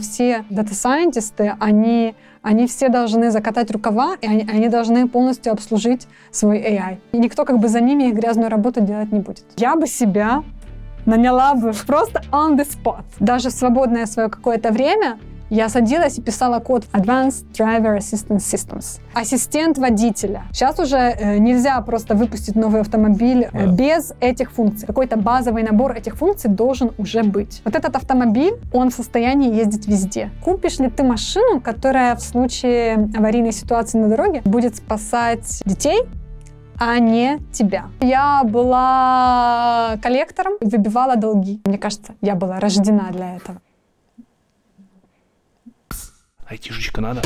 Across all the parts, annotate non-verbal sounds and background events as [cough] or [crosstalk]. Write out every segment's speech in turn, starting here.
все дата-сайентисты, они, они все должны закатать рукава, и они, они должны полностью обслужить свой AI. И никто как бы за ними их грязную работу делать не будет. Я бы себя наняла бы просто on the spot. Даже в свободное свое какое-то время я садилась и писала код Advanced Driver Assistance Systems. Ассистент водителя. Сейчас уже э, нельзя просто выпустить новый автомобиль э, Да. без этих функций. Какой-то базовый набор этих функций должен уже быть. Вот этот автомобиль, он в состоянии ездить везде. Купишь ли ты машину, которая в случае аварийной ситуации на дороге будет спасать детей, а не тебя. Я была коллектором, выбивала долги. Мне кажется, я была рождена для этого. Айтишечка надо.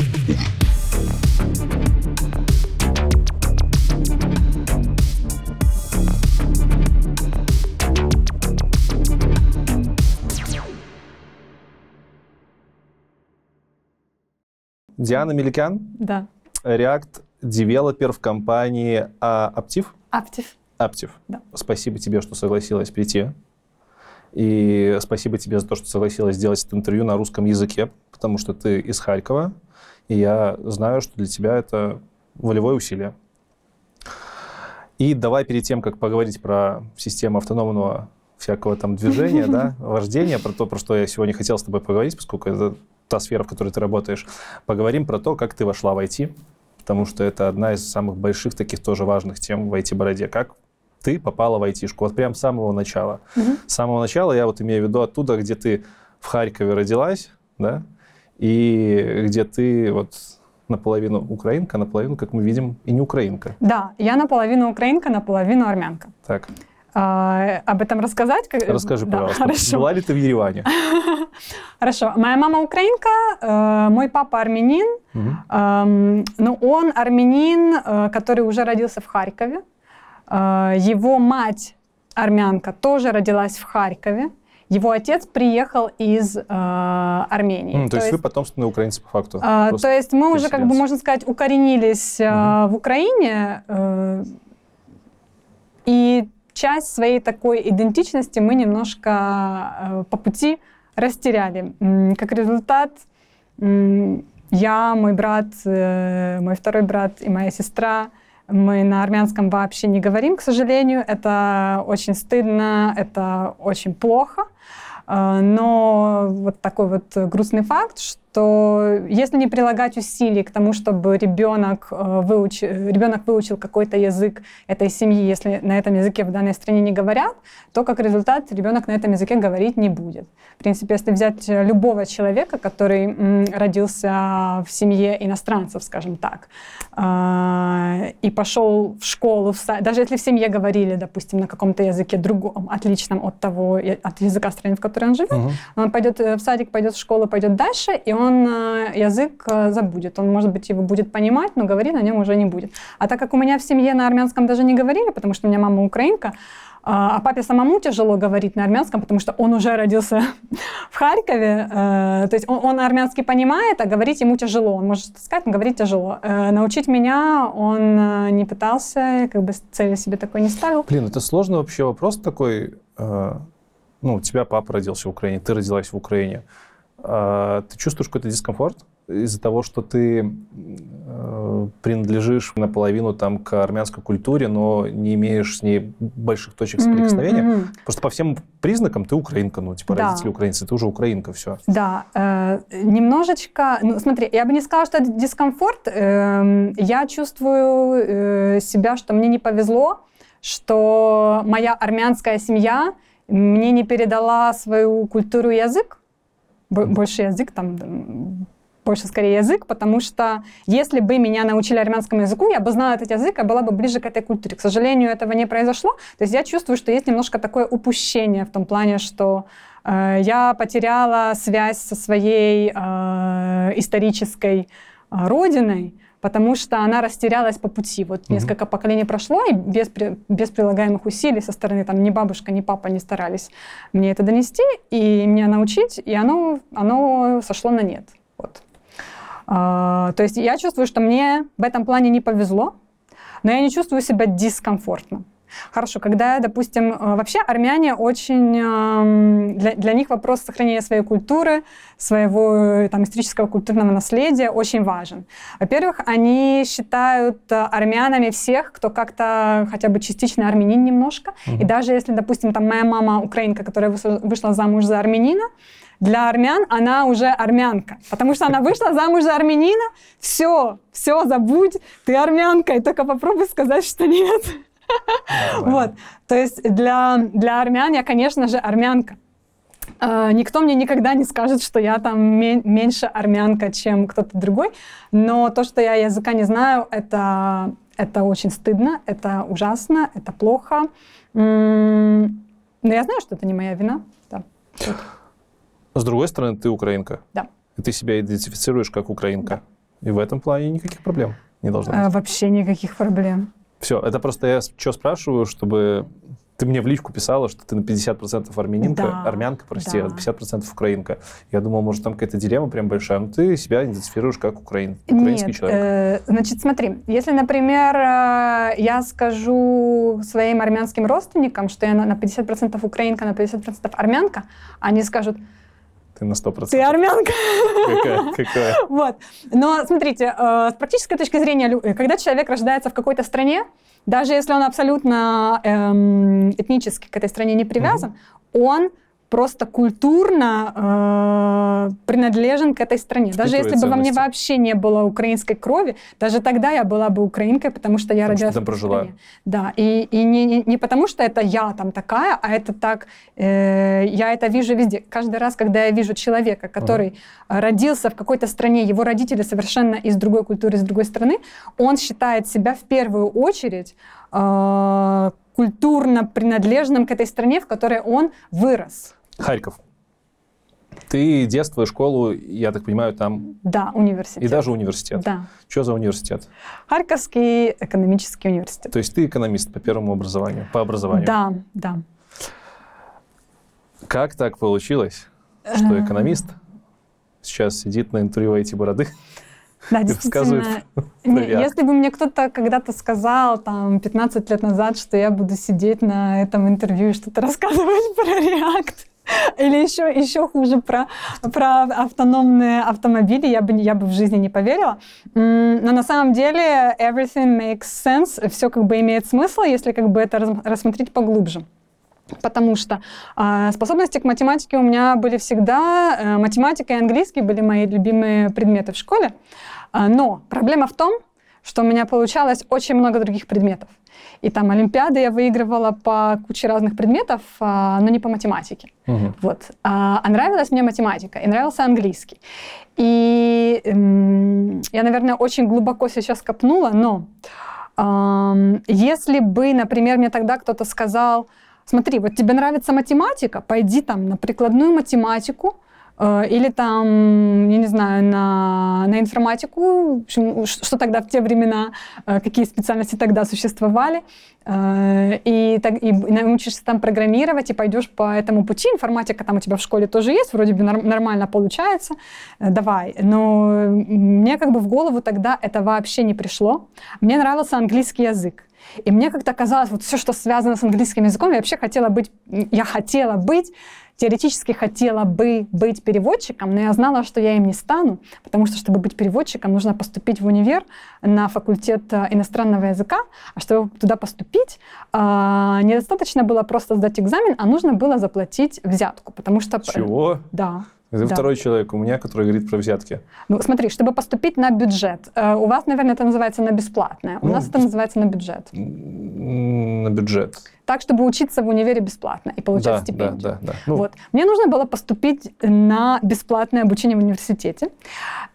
Диана Меликян, Да. React девелопер в компании а, Aptiv. Аптив. Aptiv. Да. Спасибо тебе, что согласилась прийти. И спасибо тебе за то, что согласилась сделать это интервью на русском языке, потому что ты из Харькова, и я знаю, что для тебя это волевое усилие. И давай перед тем, как поговорить про систему автономного всякого там движения, да, [laughs] вождения, про то, про что я сегодня хотел с тобой поговорить, поскольку это та сфера, в которой ты работаешь, поговорим про то, как ты вошла в IT, потому что это одна из самых больших таких тоже важных тем в IT-бороде. Как ты попала в айтишку? Вот прям с самого начала. Мгм. С самого начала, я вот имею в виду оттуда, где ты в Харькове родилась, да, и где ты вот наполовину украинка, наполовину, как мы видим, и не украинка. Да, я наполовину украинка, наполовину армянка. Так, А, об этом рассказать? Как- расскажи, Да, пожалуйста, Хорошо. была ли ты в Ереване? [laughs] Хорошо. Моя мама украинка, э, мой папа армянин. Мгм. Эм, но он армянин, э, который уже родился в Харькове. Э, Его мать армянка тоже родилась в Харькове. Его отец приехал из э, Армении. М, То есть вы потомственные украинцы по факту? А, Просто то есть мы уже, как бы, можно сказать, укоренились э, в Украине, э, и часть своей такой идентичности мы немножко э, по пути растеряли. Как результат, м, я, мой брат, э, мой второй брат и моя сестра, мы на армянском вообще не говорим, к сожалению. Это очень стыдно, это очень плохо. Э, Но вот такой вот грустный факт, что если не прилагать усилий к тому, чтобы ребенок, э, выуч... ребенок выучил какой-то язык этой семьи, если на этом языке в данной стране не говорят, то как результат ребенок на этом языке говорить не будет. В принципе, если взять э, любого человека, который родился в семье иностранцев, скажем так, э, и пошел в школу, в даже если в семье говорили, допустим, на каком-то языке другом, отличном от того, я- от языка страны, в которой он живет, Мгм. он пойдет э, в садик, пойдет в школу, пойдет дальше, и он э, язык э, забудет. Он, может быть, его будет понимать, но говорить на нем уже не будет. А так как у меня в семье на армянском даже не говорили, потому что у меня мама украинка, а а папе самому тяжело говорить на армянском, потому что он уже родился [laughs] в Харькове. э, То есть он, он армянский понимает, а говорить ему тяжело. Он может сказать, но говорить тяжело. Э, Научить меня он э, не пытался, как бы цели себе такой не ставил. Блин, это сложный вообще вопрос такой. э, Ну, у тебя папа родился в Украине, ты родилась в Украине. А Ты чувствуешь какой-то дискомфорт из-за того, что ты э, принадлежишь наполовину там к армянской культуре, но не имеешь с ней больших точек соприкосновения? Мгм, мгм. Просто по всем признакам ты украинка, ну, типа Да. родители украинцы, ты уже украинка, все. Да, э, немножечко, ну смотри, я бы не сказала, что это дискомфорт. Эм, я чувствую э, себя, что мне не повезло, что моя армянская семья мне не передала свою культуру и язык, больше язык там, больше скорее язык, потому что если бы меня научили армянскому языку, я бы знала этот язык, а была бы ближе к этой культуре. К сожалению, этого не произошло. То есть я чувствую, что есть немножко такое упущение в том плане, что э, я потеряла связь со своей э, исторической э, родиной, потому что она растерялась по пути. Вот Мгм. несколько поколений прошло, и без, без прилагаемых усилий со стороны там ни бабушка, ни папа не старались мне это донести и меня научить, и оно, оно сошло на нет. Вот. А, то есть я чувствую, что мне в этом плане не повезло, но я не чувствую себя дискомфортно. Хорошо, когда, допустим, э, вообще армяне очень... эм, Для, для них вопрос сохранения своей культуры, своего э, там, исторического культурного наследия очень важен. Во-первых, они считают э, армянами всех, кто как-то хотя бы частично армянин немножко. И даже если, допустим, там моя мама украинка, которая вышла замуж за армянина, для армян она уже армянка. Потому что она вышла замуж за армянина, все, все, забудь, ты армянка, и только попробуй сказать, что нет. Вот, то есть для, для армян я, конечно же, армянка. Э, Никто мне никогда не скажет, что я там ме- меньше армянка, чем кто-то другой, но то, что я языка не знаю, это, это очень стыдно, это ужасно, это плохо. М, Но я знаю, что это не моя вина. Да. С другой стороны, ты украинка. Да. И ты себя идентифицируешь как украинка. И в этом плане никаких проблем не должно быть. Э, Вообще никаких проблем. Все, это просто я что спрашиваю, чтобы ты мне в личку писала, что ты на 50% армянинка, Да, армянка, прости, да. а 50% украинка. Я думал, может, там какая-то дилемма прям большая, но ты себя идентифицируешь как украин, украинский Нет, человек. э, значит, смотри, если, например, э, я скажу своим армянским родственникам, что я на, на 50% украинка, на 50% армянка, они скажут, Ты на 100%. ты армянка. Какая, какая. Вот. Но смотрите, э, с практической точки зрения, лю- когда человек рождается в какой-то стране, даже если он абсолютно эм, этнически к этой стране не привязан, он просто культурно э, принадлежен к этой стране. Даже Впитывает если бы во мне вообще не было украинской крови, даже тогда я была бы украинкой, потому что я Потому что родилась там в прожила. стране. Да, и, и не, не- не потому что это я там такая, а это так, э, я это вижу везде. Каждый раз, когда я вижу человека, который э, родился в какой-то стране, его родители совершенно из другой культуры, из другой страны, он считает себя в первую очередь э, культурно принадлежным к этой стране, в которой он вырос. Харьков. Ты детство и школу, я так понимаю, там Да, университет. и даже университет. Да. Что за университет? Харьковский экономический университет. То есть ты экономист по первому образованию, по образованию. Да, да. Как так получилось, что экономист сейчас сидит на интервью эти бороды? [laughs] Да, действительно. Не, если бы мне кто-то когда-то сказал, там, 15 лет назад, что я буду сидеть на этом интервью и что-то [laughs] рассказывать про React, или еще, еще хуже про, про автономные автомобили, я бы, я бы в жизни не поверила. Но на самом деле everything makes sense, все как бы имеет смысл, если как бы это рассмотреть поглубже. Потому что а, способности к математике у меня были всегда. Э, математика и английский были мои любимые предметы в школе. А, но проблема в том, что у меня получалось очень много других предметов. И там Олимпиады я выигрывала по куче разных предметов, а, но не по математике. Мгм. Вот. А, а нравилась мне математика, и нравился английский. И эм, я, наверное, очень глубоко сейчас копнула, но ам, если бы, например, мне тогда кто-то сказал, смотри, вот тебе нравится математика, пойди там на прикладную математику, или там, я не знаю, на, на информатику, в общем, что тогда в те времена, э, какие специальности тогда существовали, э, и, так, и научишься там программировать, и пойдешь по этому пути. Информатика там у тебя в школе тоже есть, вроде бы нор- нормально получается, э, давай. Но мне как бы в голову тогда это вообще не пришло. Мне нравился английский язык. И мне как-то казалось, вот все, что связано с английским языком, я вообще хотела быть, я хотела быть, теоретически хотела бы быть переводчиком, но я знала, что я им не стану, потому что, чтобы быть переводчиком, нужно поступить в универ на факультет э, иностранного языка, а чтобы туда поступить, а, недостаточно было просто сдать экзамен, а нужно было заплатить взятку, потому что... Чего? Да. Это Да. второй человек у меня, который говорит про взятки. Ну, смотри, чтобы поступить на бюджет, э, у вас, наверное, это называется на бесплатное, у Ну, нас это называется на бюджет. На бюджет. Так, чтобы учиться в универе бесплатно и получать Да, да, стипендию. да, да. Ну, Вот. Мне нужно было поступить на бесплатное обучение в университете.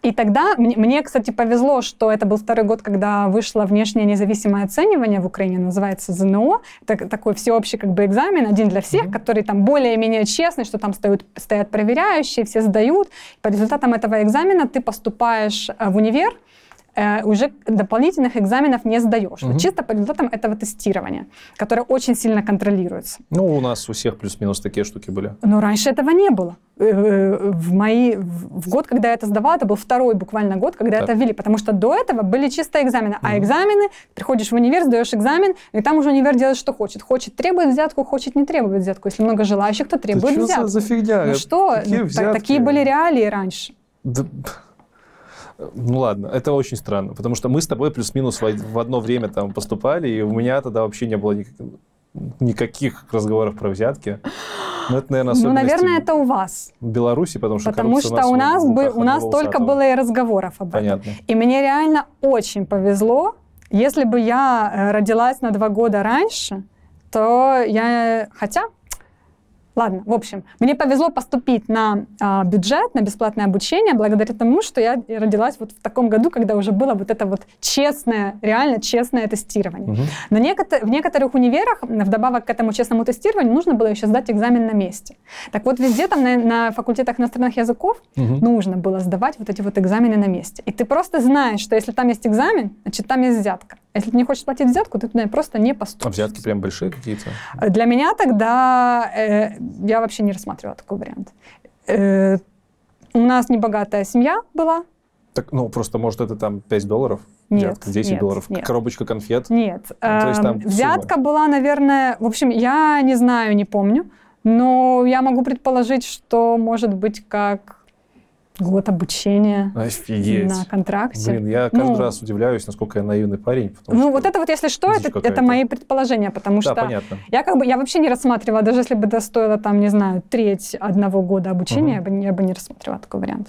И тогда мне, мне, кстати, повезло, что это был второй год, когда вышло внешнее независимое оценивание в Украине, называется ЗНО. Это такой всеобщий как бы экзамен, один для всех, который там более-менее честный, что там стоят, стоят проверяющие, все сдают. По результатам этого экзамена ты поступаешь э, в универ, э, уже дополнительных экзаменов не сдаешь. Мгм. Вот чисто по результатам этого тестирования, которое очень сильно контролируется. Ну, у нас у всех плюс-минус такие штуки были. Но раньше этого не было. Э, В, мои, в год, когда я это сдавала, это был второй буквально год, когда Так. это ввели, потому что до этого были чисто экзамены. А экзамены, приходишь в универ, сдаешь экзамен, и там уже универ делает, что хочет. Хочет требует взятку, хочет не требует взятку. Если много желающих, то требует Да взятку. что за, за фигня? Ну что, Какие ну, та- взятки? такие были реалии раньше. Да, Ну ладно, это очень странно, потому что мы с тобой плюс-минус в в одно время там поступали, и у меня тогда вообще не было никак- никаких разговоров про взятки. Но это, наверное, Ну, наверное, это у вас. Беларуси, потому что Потому что у нас, в руках у нас только было и разговоров об этом. Понятно. И мне реально очень повезло. Если бы я э, родилась на два года раньше, то я... Хотя... Ладно, в общем, мне повезло поступить на а, бюджет, на бесплатное обучение, благодаря тому, что я родилась вот в таком году, когда уже было вот это вот честное, реально честное тестирование. Мгм. Но некотор- в некоторых универах, вдобавок к этому честному тестированию, нужно было еще сдать экзамен на месте. Так вот, везде там на, на факультетах иностранных языков Мгм. нужно было сдавать вот эти вот экзамены на месте. И ты просто знаешь, что если там есть экзамен, значит, там есть взятка. Если ты не хочешь платить взятку, ты туда просто не А поступишь. взятки прям большие какие-то? Для меня тогда э, я вообще не рассматривала такой вариант. Э, у нас небогатая семья была. Так, ну, просто, может, это там 5 долларов? Нет, Взятка, 10 нет, долларов? нет. Коробочка конфет? Нет. Ну, то есть Эм, там взятка была, наверное, в общем, я не знаю, не помню, но я могу предположить, что может быть как год обучения Офигеть. на контракте. Блин, я каждый Ну, раз удивляюсь, насколько я наивный парень. Ну, вот это вот, если что, это, это мои предположения, потому Да, что понятно. я как бы, я вообще не рассматривала, даже если бы это стоило, там, не знаю, треть одного года обучения, я, бы, не- я бы не рассматривала такой вариант.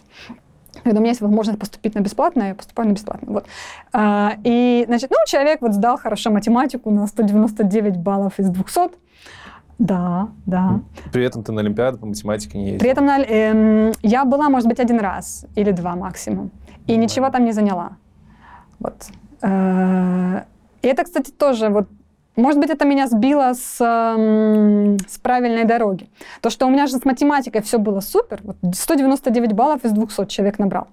Когда у меня есть возможность поступить на бесплатное, я поступаю на бесплатное. Вот. А, и, значит, ну, человек вот сдал хорошо математику на 199 баллов из 200. Да, да. При этом ты на Олимпиаду по математике не ездил. При этом на- эм, я была, может быть, один раз или два максимум. И Нормально. ничего там не заняла. Вот. Э, И это, кстати, тоже вот может быть, это меня сбило с, эм, с правильной дороги. То, что у меня же с математикой все было супер, вот 199 баллов из 200 человек набрал.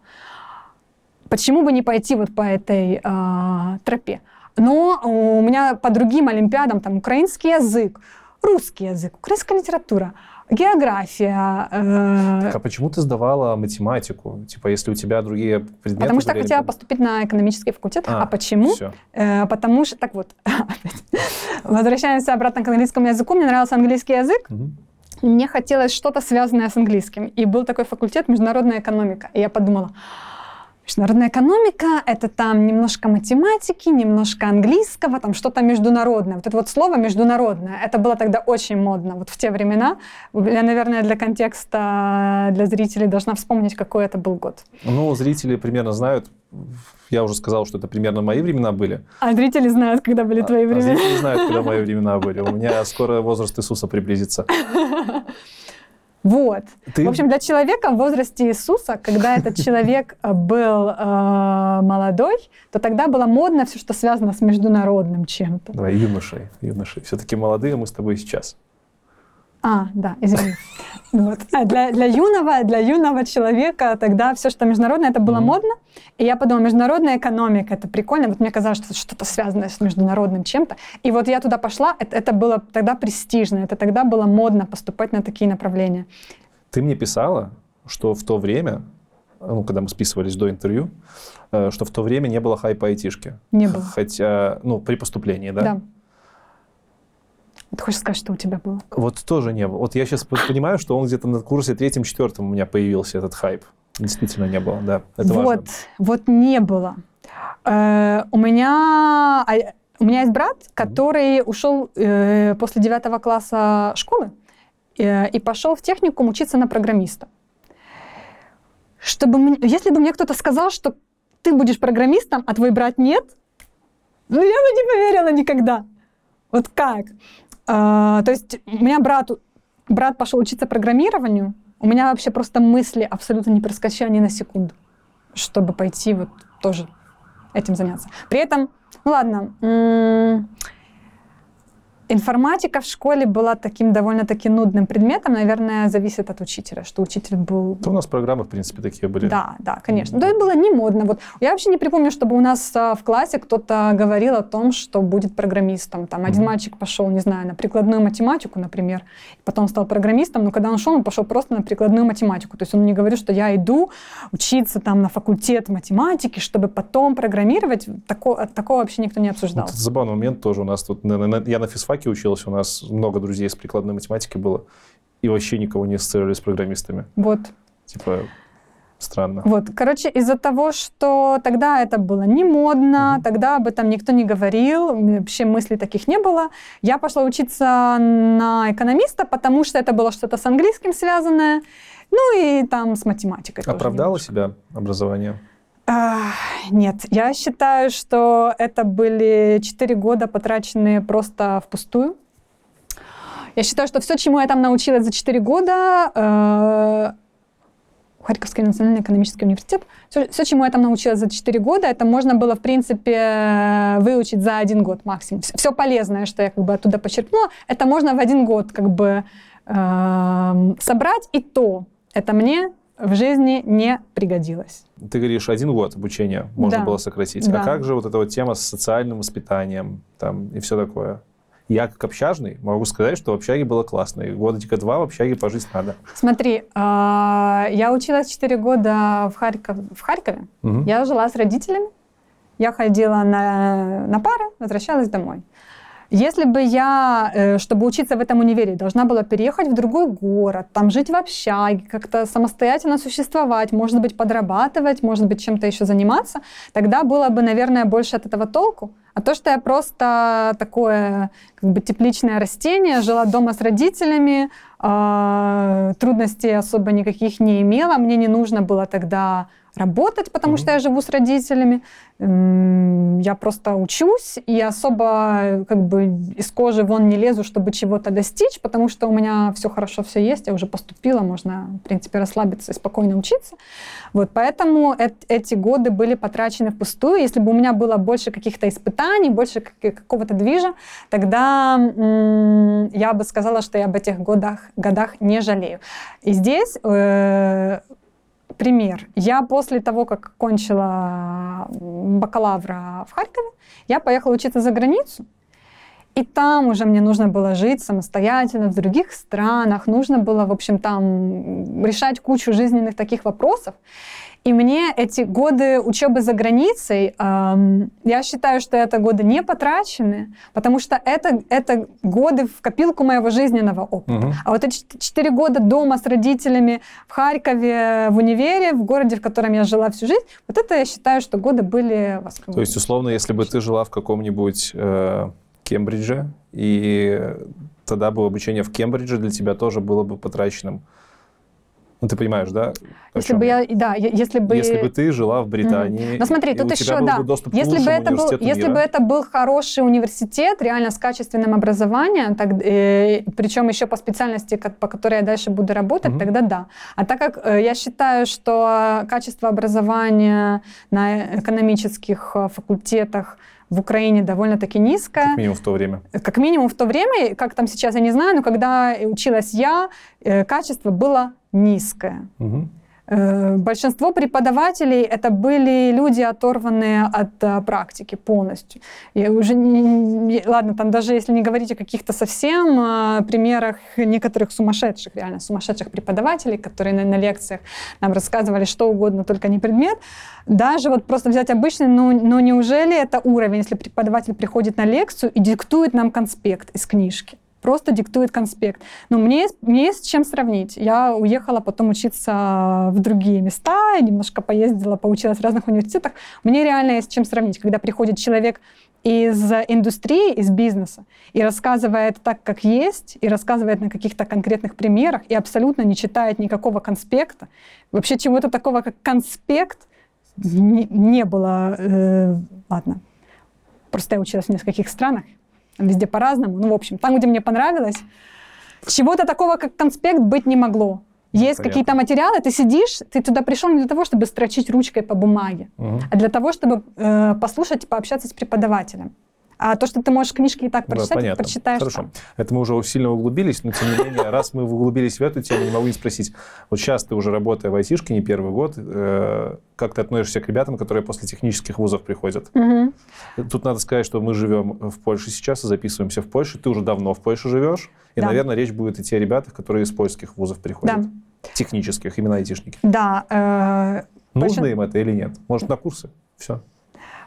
Почему бы не пойти вот по этой а, тропе? Но у меня по другим олимпиадам, там, украинский язык, русский язык, украинская литература, география. э, Так, а почему ты сдавала математику? Типа, если у тебя другие предметы потому что были, хотела поступить на экономический факультет. А, А, почему? Э, потому что, так вот, [laughs] возвращаемся обратно к английскому языку. Мне нравился английский язык, и мне хотелось что-то связанное с английским. И был такой факультет международная экономика. И я подумала, международная экономика — это там немножко математики, немножко английского, там что-то международное. Вот это вот слово «международное», это было тогда очень модно. Вот в те времена, я, наверное, для контекста, для зрителей должна вспомнить, какой это был год. Ну, зрители примерно знают. Я уже сказал, что это примерно мои времена были. А зрители знают, когда были твои А времена. зрители знают, когда мои [laughs] времена были. У меня скоро возраст Иисуса приблизится. [laughs] Вот. Ты- В общем, для человека в возрасте Иисуса, когда [laughs] этот человек э, был э, молодой, то тогда было модно все, что связано с международным чем-то. Давай, юношей, юношей. Все-таки молодые мы с тобой сейчас. А, да, извини. Вот. А для, для, юного, для юного человека тогда все, что международное, это было Мгм. модно. И я подумала, международная экономика, это прикольно. Вот мне казалось, что что-то связанное с международным чем-то. И вот я туда пошла, это, это было тогда престижно, это тогда было модно поступать на такие направления. Ты мне писала, что в то время, ну, когда мы списывались до интервью, э, что в то время не было хайпа айтишки. Не было. Хотя, ну, при поступлении, да? Да. Ты хочешь сказать, что у тебя было? Вот тоже не было. Вот я сейчас понимаю, что он где-то на курсе третьем-четвертом у меня появился этот хайп. Действительно не было, да. Это вот, важно. вот не было. Э, у меня а, у меня есть брат, который ушел э, после девятого класса школы э, и пошел в техникум учиться на программиста. Чтобы мне- если бы мне кто-то сказал, что ты будешь программистом, а твой брат нет, ну я бы не поверила никогда. Вот как? А, то есть у меня брат, брат пошел учиться программированию, у меня вообще просто мысли абсолютно не проскочили ни на секунду, чтобы пойти вот тоже этим заняться. При этом, ну ладно, Информатика в школе была таким довольно-таки нудным предметом, наверное, зависит от учителя, что учитель был... Да у нас программы, в принципе, такие были. Да, да, конечно. Да, это было не модно. Вот я вообще не припомню, чтобы у нас а, в классе кто-то говорил о том, что будет программистом. Там один Мгм. мальчик пошел, не знаю, на прикладную математику, например, потом стал программистом, но когда он шел, он пошел просто на прикладную математику. То есть он не говорит, что я иду учиться там на факультет математики, чтобы потом программировать. Тако- такого вообще никто не обсуждал. Вот забавный момент тоже у нас тут. я на физфаке учился, у нас много друзей из прикладной математики было, и вообще никого не ассоциировали с программистами. Вот. Типа, странно. Вот, короче, из-за того, что тогда это было не модно, Мгм. тогда об этом никто не говорил, вообще мыслей таких не было, я пошла учиться на экономиста, потому что это было что-то с английским связанное, ну и там с математикой. Оправдало себя образование? Нет, я считаю, что это были 4 года, потраченные просто впустую. Я считаю, что все, чему я там научилась за 4 года, э, Харьковский национальный экономический университет, все, чему я там научилась за 4 года, это можно было, в принципе, выучить за один год максимум. Все полезное, что я как бы оттуда почерпнула, это можно в один год как бы эм, собрать, и то это мне в жизни не пригодилось. Ты говоришь, один год обучения можно Да. было сократить. Да. А как же вот эта вот тема с социальным воспитанием там, и все такое? Я, как общажный, могу сказать, что в общаге было классно. И годика два в общаге пожить надо. Смотри, а, я училась 4 года в, Харьков, в Харькове. Мгм. Я жила с родителями. Я ходила на, на пары, возвращалась домой. Если бы я, э, чтобы учиться в этом универе, должна была переехать в другой город, там жить в общаге, как-то самостоятельно существовать, может быть, подрабатывать, может быть, чем-то еще заниматься, тогда было бы, наверное, больше от этого толку. А то, что я просто такое как бы тепличное растение, жила дома с родителями, а, трудностей особо никаких не имела, мне не нужно было тогда работать, потому Мгм. что я живу с родителями. Я просто учусь и особо э, как бы из кожи вон не лезу, чтобы чего-то достичь, потому что у меня все хорошо, все есть, я уже поступила, можно, в принципе, расслабиться и спокойно учиться. Вот, поэтому эт- эти годы были потрачены впустую. Если бы у меня было больше каких-то испытаний, больше как- какого-то движа, тогда м, я бы сказала, что я об этих годах, годах не жалею. И здесь э, пример. Я после того, как кончила бакалавра в Харькове, я поехала учиться за границу. И там уже мне нужно было жить самостоятельно в других странах, нужно было, в общем, там решать кучу жизненных таких вопросов. И мне эти годы учебы за границей, эм, я считаю, что это годы не потрачены, потому что это, это годы в копилку моего жизненного опыта. Мгм. А вот эти четыре года дома с родителями в Харькове, в универе, в городе, в котором я жила всю жизнь, вот это я считаю, что годы были востребованы. То есть, условно, если бы ты жила в каком-нибудь э, Кембридже, и тогда бы обучение в Кембридже для тебя тоже было бы потраченным. Ну, ты понимаешь, да? Если бы я, да, если бы... Если бы ты жила в Британии, Но смотри, тут еще, да, бы если бы, это был, если мира. бы это был хороший университет, реально с качественным образованием, так, э, причем еще по специальности, как- по которой я дальше буду работать, Мгм. тогда да. А так как э, я считаю, что качество образования на экономических э, факультетах в Украине довольно-таки низкое, Как минимум в то время. как минимум в то время, как там сейчас, я не знаю, но когда училась я, э, качество было низкое. Мгм. Э, Большинство преподавателей это были люди, оторванные от э, практики полностью. И уже не- не- ладно, там даже если не говорить о каких-то совсем э, примерах некоторых сумасшедших, реально сумасшедших преподавателей, которые на, на лекциях нам рассказывали что угодно, только не предмет. Даже вот просто взять обычный, ну, ну неужели это уровень, если преподаватель приходит на лекцию и диктует нам конспект из книжки? Просто диктует конспект. Но мне, мне есть с чем сравнить. Я уехала потом учиться в другие места, немножко поездила, поучилась в разных университетах. Мне реально есть с чем сравнить. Когда приходит человек из индустрии, из бизнеса, и рассказывает так, как есть, и рассказывает на каких-то конкретных примерах, и абсолютно не читает никакого конспекта. Вообще чего-то такого, как конспект, не, не было. э, ладно. Просто я училась в нескольких странах, там везде по-разному. Ну, в общем, там, где мне понравилось, чего-то такого, как конспект, быть не могло. Ну, Есть какие-то материалы, ты сидишь, ты туда пришел не для того, чтобы строчить ручкой по бумаге, Мгм. а для того, чтобы э, послушать и пообщаться с преподавателем. А то, что ты можешь книжки и так Да, прочитать, понятно. прочитаешь Хорошо. там. Это мы уже сильно углубились, но тем не менее, раз мы углубились в эту тему, не могу не спросить. Вот сейчас ты уже работая в айтишке не первый год, э, как ты относишься к ребятам, которые после технических вузов приходят? Тут надо сказать, что мы живем в Польше сейчас и записываемся в Польше. Ты уже давно в Польше живешь. И, Да. наверное, речь будет идти о ребятах, которые из польских вузов приходят. Да. Технических, именно айтишники. Да, э, Нужно им это или нет? Может, на курсы? Все.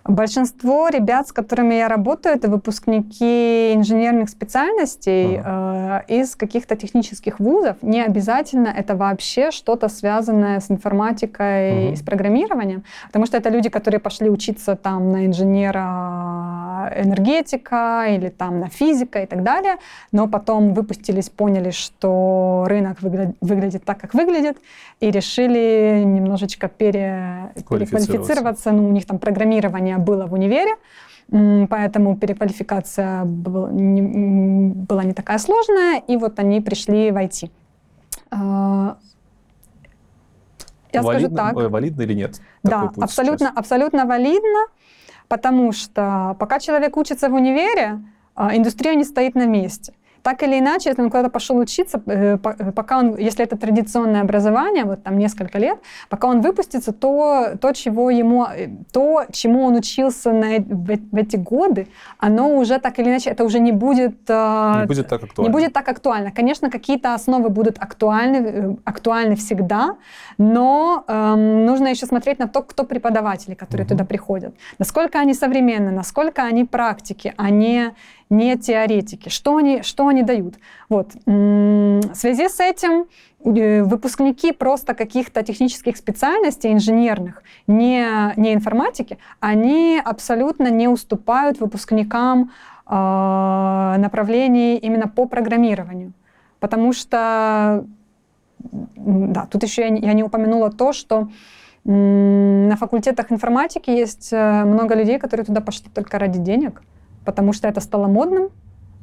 Большинство ребят, с которыми я работаю, это выпускники инженерных специальностей э, из каких-то технических вузов. Не обязательно это вообще что-то связанное с информатикой Мгм. и с программированием, потому что это люди, которые пошли учиться там на инженера энергетика или там на физика и так далее, но потом выпустились, поняли, что рынок выгля- выглядит так, как выглядит, и решили немножечко пере- Квалифицироваться. переквалифицироваться. Ну, у них там программирование было в универе, поэтому переквалификация был- не- была не такая сложная, и вот они пришли в IT. А, Я скажу валидно, так. э, валидно или нет? Да, путь абсолютно, сейчас? абсолютно валидно, потому что пока человек учится в универе, а, индустрия не стоит на месте. Так или иначе, если он куда-то пошел учиться, э, э, пока он, если это традиционное образование, вот там несколько лет, пока он выпустится, то, то, чего ему, э, то чему он учился на, в, в эти годы, оно уже так или иначе, это уже не будет... э, Не будет так актуально. не будет так актуально. Конечно, какие-то основы будут актуальны, актуальны всегда, но эм, нужно еще смотреть на то, кто преподаватели, которые Мгм. туда приходят. Насколько они современны, насколько они практики, а не, не теоретики. Что они, что они дают. Вот. В связи с этим э, выпускники просто каких-то технических специальностей, инженерных, не, не информатики, они абсолютно не уступают выпускникам э, направлений именно по программированию. Потому что, да, тут еще я я не упомянула то, что на факультетах информатики есть э, много людей, которые туда пошли только ради денег, потому что это стало модным.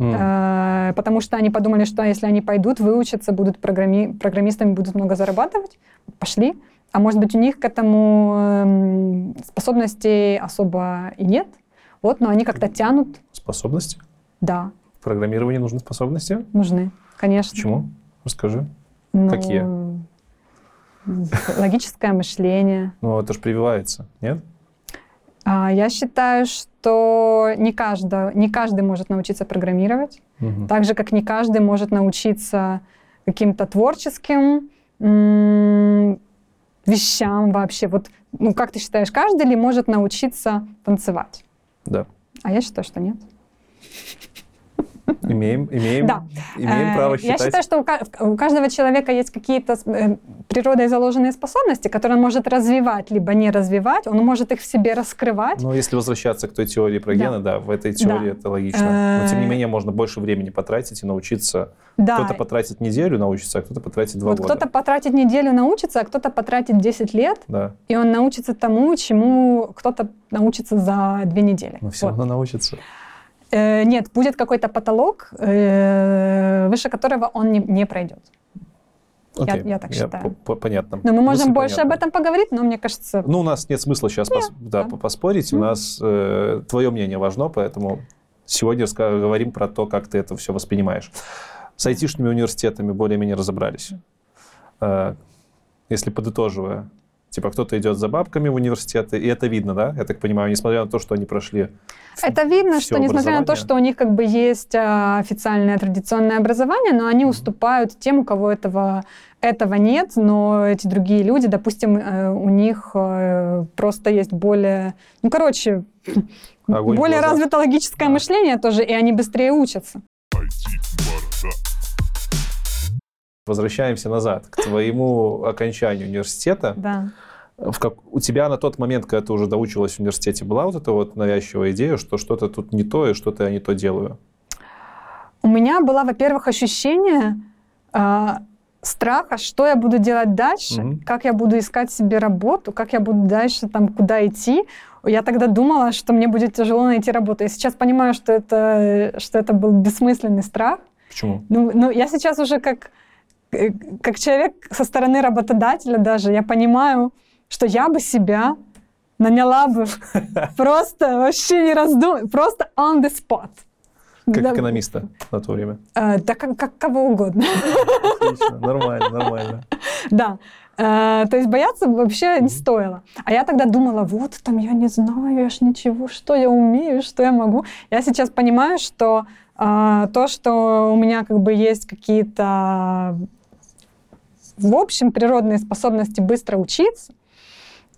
Э, потому что они подумали, что если они пойдут, выучатся, будут программи- программистами, будут много зарабатывать, пошли. А может быть, у них к этому эм, способностей особо и нет. Вот, но они как-то тянут. Способности? Да, В программировании нужны способности? нужны, конечно. Почему? Расскажи. Ну, Какие? Логическое мышление. Ну, это же прививается, нет? А, Я считаю, что не, каждый, не каждый может научиться программировать. Мгм. Так же, как не каждый может научиться каким-то творческим вещам вообще. Вот, ну, как ты считаешь, каждый ли может научиться танцевать? Да. А я считаю, что нет. Имеем, имеем, Да. имеем Э, право Я считать. считаю, что у ка- у каждого человека есть какие-то э, природой заложенные способности, которые он может развивать, либо не развивать. Он может их в себе раскрывать. Но если возвращаться к той теории про Да. гены, да, в этой теории Да. это логично. Но тем не Э, менее можно больше времени потратить и научиться. Да. Кто-то потратит неделю научиться, а кто-то потратит два Вот года. кто-то потратит неделю научится, а кто-то потратит 10 лет, Да, и он научится тому, чему кто-то научится за две недели. но все Вот. равно научится. Э, нет, будет какой-то потолок, э, выше которого он не, не пройдет. Окей, я так считаю. по- по- Понятно. Но мы можем Мысль больше понятна. об этом поговорить, но мне кажется, Ну, у нас нет смысла сейчас пос- да, да. по- поспорить. У Мгм. нас э, твое мнение важно, поэтому сегодня говорим про то, как ты это все воспринимаешь. С айтишными университетами более-менее разобрались. Э, если подытоживая, типа кто-то идет за бабками в университеты, и это видно, да? Я так понимаю, несмотря на то, что они прошли. это видно, что несмотря на то, что у них как бы есть а, официальное традиционное образование, но они уступают тем, у кого этого, этого нет, но эти другие люди, допустим, э, у них э, просто есть более, ну, короче, Огонь более развито логическое Да. мышление тоже, и они быстрее учатся. Возвращаемся назад к твоему окончанию университета. Да. В как... У тебя на тот момент, когда ты уже доучилась в университете, была вот эта вот навязчивая идея, что что-то тут не то и что-то я не то делаю? У меня было, во-первых, ощущение а, страха, что я буду делать дальше, Мгм. как я буду искать себе работу, как я буду дальше там куда идти. Я тогда думала, что мне будет тяжело найти работу. Я сейчас понимаю, что это, что это был бессмысленный страх. Почему? Ну, ну, я сейчас уже как, э, как человек со стороны работодателя даже, я понимаю, что я бы себя наняла бы [laughs] просто вообще не раздумывая, просто on the spot. Как Да, экономиста на то время. э, да как, как кого угодно. Отлично, нормально, нормально. [laughs] Да. Э, То есть бояться вообще не стоило. А я тогда думала, вот там я не знаю, я ж ничего, что я умею, что я могу. Я сейчас понимаю, что э, то, что у меня как бы есть какие-то, в общем, природные способности быстро учиться,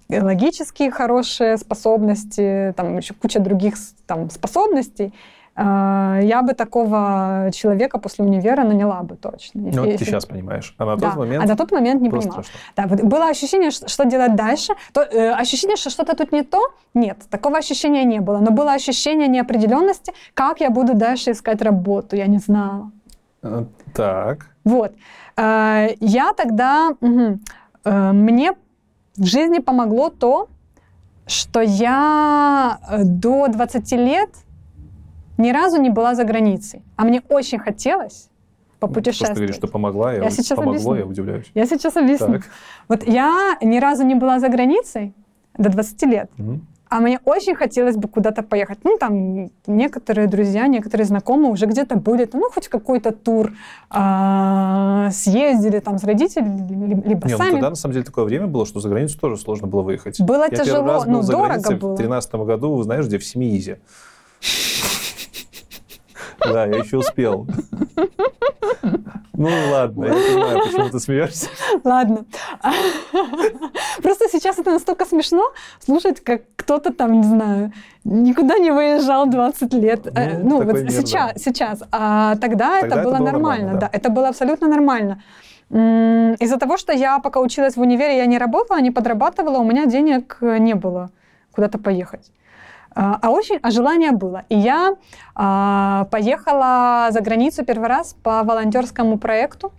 логические хорошие способности, там еще куча других там, способностей, э, я бы такого человека после универа наняла бы точно. Ну, Если- ты если- сейчас понимаешь. А на да. тот момент а на тот момент не понимала. страшно. Да, вот было ощущение, что, что делать дальше. То, э, ощущение, что что-то тут не то. Нет, такого ощущения не было. Но было ощущение неопределенности, как я буду дальше искать работу. Я не знала. Э, Так. Вот. Э, я тогда... э, мне в жизни помогло то, что я э, до 20 лет ни разу не была за границей. А мне очень хотелось что ты попутешествовать. говоришь, что помогла, я, Я сейчас помогло, объясню. я удивляюсь. Я сейчас объясню. Так. Вот я ни разу не была за границей до 20 лет, Мгм. А мне очень хотелось бы куда-то поехать. Ну, там некоторые друзья, некоторые знакомые уже где-то были, ну, хоть какой-то тур а, съездили там с родителями, ли- либо Не, ну сами. тогда на самом деле такое время было, что за границу тоже сложно было выехать. Было Я тяжело, ну, дорого было. в 2013 году, знаешь, где? В Семиизе. Да, я еще успел. Ну ладно, я понимаю, почему ты смеешься. Ладно. Просто сейчас это настолько смешно слушать, как кто-то там, не знаю, никуда не выезжал 20 лет. Э, Ну, Ну, вот мир, сейчас, сейчас. А тогда, Тогда это это было было нормально, нормально, да. да. Это было абсолютно нормально. Из-за того, что я пока училась в универе, я не работала, не подрабатывала, у меня денег э, не было куда-то поехать. А а очень, а желание было. И я а, поехала за границу первый раз по волонтерскому проекту.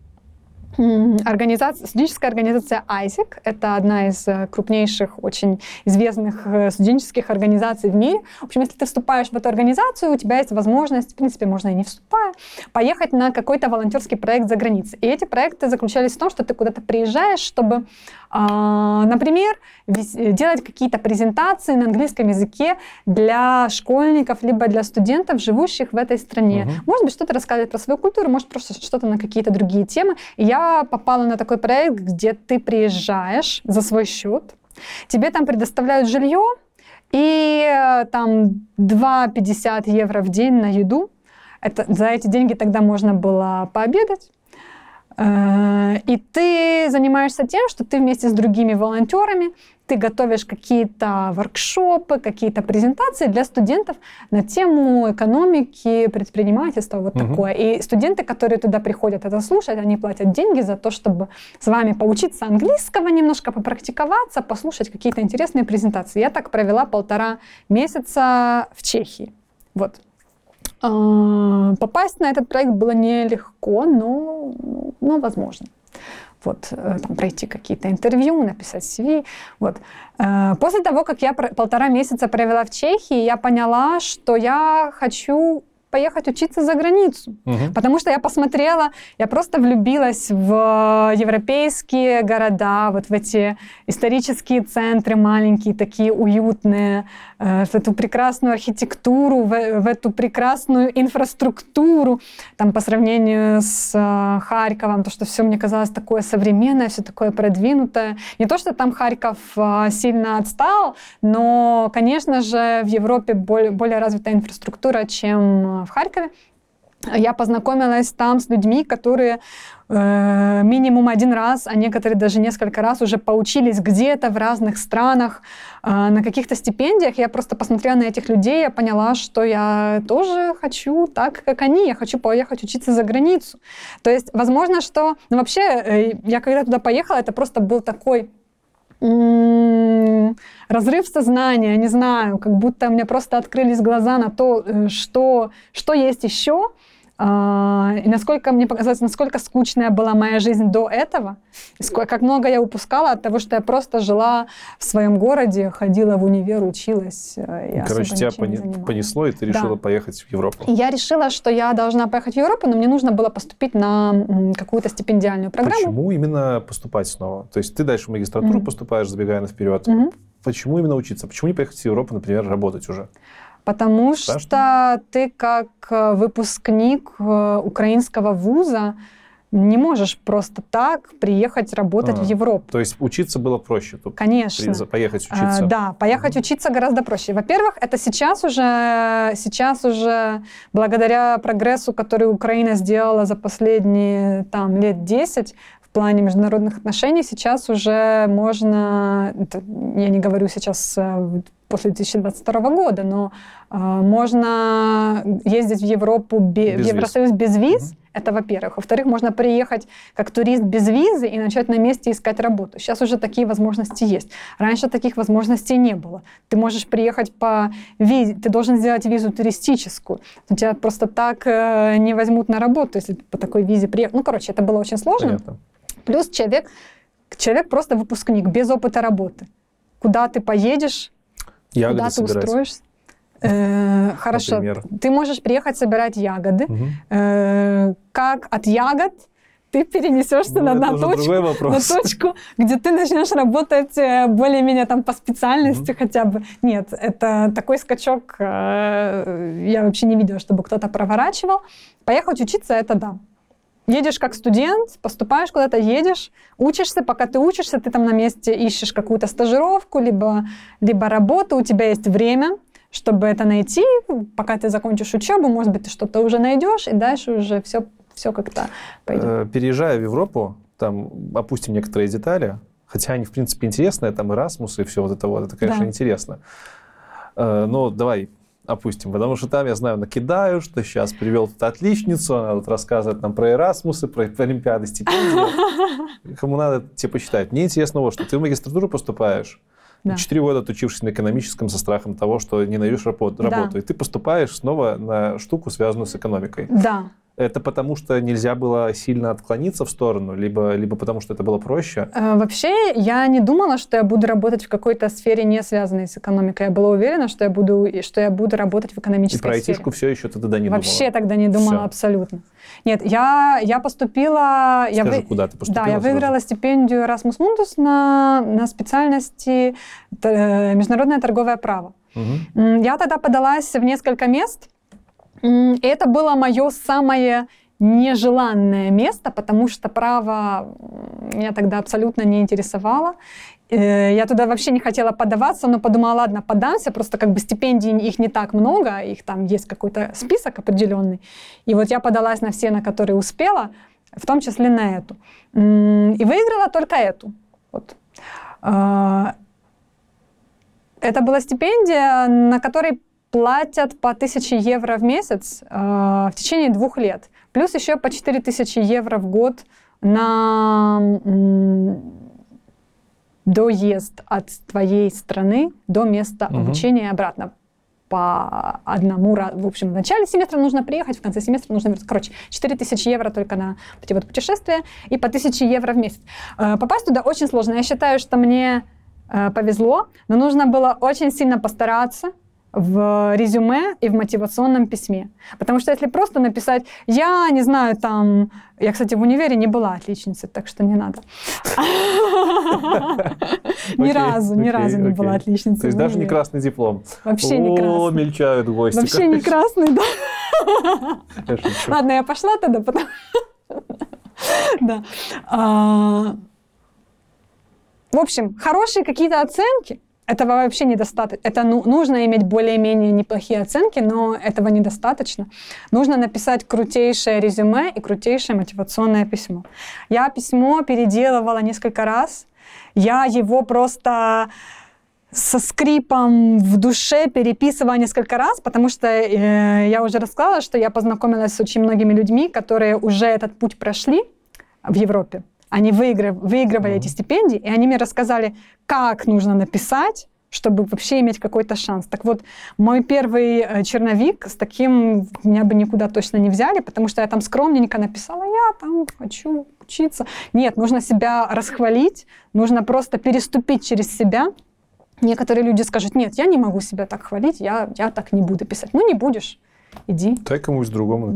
Организация, студенческая организация ISIC – это одна из э, крупнейших, очень известных э, студенческих организаций в мире. В общем, если ты вступаешь в эту организацию, у тебя есть возможность, в принципе, можно и не вступая, поехать на какой-то волонтерский проект за границей. И эти проекты заключались в том, что ты куда-то приезжаешь, чтобы, например, вес- э, делать какие-то презентации на английском языке для школьников либо для студентов, живущих в этой стране. Мгм. Может быть, что-то рассказывать про свою культуру, может, просто что-то на какие-то другие темы. И я попала на такой проект, где ты приезжаешь за свой счет, тебе там предоставляют жилье, и э, там 2,50 евро в день на еду. Это, за эти деньги тогда можно было пообедать. Э, И ты занимаешься тем, что ты вместе с другими волонтерами, ты готовишь какие-то воркшопы, какие-то презентации для студентов на тему экономики, предпринимательства, вот Мгм. такое. И студенты, которые туда приходят это слушать, они платят деньги за то, чтобы с вами поучиться английского немножко, попрактиковаться, послушать какие-то интересные презентации. Я так провела полтора месяца в Чехии. Вот. А, Попасть на этот проект было нелегко, но, но возможно. Вот, э, там, пройти какие-то интервью, написать CV. Вот. Э, После того, как я полтора месяца провела в Чехии, я поняла, что я хочу поехать учиться за границу. Мгм. Потому что я посмотрела, я просто влюбилась в европейские города, вот в эти исторические центры маленькие, такие уютные, э, в эту прекрасную архитектуру, в, в эту прекрасную инфраструктуру, там по сравнению с э, Харьковом, то, что все мне казалось такое современное, все такое продвинутое. Не то, что там Харьков э, сильно отстал, но, конечно же, в Европе более, более развитая инфраструктура, чем э, в Харькове. Я познакомилась там с людьми, которые э, минимум один раз, а некоторые даже несколько раз уже поучились где-то в разных странах э, на каких-то стипендиях. Я просто посмотрела на этих людей, я поняла, что я тоже хочу так, как они. Я хочу поехать учиться за границу. То есть, возможно, что... Ну, вообще, э, я когда туда поехала, это просто был такой разрыв сознания, не знаю, как будто у меня просто открылись глаза на то, э, что, что есть еще, и насколько мне показалось, насколько скучная была моя жизнь до этого, и сколько, как много я упускала от того, что я просто жила в своем городе, ходила в универ, училась. э, и особо Короче, тебя пони- понесло, и ты Да. решила поехать в Европу. Я решила, что я должна поехать в Европу, но мне нужно было поступить на какую-то стипендиальную программу. Почему именно поступать снова? То есть ты дальше в магистратуру Мгм. поступаешь, забегая наперед. Мгм. почему именно учиться? Почему не поехать в Европу, например, работать уже? Потому Страшно? что ты как э, выпускник э, украинского вуза не можешь просто так приехать работать А, в Европу. То есть учиться было проще, тут Конечно. при- поехать А, учиться. Да, поехать учиться гораздо проще. Во-первых, это сейчас уже, сейчас уже благодаря прогрессу, который Украина сделала за последние там, лет 10 в плане международных отношений, сейчас уже можно, я не говорю сейчас э, после 2022 года, но э, можно ездить в Европу, бе- Без в виз. Евросоюз без виз, это во-первых. Во-вторых, можно приехать как турист без визы и начать на месте искать работу. Сейчас уже такие возможности есть. Раньше таких возможностей не было. Ты можешь приехать по визе, ты должен сделать визу туристическую. У тебя просто так э, не возьмут на работу, если ты по такой визе приехал. Ну, короче, это было очень сложно. Понятно. Плюс человек, человек просто выпускник, без опыта работы. Куда ты поедешь, Ягоды куда ты собирать. устроишься. Э, хорошо, Например. ты можешь приехать собирать ягоды. Э, как от ягод ты перенесешься Ну, на, на точку, на точку, где ты начнешь работать э, более-менее там по специальности хотя бы. Нет, это такой скачок э, я вообще не видела, чтобы кто-то проворачивал. Поехать учиться, это да. Едешь как студент, поступаешь куда-то, едешь, учишься, пока ты учишься, ты там на месте ищешь какую-то стажировку, либо, либо работу, у тебя есть время, чтобы это найти, пока ты закончишь учебу, может быть, ты что-то уже найдешь, и дальше уже все, все как-то пойдет. Э, Переезжая в Европу, там опустим некоторые детали, хотя они, в принципе, интересные, там Erasmus и все вот это вот, это, конечно, Да. интересно. Э, Но давай опустим, потому что там, я знаю, накидаю, что сейчас привел тут отличницу, она тут рассказывает нам про Erasmus, про Олимпиады, стипендии. [laughs] Кому надо, те почитать. Мне интересно вот, что ты в магистратуру поступаешь, Да. Четыре года отучившись на экономическом со страхом того, что не найдешь рапо- Да. работу, и ты поступаешь снова на штуку, связанную с экономикой. Да. Это потому, что нельзя было сильно отклониться в сторону, либо, либо потому, что это было проще? Э, Вообще, я не думала, что я буду работать в какой-то сфере, не связанной с экономикой. Я была уверена, что я буду, и что я буду работать в И экономической про сфере. айтишку все еще ты тогда не Вообще думала? тогда не думала Всё. абсолютно. Нет, я, я поступила... я Скажи, вы- куда ты поступила? Да, я сразу? выиграла стипендию Erasmus Mundus на, на специальности э, международное торговое право. М, Я тогда подалась в несколько мест, и это было мое самое нежеланное место, потому что право меня тогда абсолютно не интересовало. Э, Я туда вообще не хотела подаваться, но подумала, ладно, подамся, просто как бы стипендий их не так много, их там есть какой-то список определенный. И вот я подалась на все, на которые успела, в том числе на эту. И выиграла только эту. Вот. А, Это была стипендия, на которой платят по 1000 евро в месяц э, в течение двух лет. Плюс еще по 4000 евро в год на доезд от твоей страны до места Мгм. обучения и обратно по одному разу. В общем, в начале семестра нужно приехать, в конце семестра нужно вернуться. Короче, 4000 евро только на эти вот путешествия и по 1000 евро в месяц. Э, Попасть туда очень сложно. Я считаю, что мне э, повезло, но нужно было очень сильно постараться в резюме и в мотивационном письме. Потому что если просто написать, я не знаю, там, я, кстати, в универе не была отличницей, так что не надо. [laughs] Ни разу, ни разу не была отличницей. То есть даже не красный диплом. Вообще не О, красный. мельчают гости. Вообще не красный, да. [laughs] Ладно, я пошла тогда, потому... [laughs] Да. А, В общем, хорошие какие-то оценки, этого вообще недостаточно. Это ну, нужно иметь более-менее неплохие оценки, но этого недостаточно. Нужно написать крутейшее резюме и крутейшее мотивационное письмо. Я письмо переделывала несколько раз. Я его просто со скрипом в душе переписывала несколько раз, потому что э, я уже рассказала, что я познакомилась с очень многими людьми, которые уже этот путь прошли в Европе. Они выигрывали Мгм. эти стипендии, и они мне рассказали, как нужно написать, чтобы вообще иметь какой-то шанс. Так вот, мой первый э, черновик с таким меня бы никуда точно не взяли, потому что я там скромненько написала, я там хочу учиться. Нет, нужно себя расхвалить, нужно просто переступить через себя. Некоторые люди скажут, нет, я не могу себя так хвалить, я, я так не буду писать. Ну, не будешь. Иди. Дай кому-нибудь другому.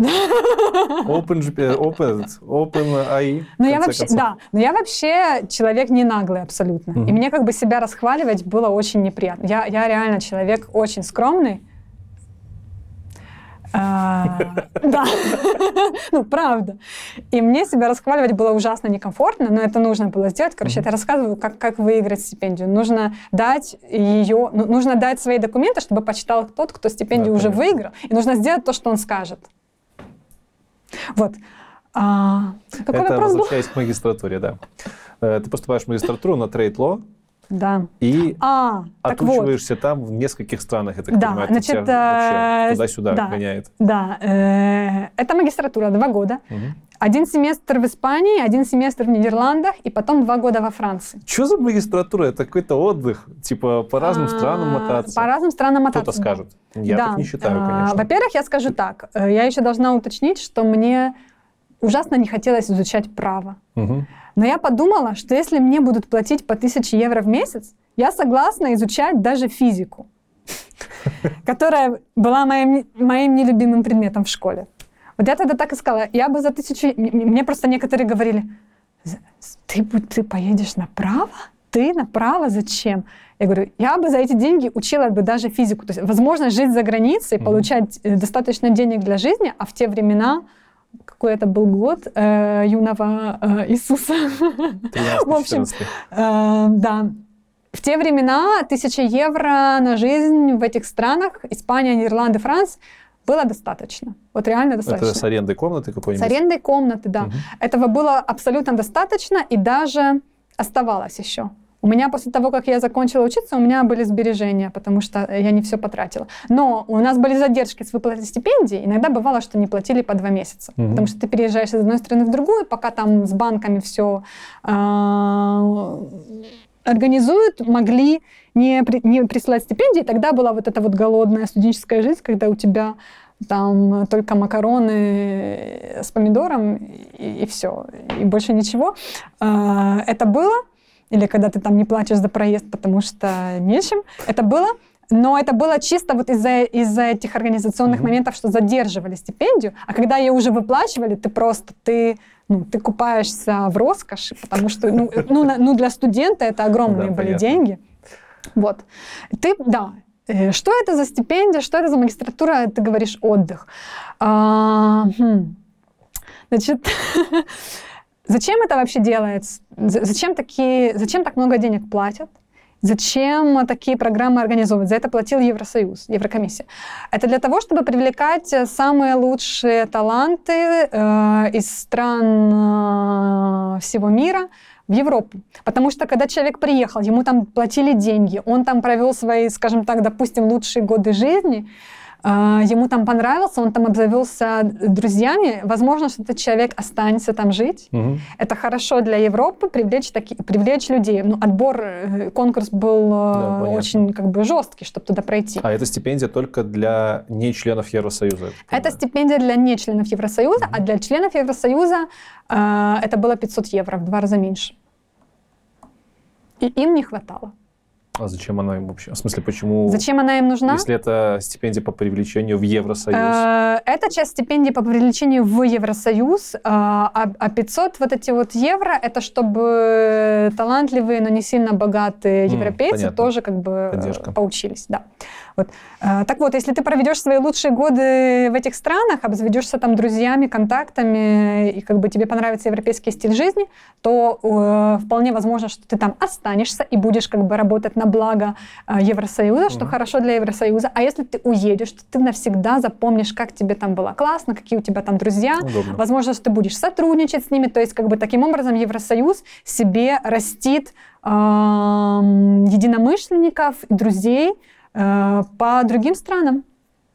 Open, open, open AI. Но я вообще, концов. да, но я вообще человек не наглый абсолютно. И Мгм. мне как бы себя расхваливать было очень неприятно. Я, я реально человек очень скромный. А, [laughs] Да, [laughs] ну правда. И мне себя расхваливать было ужасно некомфортно, но это нужно было сделать. Короче, я рассказываю, как, как выиграть стипендию. Нужно дать ее, ну, нужно дать свои документы, чтобы почитал тот, кто стипендию уже выиграл. И нужно сделать то, что он скажет. Вот. А, какой Это вопрос был? к магистратуре, да. Э, Ты поступаешь в магистратуру на трейд-ло Да. и А, так вот. отучиваешься там в нескольких странах, я так Да, понимаю. Значит, тебя вообще э, туда-сюда да. гоняет. Да, э, это магистратура, два года. Мгм. Один семестр в Испании, один семестр в Нидерландах и потом два года во Франции. Что за магистратура? Это какой-то отдых, типа по разным странам А, мотаться. По разным странам мотаться. Кто-то скажет. Я Да. так не считаю, А, конечно. Во-первых, я скажу так. э, Я еще должна уточнить, что мне ужасно не хотелось изучать право. Мгм. Но я подумала, что если мне будут платить по 1000 евро в месяц, я согласна изучать даже физику, [laughs] которая была моим, моим нелюбимым предметом в школе. Вот я тогда так и сказала. Я бы за тысячу... Мне просто некоторые говорили, «З- с- ты, ты поедешь направо? Ты направо? Зачем? Я говорю, я бы за эти деньги учила бы даже физику. То есть, возможно, жить за границей, Мгм. получать э, достаточно денег для жизни, а в те времена, какой это был год э, юного э, Иисуса, 13, в общем, 14. Э, да. В те времена 1000 евро на жизнь в этих странах, Испания, Нидерланды, Франция, было достаточно. Вот реально достаточно. Это с арендой комнаты С какой-нибудь? арендой комнаты, да. Мгм. Этого было абсолютно достаточно и даже оставалось еще. У меня после того, как я закончила учиться, у меня были сбережения, потому что я не все потратила. Но у нас были задержки с выплатой стипендий. Иногда бывало, что не платили по два месяца. Мгм. Потому что ты переезжаешь из одной страны в другую, пока там с банками все организуют, могли не, при- не присылать стипендии. Тогда была вот эта вот голодная студенческая жизнь, когда у тебя там только макароны с помидором и, все, и больше ничего. А, Это было, или когда ты там не платишь за проезд, потому что нечем, это было. Но это было чисто вот из-за из этих организационных Мгм. моментов, что задерживали стипендию, а когда ее уже выплачивали, ты просто ты ну, ты купаешься в роскоши, потому что ну, [laughs] ну, ну, для студента это огромные Да, были понятно. деньги. Вот. Ты, да. Э, Что это за стипендия, что это за магистратура, ты говоришь отдых. А, хм. Значит, [laughs] зачем это вообще делается? Зачем, такие, зачем так много денег платят? Зачем такие программы организовывать? За это платил Евросоюз, Еврокомиссия. Это для того, чтобы привлекать э, самые лучшие таланты э, из стран э, всего мира в Европу. Потому что когда человек приехал, ему там платили деньги, он там провел свои, скажем так, допустим, лучшие годы жизни, ему там понравился, он там обзавелся друзьями, возможно, что этот человек останется там жить. Мгм. Это хорошо для Европы привлечь, таки, привлечь людей. Ну, отбор, э, конкурс был э, Да, понятно. очень как бы жесткий, чтобы туда пройти. А это стипендия только для не членов Евросоюза? Это стипендия для не членов Евросоюза, а для членов Евросоюза э, это было 500 евро, в два раза меньше. И им не хватало. А зачем она им вообще? В смысле, почему? Зачем она им нужна? Если это стипендия по привлечению в Евросоюз. Э, Это часть стипендии по привлечению в Евросоюз, э, а а 500 вот эти вот евро, это чтобы талантливые, но не сильно богатые европейцы тоже как бы э, поучились. Да. Вот. Э, Так вот, если ты проведешь свои лучшие годы в этих странах, обзаведешься там друзьями, контактами, и как бы тебе понравится европейский стиль жизни, то э, вполне возможно, что ты там останешься и будешь как бы работать на благо э, Евросоюза, что Мгм. хорошо для Евросоюза. А если ты уедешь, то ты навсегда запомнишь, как тебе там было классно, какие у тебя там друзья. Удобно. Возможно, что ты будешь сотрудничать с ними. То есть, как бы таким образом Евросоюз себе растит эм, единомышленников друзей э, по другим странам.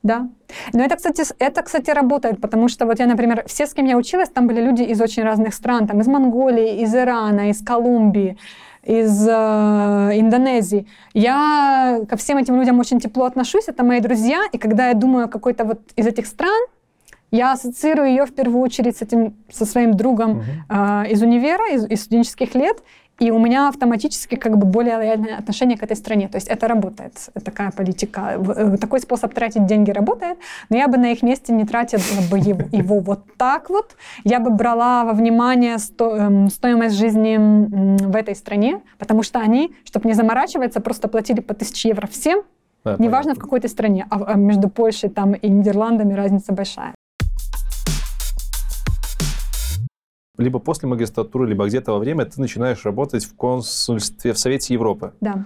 Да. Но это, кстати, это, кстати, работает, потому что вот я, например, все, с кем я училась, там были люди из очень разных стран, там из Монголии, из Ирана, из Колумбии, из э, Индонезии. Я ко всем этим людям очень тепло отношусь, это мои друзья, и когда я думаю о какой-то вот из этих стран, Я ассоциирую ее в первую очередь с этим, со своим другом Мгм. э, из универа, из, из студенческих лет, и у меня автоматически как бы более лояльное отношение к этой стране. То есть это работает, такая политика, в- э, такой способ тратить деньги работает, но я бы на их месте не тратила бы его, [laughs] его вот так вот. Я бы брала во внимание сто- эм, стоимость жизни в этой стране, потому что они, чтобы не заморачиваться, просто платили по 1000 евро всем, Да, неважно в понятно. какой то стране, а, а между Польшей там, и Нидерландами разница большая. Либо после магистратуры, либо где-то во время ты начинаешь работать в консульстве в Совете Европы. Да.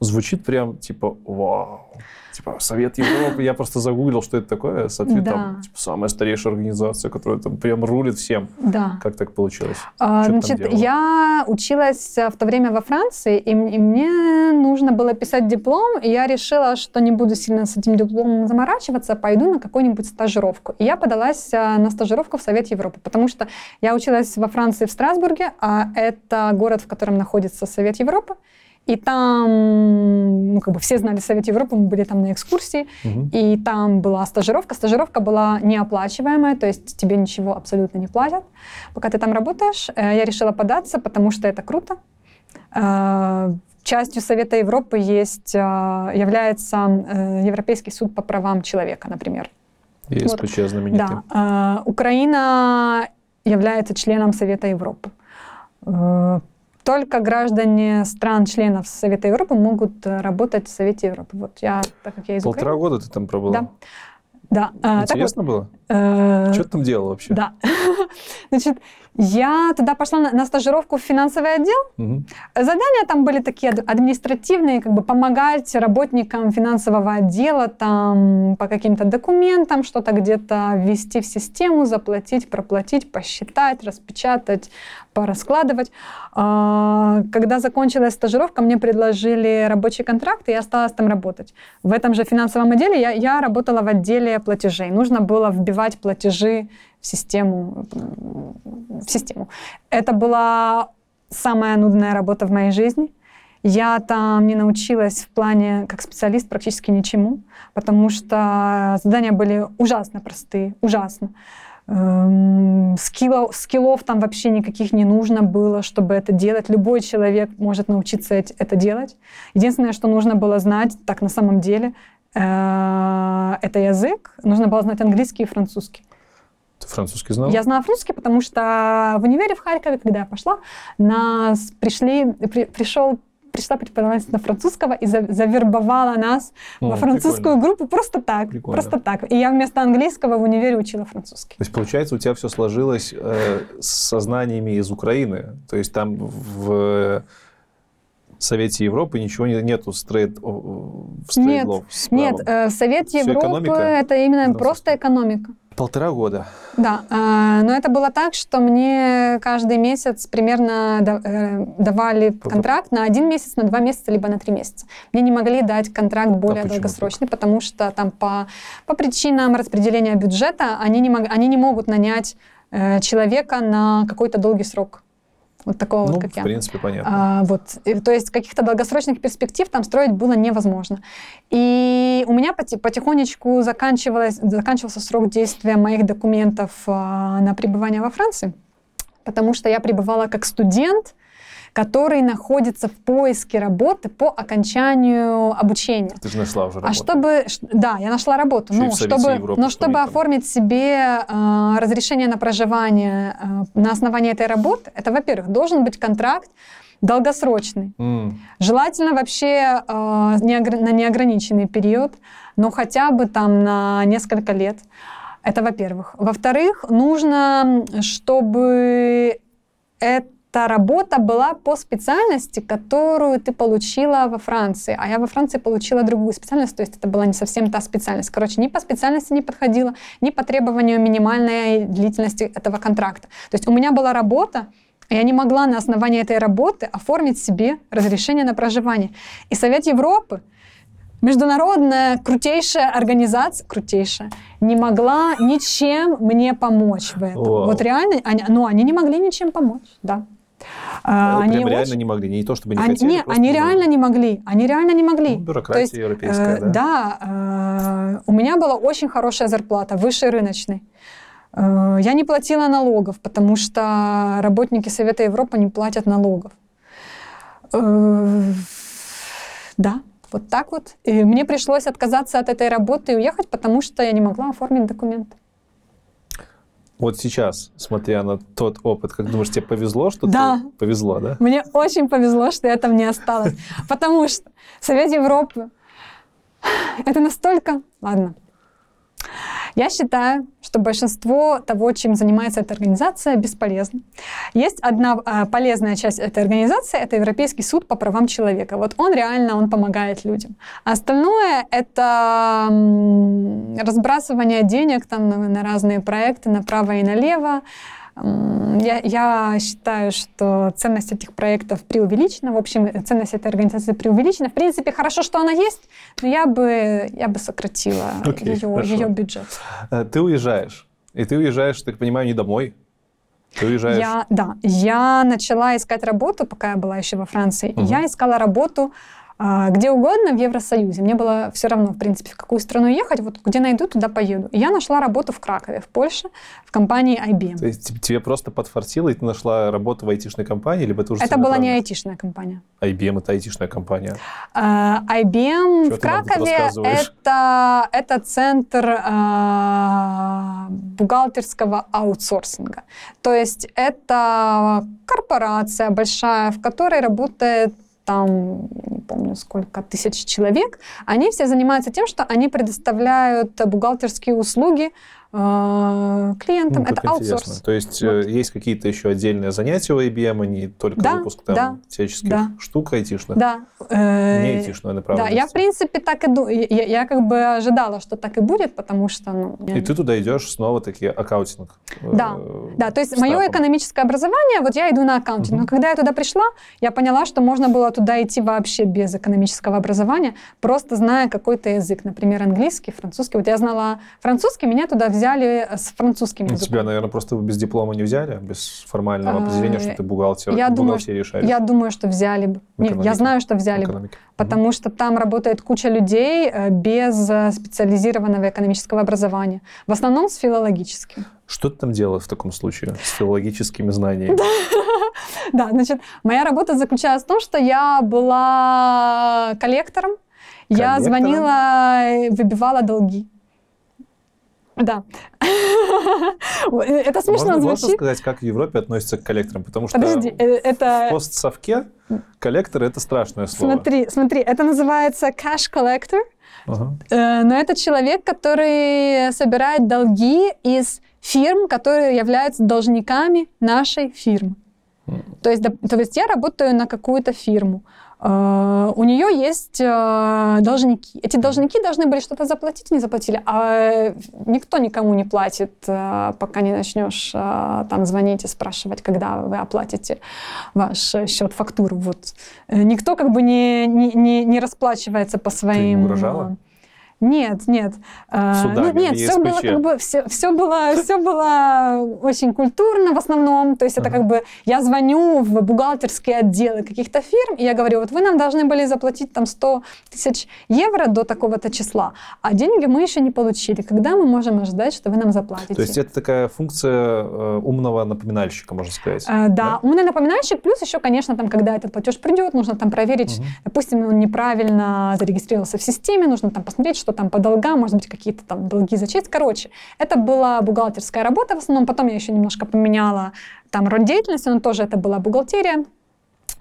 Звучит прям типа вау. Типа Совет Европы. Я просто загуглил, что это такое. С ответом, Да. типа, самая старейшая организация, которая там прям рулит всем. Да. Как так получилось? А, там Значит, я училась а, в то время во Франции, и, и мне нужно было писать диплом, и я решила, что не буду сильно с этим дипломом заморачиваться, пойду на какую-нибудь стажировку. И я подалась а, на стажировку в Совет Европы, потому что я училась во Франции в Страсбурге, а это город, в котором находится Совет Европы. И там, ну, как бы все знали Совет Европы, мы были там на экскурсии, Мгм. и там была стажировка. Стажировка была неоплачиваемая, то есть тебе ничего абсолютно не платят, пока ты там работаешь. Э, Я решила податься, потому что это круто. Э, Частью Совета Европы есть, э, является Европейский суд по правам человека, например. ЕСПЧ знаменитый. Да. Украина является членом Совета Европы. Только граждане стран-членов Совета Европы могут э, работать в Совете Европы. Вот я, так как я из Полтора Украины. года ты там пробыла? Да. Да. э, так вот, Интересно было? э, Что ты там делал вообще? Да. [laughs] Значит, я туда пошла на, на стажировку в финансовый отдел. Мгм. Задания там были такие ад- административные, как бы помогать работникам финансового отдела там по каким-то документам, что-то где-то ввести в систему, заплатить, проплатить, посчитать, распечатать, пораскладывать. А, Когда закончилась стажировка, мне предложили рабочий контракт, и я осталась там работать. В этом же финансовом отделе я, я работала в отделе платежей. Нужно было вбивать платежи систему. В систему. Это была самая нудная работа в моей жизни. Я там не научилась в плане как специалист практически ничему, потому что задания были ужасно простые, ужасно. Эм, Скиллов, там вообще никаких не нужно было, чтобы это делать. Любой человек может научиться эт- это делать. Единственное, что нужно было знать, так на самом деле, э, это язык. Нужно было знать английский и французский. Ты французский знал? Я знала французский, потому что в универе в Харькове, когда я пошла, нас пришли, при- пришел пришла преподавательница французского и за- завербовала нас О, во французскую прикольно. группу просто так, Прикольно. просто так. И я вместо английского в универе учила французский. То есть, получается, у тебя все сложилось э, с знаниями из Украины. То есть там в Совете Европы ничего не, нету стрейт, в Нет, стрейт Нет, правом. э, Совет Всё Европы экономика? это именно просто экономика. Полтора года. Да, э, но это было так, что мне каждый месяц примерно э, давали контракт на один месяц, на два месяца, либо на три месяца. Мне не могли дать контракт более почему долгосрочный, потому что там по, по причинам распределения бюджета они не, мог- они не могут нанять э, человека на какой-то долгий срок. Вот такого ну, вот, как в я. принципе, понятно. А, вот, И, то есть каких-то долгосрочных перспектив там строить было невозможно. И у меня поти- потихонечку заканчивалось, заканчивался срок действия моих документов а, на пребывание во Франции, потому что я пребывала как студент, который находится в поиске работы по окончанию обучения. Ты же нашла уже А работу. чтобы, ш- да, я нашла работу, Еще ну, чтобы, Европы, но что чтобы оформить себе э, разрешение на проживание э, на основании этой работы, это, во-первых, должен быть контракт долгосрочный, М, желательно вообще э, неогр- на неограниченный период, но хотя бы там на несколько лет. Это во-первых. Во-вторых, нужно, чтобы эта работа была по специальности, которую ты получила во Франции. А я во Франции получила другую специальность, то есть это была не совсем та специальность. Короче, ни по специальности не подходила, ни по требованию минимальной длительности этого контракта. То есть у меня была работа, и я не могла на основании этой работы оформить себе разрешение на проживание. И Совет Европы, международная крутейшая организация, крутейшая, не могла ничем мне помочь в этом. Вау. Вот реально, они, ну, они не могли ничем помочь, да. А, Э, они Прям реально очень- не могли. Не то, чтобы не они, хотели. не, они реально не могли. Они реально не могли. Ну, бюрократия есть, европейская, э, да. Да, э, у меня была очень хорошая зарплата, выше рыночной. Э, Я не платила налогов, потому что работники Совета Европы не платят налогов. Э, Да, вот так вот. И мне пришлось отказаться от этой работы и уехать, потому что я не могла оформить документы. Вот сейчас, смотря на тот опыт, как думаешь, тебе повезло, что Да. ты повезло, да? Мне очень повезло, что я там не осталась. Потому что Совет Европы это настолько... Ладно. Я считаю, что большинство того, чем занимается эта организация, бесполезно. Есть одна а, полезная часть этой организации, это Европейский суд по правам человека. Вот он реально, он помогает людям. А остальное — это разбрасывание денег там, на, на разные проекты направо и налево. Я, я считаю, что ценность этих проектов преувеличена. В общем, ценность этой организации преувеличена. В принципе, хорошо, что она есть, но я бы, я бы сократила Окей, ее, хорошо. ее бюджет. Э, Ты уезжаешь. И ты уезжаешь, так понимаю, не домой. Ты уезжаешь... Я, да, я начала искать работу, пока я была еще во Франции. Мгм. я искала работу где угодно в Евросоюзе. Мне было все равно, в принципе, в какую страну ехать. Вот где найду, туда поеду. И я нашла работу в Кракове, в Польше, в компании IBM. То есть тебе просто подфартило, и ты нашла работу в айтишной компании, либо ты уже Это была не айтишная компания. IBM это айтишная компания. А, IBM Чё в Кракове это, это центр а, бухгалтерского аутсорсинга. То есть это корпорация большая, в которой работает там, не помню, сколько тысяч человек. Они все занимаются тем, что они предоставляют бухгалтерские услуги клиентам. Ну, это интересно. аутсорс. То есть э, есть какие-то еще отдельные занятия у IBM, а не только Да, выпуск там да, всяческих да. штук айтишных? Да. э, Не айтишное Да, направленности. я в принципе так и ду- я, я как бы ожидала, что так и будет, потому что ну, И ты туда идешь снова таки accounting. э, Да, Да, то есть мое экономическое образование, вот я иду на accounting. Но когда я туда пришла, я поняла, что можно было туда идти вообще без экономического образования, просто зная какой-то язык, например, английский, французский. Вот я знала французский, меня туда взяли с французским Ну, языком. Тебя, наверное, просто без диплома не взяли, без формального Э, определения, что ты бухгалтер, я думаю, бухгалтерии шаришь Я думаю, что взяли бы. Нет, я знаю, что взяли бы. Потому что там работает куча людей э, без э, специализированного экономического образования. В основном с филологическим. Что ты там делала в таком случае с филологическими знаниями? [laughs] Да, значит, моя работа заключалась в том, что я была коллектором. Я звонила, и выбивала долги. Да. [laughs] Это смешно Можно, можно звучит. сказать, как в Европе относятся к коллекторам? Потому что Подожди, э, в это... постсовке коллектор — это страшное слово. Смотри, смотри, это называется cash collector. Ага. Э, Но это человек, который собирает долги из фирм, которые являются должниками нашей фирмы. То есть, то есть я работаю на какую-то фирму. Э, У нее есть э, должники. Эти должники должны были что-то заплатить, не заплатили. А никто никому не платит, э, пока не начнешь там звонить и спрашивать, когда вы оплатите ваш счет, фактуру. Вот. Никто как бы не, не, не, не расплачивается по своим... угрожала? Нет, нет. Судами, ну, нет, в все было как бы все, все было все было очень культурно в основном. То есть это Ага. как бы я звоню в бухгалтерские отделы каких-то фирм, и я говорю, вот вы нам должны были заплатить там 100 тысяч евро до такого-то числа, а деньги мы еще не получили. Когда мы можем ожидать, что вы нам заплатите? То есть это такая функция э, умного напоминальщика, можно сказать. Э, да, умный напоминальщик, плюс еще, конечно, там, когда этот платеж придет, нужно там проверить, Мгм. допустим, он неправильно зарегистрировался в системе, нужно там посмотреть, что там по долгам, может быть, какие-то там долги зачесть. Короче, это была бухгалтерская работа в основном, потом я еще немножко поменяла там род деятельности, но тоже это была бухгалтерия,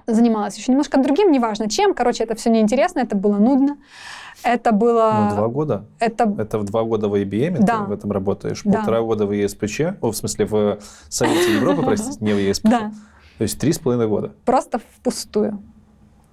занималась еще немножко другим, неважно чем, короче, это все неинтересно, это было нудно. Это было... Ну, два года. Это... Это в два года в IBM Да. ты в этом работаешь, Да. полтора года в ЕСПЧ, о, в смысле в Совете Европы, простите, не в ЕСПЧ. [laughs] Да, То есть три с половиной года. просто впустую.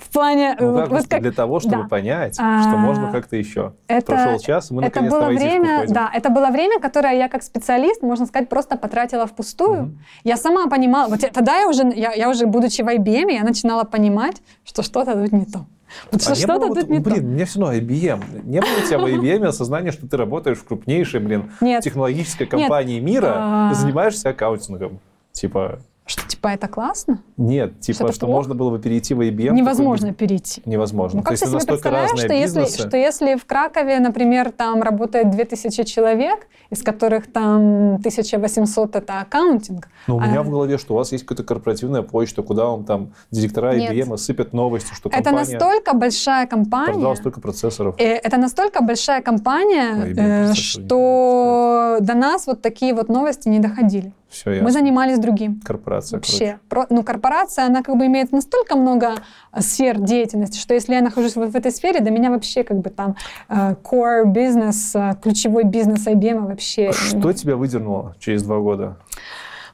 В плане... Ну, вот- как вот как- для того, чтобы да. понять, А, что можно как-то еще. это- Прошел час, мы это наконец-то было время, да, это было время, которое я как специалист, можно сказать, просто потратила впустую. Мгм. Я сама понимала, вот тогда я уже, я, я уже будучи в IBM, я начинала понимать, что что-то тут не то. Вот А что-то было вот- тут не блин, то. мне все равно IBM. Не было у тебя в IBM [laughs] осознания, что ты работаешь в крупнейшей, блин, Нет, технологической компании мира А. и занимаешься аккаунтингом? Типа, что типа это классно? Нет, типа, что плохо? можно было бы перейти в IBM. Невозможно такой перейти. Невозможно. Ну, То как есть ты это себе представляешь, что если, что если в Кракове, например, там работает 2000 человек, из которых там 1800 это аккаунтинг, Но у меня а- в голове, что у вас есть какая-то корпоративная почта, куда вам там директора Нет. IBM сыпят новости, что это компания настолько большая компания, продала столько процессоров. э, это настолько большая компания, э, что до нас вот такие вот новости не доходили. Все, я Мы занимались другим. корпорация. Вообще. Про- ну, корпорация, она как бы имеет настолько много э, сфер деятельности, что если я нахожусь вот в этой сфере, до меня вообще как бы там э, core бизнес, э, ключевой бизнес IBM вообще. Что тебя выдернуло через два года?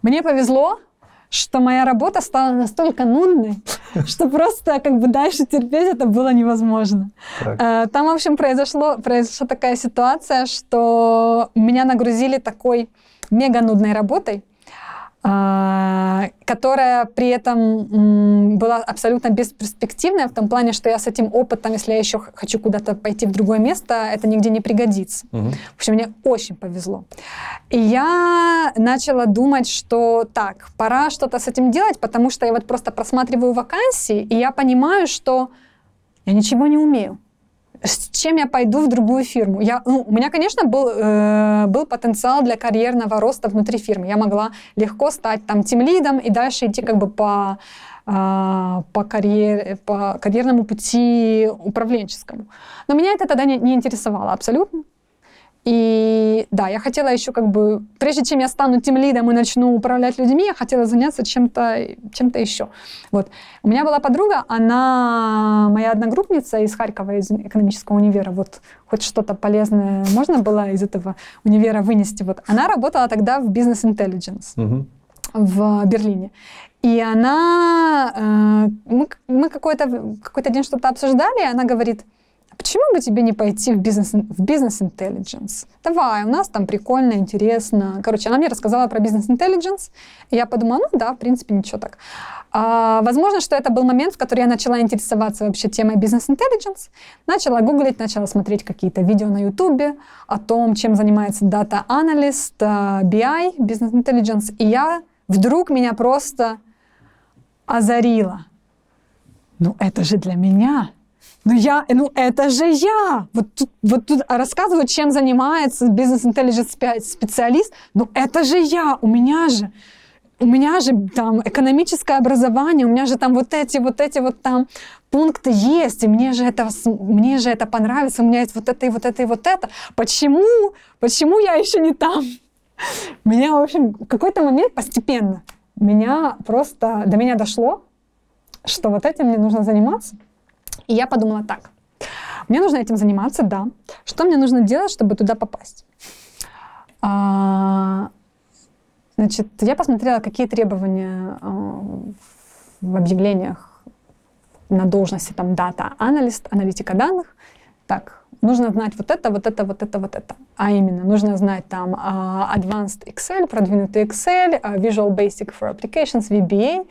Мне повезло, что моя работа стала настолько нудной, [laughs] что просто как бы дальше терпеть это было невозможно. Так. Там, в общем, произошло, произошла такая ситуация, что меня нагрузили такой мега нудной работой, а, которая при этом была абсолютно бесперспективная в том плане, что я с этим опытом, если я еще хочу куда-то пойти в другое место, это нигде не пригодится. Мгм. В общем, мне очень повезло. И я начала думать, что так, пора что-то с этим делать, потому что я вот просто просматриваю вакансии, и я понимаю, что я ничего не умею. С чем я пойду в другую фирму? Я, ну, у меня, конечно, был, э, был потенциал для карьерного роста внутри фирмы. Я могла легко стать там тимлидом и дальше идти как бы по, а, по, карьере, по карьерному пути управленческому. Но меня это тогда не, не интересовало абсолютно. И да, я хотела еще как бы, прежде чем я стану тем лидом и начну управлять людьми, я хотела заняться чем-то чем еще. Вот. У меня была подруга, она моя одногруппница из Харькова, из экономического универа. Вот хоть что-то полезное можно было из этого универа вынести. Вот. Она работала тогда в бизнес intelligence Мгм. в Берлине. И она, э, мы, мы какой-то, какой-то день что-то обсуждали, и она говорит, почему бы тебе не пойти в бизнес, в бизнес intelligence? Давай, у нас там прикольно, интересно. Короче, она мне рассказала про бизнес intelligence, и я подумала, ну да, в принципе, ничего так. А, возможно, что это был момент, в который я начала интересоваться вообще темой бизнес intelligence, начала гуглить, начала смотреть какие-то видео на ютубе о том, чем занимается дата-аналист, а, BI, бизнес intelligence, и я вдруг меня просто озарило. Ну, это же для меня. Ну, я, ну, это же я. Вот тут, вот тут рассказывают, чем занимается бизнес-интеллигенс специалист. Ну, это же я. У меня же, у меня же там экономическое образование, у меня же там вот эти, вот эти вот там пункты есть, и мне же это, мне же это понравится, у меня есть вот это и вот это и вот это. Почему? Почему я еще не там? Меня, в общем, в какой-то момент постепенно меня просто, до меня дошло, что вот этим мне нужно заниматься. И я подумала так, мне нужно этим заниматься, да. Что мне нужно делать, чтобы туда попасть? А, значит, я посмотрела, какие требования а, в объявлениях на должности там дата-аналист, аналитика данных. Так, нужно знать вот это, вот это, вот это, вот это. А именно, нужно знать там а, Advanced Excel, продвинутый Excel, а, Visual Basic for Applications, VBA,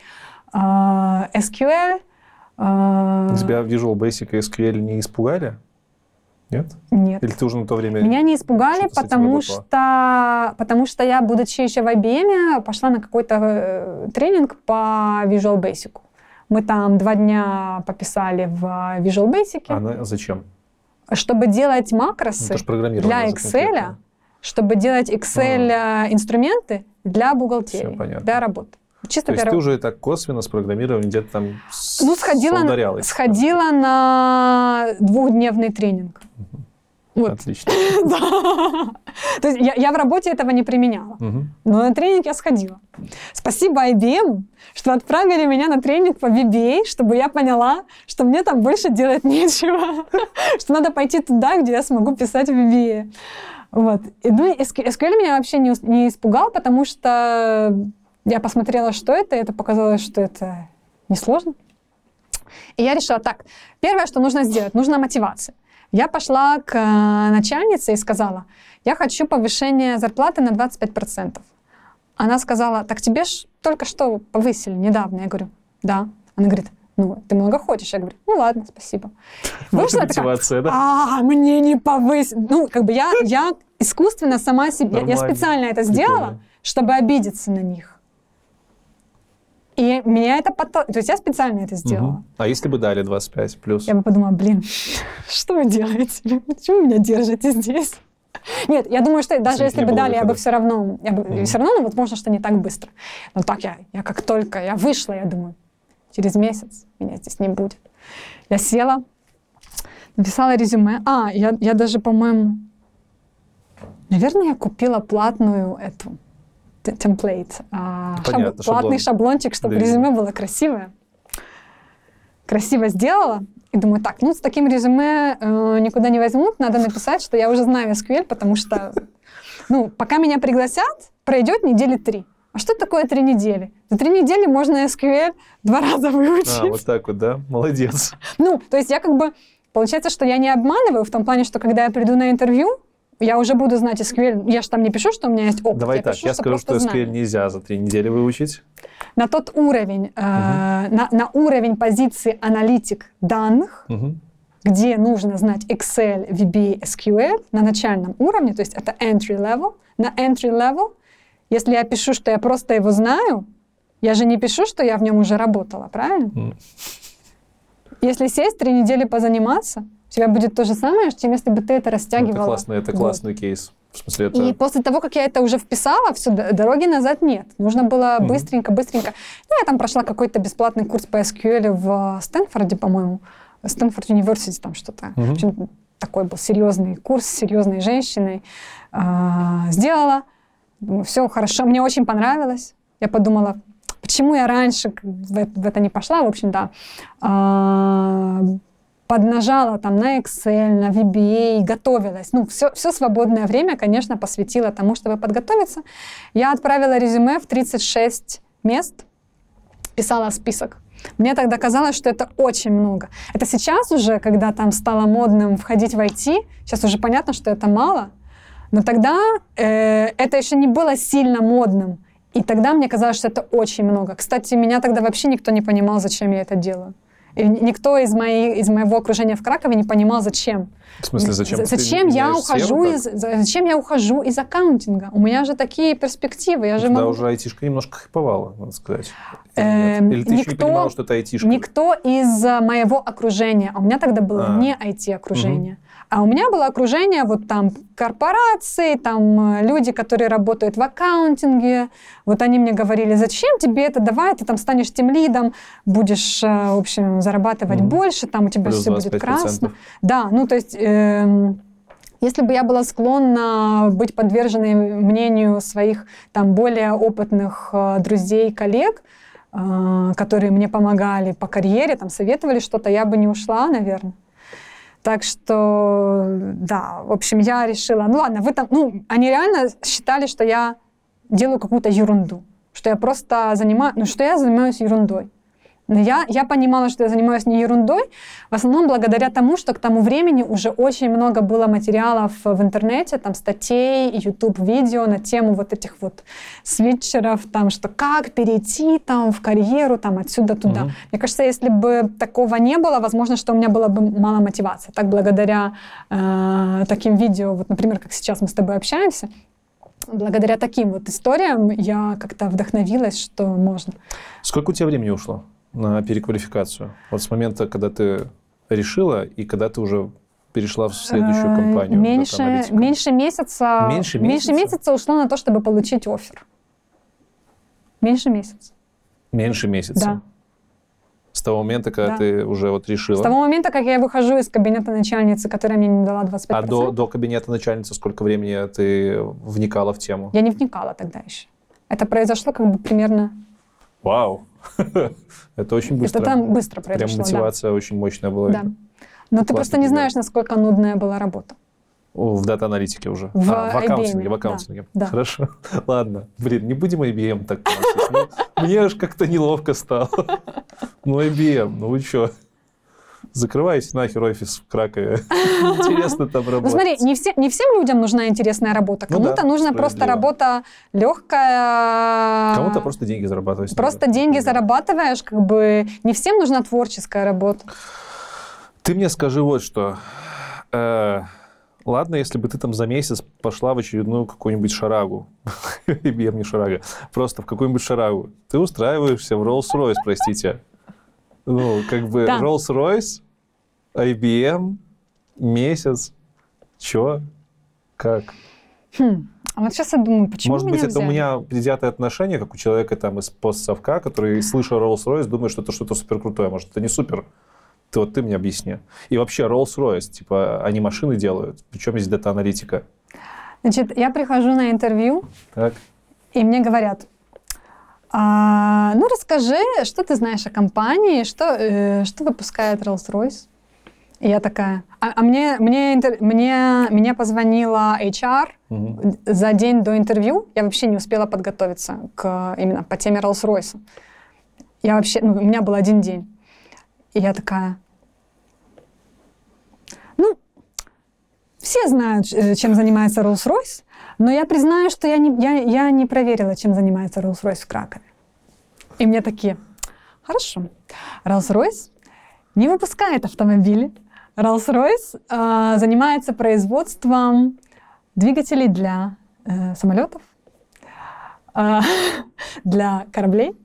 SQL. А, Тебя Visual Basic и SQL не испугали? Нет? Нет. Или ты уже на то время... Меня не испугали, потому что, потому что я, будучи еще в IBM, пошла на какой-то э, тренинг по Visual Basic. Мы там два дня пописали в Visual Basic, А на- зачем? чтобы делать Ну, макросы программирование для Excel, чтобы делать Excel э, инструменты для бухгалтерии, Всё понятно. для работы. Чисто То есть ты уже так косвенно с программированием где-то там Ну, сходила, солдарялась. сходила на двухдневный тренинг. Вот. Отлично. [laughs] Да. То есть я, я в работе этого не применяла. Мгм. Но на тренинг я сходила. Спасибо IBM, что отправили меня на тренинг по VBA, чтобы я поняла, что мне там больше делать [laughs] нечего. [laughs] Что надо пойти туда, где я смогу писать VBA. Вот. И, ну, SQL меня вообще не, не испугал, потому что я посмотрела, что это, и это показалось, что это несложно. И я решила, так, первое, что нужно сделать, нужна мотивация. Я пошла к э, начальнице и сказала, я хочу повышение зарплаты на 25%. Она сказала, так тебе ж только что повысили недавно. Я говорю, да. Она говорит, ну, ты много хочешь. Я говорю, ну ладно, спасибо. [laughs] Вот Вышла такая, мотивация, да? а, мне не повысили. Ну, как бы я, я искусственно сама себе, я Нормально. специально это сделала, Прикольно. чтобы обидеться на них. И меня это потом... То есть я специально это сделала. Мгм. А если бы дали 25 плюс? Я бы подумала, блин, [laughs] что вы делаете? Почему вы меня держите здесь? Нет, я думаю, что даже Если бы дали, я бы все равно, я бы, все равно, ну, возможно, что не так быстро. Но так я, я как только я вышла, я думаю, через месяц меня здесь не будет. Я села, написала резюме. А, я, я даже, по-моему, наверное, я купила платную эту темплейт, а, шаб- Понятно, шаблон. платный шаблончик, чтобы Для резюме было красивое. Красиво сделала. И думаю, так, ну с таким резюме э, никуда не возьмут, надо написать, что я уже знаю SQL, потому что, ну, пока меня пригласят, пройдет недели три. А что такое три недели? За три недели можно SQL два раза выучить. А, вот так вот, да? Молодец. Ну, то есть я как бы, получается, что я не обманываю в том плане, что когда я приду на интервью, я уже буду знать SQL. Я же там не пишу, что у меня есть опыт. Давай я так, пишу, я скажу, что SQL знаю. нельзя за три недели выучить. На тот уровень, э, на, на уровень позиции аналитик данных, Мгм. где нужно знать Excel, VBA, SQL на начальном уровне, то есть это entry level. На entry level, если я пишу, что я просто его знаю, я же не пишу, что я в нем уже работала, правильно? М. Если сесть три недели позаниматься, у тебя будет то же самое, чем если бы ты это Ну, растягивала. Это классно, это классный кейс. В смысле, это... И после того, как я это уже вписала, все, дороги назад нет. Нужно было быстренько, быстренько. Ну, я там прошла какой-то бесплатный курс по SQL в Стэнфорде, по-моему. Стэнфорд Университи там что-то. Мгм. В общем, такой был серьезный курс с серьезной женщиной. А, сделала. Все хорошо. Мне очень понравилось. Я подумала, почему я раньше в, э- в это не пошла. В общем, да. А, поднажала там на Excel, на VBA, готовилась. Ну, все, все свободное время, конечно, посвятила тому, чтобы подготовиться. Я отправила резюме в 36 мест, писала список. Мне тогда казалось, что это очень много. Это сейчас уже, когда там стало модным входить в IT, сейчас уже понятно, что это мало, но тогда э, это еще не было сильно модным. И тогда мне казалось, что это очень много. Кстати, меня тогда вообще никто не понимал, зачем я это делаю. И ни- никто из, моей, из моего окружения в Кракове не понимал, зачем. В смысле, зачем? Зачем я сферу ухожу из, за- зачем я ухожу из аккаунтинга? У меня же такие перспективы, я же Тогда могу- уже айтишка немножко хайповала, надо сказать. Эм, Или ты еще не никто- понимала, что это айтишка? Никто из э, моего окружения, а у меня тогда было А. не IT-окружение, а у меня было окружение вот там корпорации, там э, люди, которые работают в аккаунтинге. Вот они мне говорили, зачем тебе это, давай ты там станешь тем лидом, будешь, э, в общем, зарабатывать Мгм. больше, там у тебя Плюс все будет 25%. красно. Да, ну то есть... эм, если бы я была склонна быть подверженной мнению своих там более опытных э, друзей, коллег, которые мне помогали по карьере, там советовали что-то, я бы не ушла, наверное. Так что, да, в общем, я решила, ну ладно, вы там, ну, они реально считали, что я делаю какую-то ерунду, что я просто занимаюсь, ну, что я занимаюсь ерундой. Но я, я понимала, что я занимаюсь не ерундой, в основном благодаря тому, что к тому времени уже очень много было материалов в интернете, там статей, YouTube-видео на тему вот этих вот свитчеров, там, что как перейти там в карьеру, там, отсюда туда. Мгм. Мне кажется, если бы такого не было, возможно, что у меня было бы мало мотивации. Так, благодаря э, таким видео, вот, например, как сейчас мы с тобой общаемся, благодаря таким вот историям я как-то вдохновилась, что можно. Сколько у тебя времени ушло на переквалификацию? Вот с момента, когда ты решила, и когда ты уже перешла в следующую Э, компанию? Меньше, меньше месяца. Меньше Меньше месяца? месяца ушло на то, чтобы получить офер. Меньше месяца. Меньше месяца? Да. С того момента, когда Да. ты уже вот решила? С того момента, как я выхожу из кабинета начальницы, которая мне не дала 25%, А до, до кабинета начальницы сколько времени ты вникала в тему? я не вникала тогда еще. Это произошло как бы примерно... Вау! [laughs] Это очень быстро. Это там быстро Прям произошло, да. мотивация очень мощная была. да. Но ты просто не знаешь, насколько нудная была работа. В дата-аналитике уже. В а, в аккаунтинге, в аккаунтинге. да, да. Хорошо. [laughs] Ладно. Блин, не будем IBM так. Ну, Мне аж как-то неловко стало. [laughs] Ну, IBM, ну вы что? Закрывайте нахер офис в Кракове. [laughs] Интересно там Ну работать. смотри, не, все, не всем людям нужна интересная работа. Ну Кому-то да, нужна просто работа легкая. Кому-то просто деньги зарабатывать. Просто надо. деньги зарабатываешь, как бы не всем нужна творческая работа. Ты мне скажи вот что. Э, ладно, если бы ты там за месяц пошла в очередную какую-нибудь шарагу [laughs] IBM не шарага. Просто в какую-нибудь шарагу. Ты устраиваешься в Rolls-Royce, простите. Ну, как бы Да. Rolls-Royce, IBM, месяц. Чё? Как? Хм. А вот сейчас я думаю, почему Может быть, это у взяли? меня предвзятое отношение, как у человека там из постсовка, который, слыша Rolls-Royce, думает, что это что-то супер крутое. Может, это не супер. Ты вот ты мне объясни. И вообще Rolls-Royce, типа, они машины делают. Причем здесь дата-аналитика. Значит, я прихожу на интервью, Так? и мне говорят, «А, ну расскажи, что ты знаешь о компании, что, э, что выпускает Rolls-Royce? И я такая, а, а мне, мне, интер- мне, мне позвонила HR Мгм. за день до интервью, я вообще не успела подготовиться к, именно по теме Rolls-Royce. Я вообще, ну, у меня был один день. И я такая, ну, все знают, э, чем занимается Rolls-Royce, но я признаю, что я не, я, я не проверила, чем занимается Rolls-Royce в Кракове. И мне такие, хорошо, Rolls-Royce не выпускает автомобили. Rolls-Royce э, занимается производством двигателей для э, самолетов, э, [laughs] для кораблей,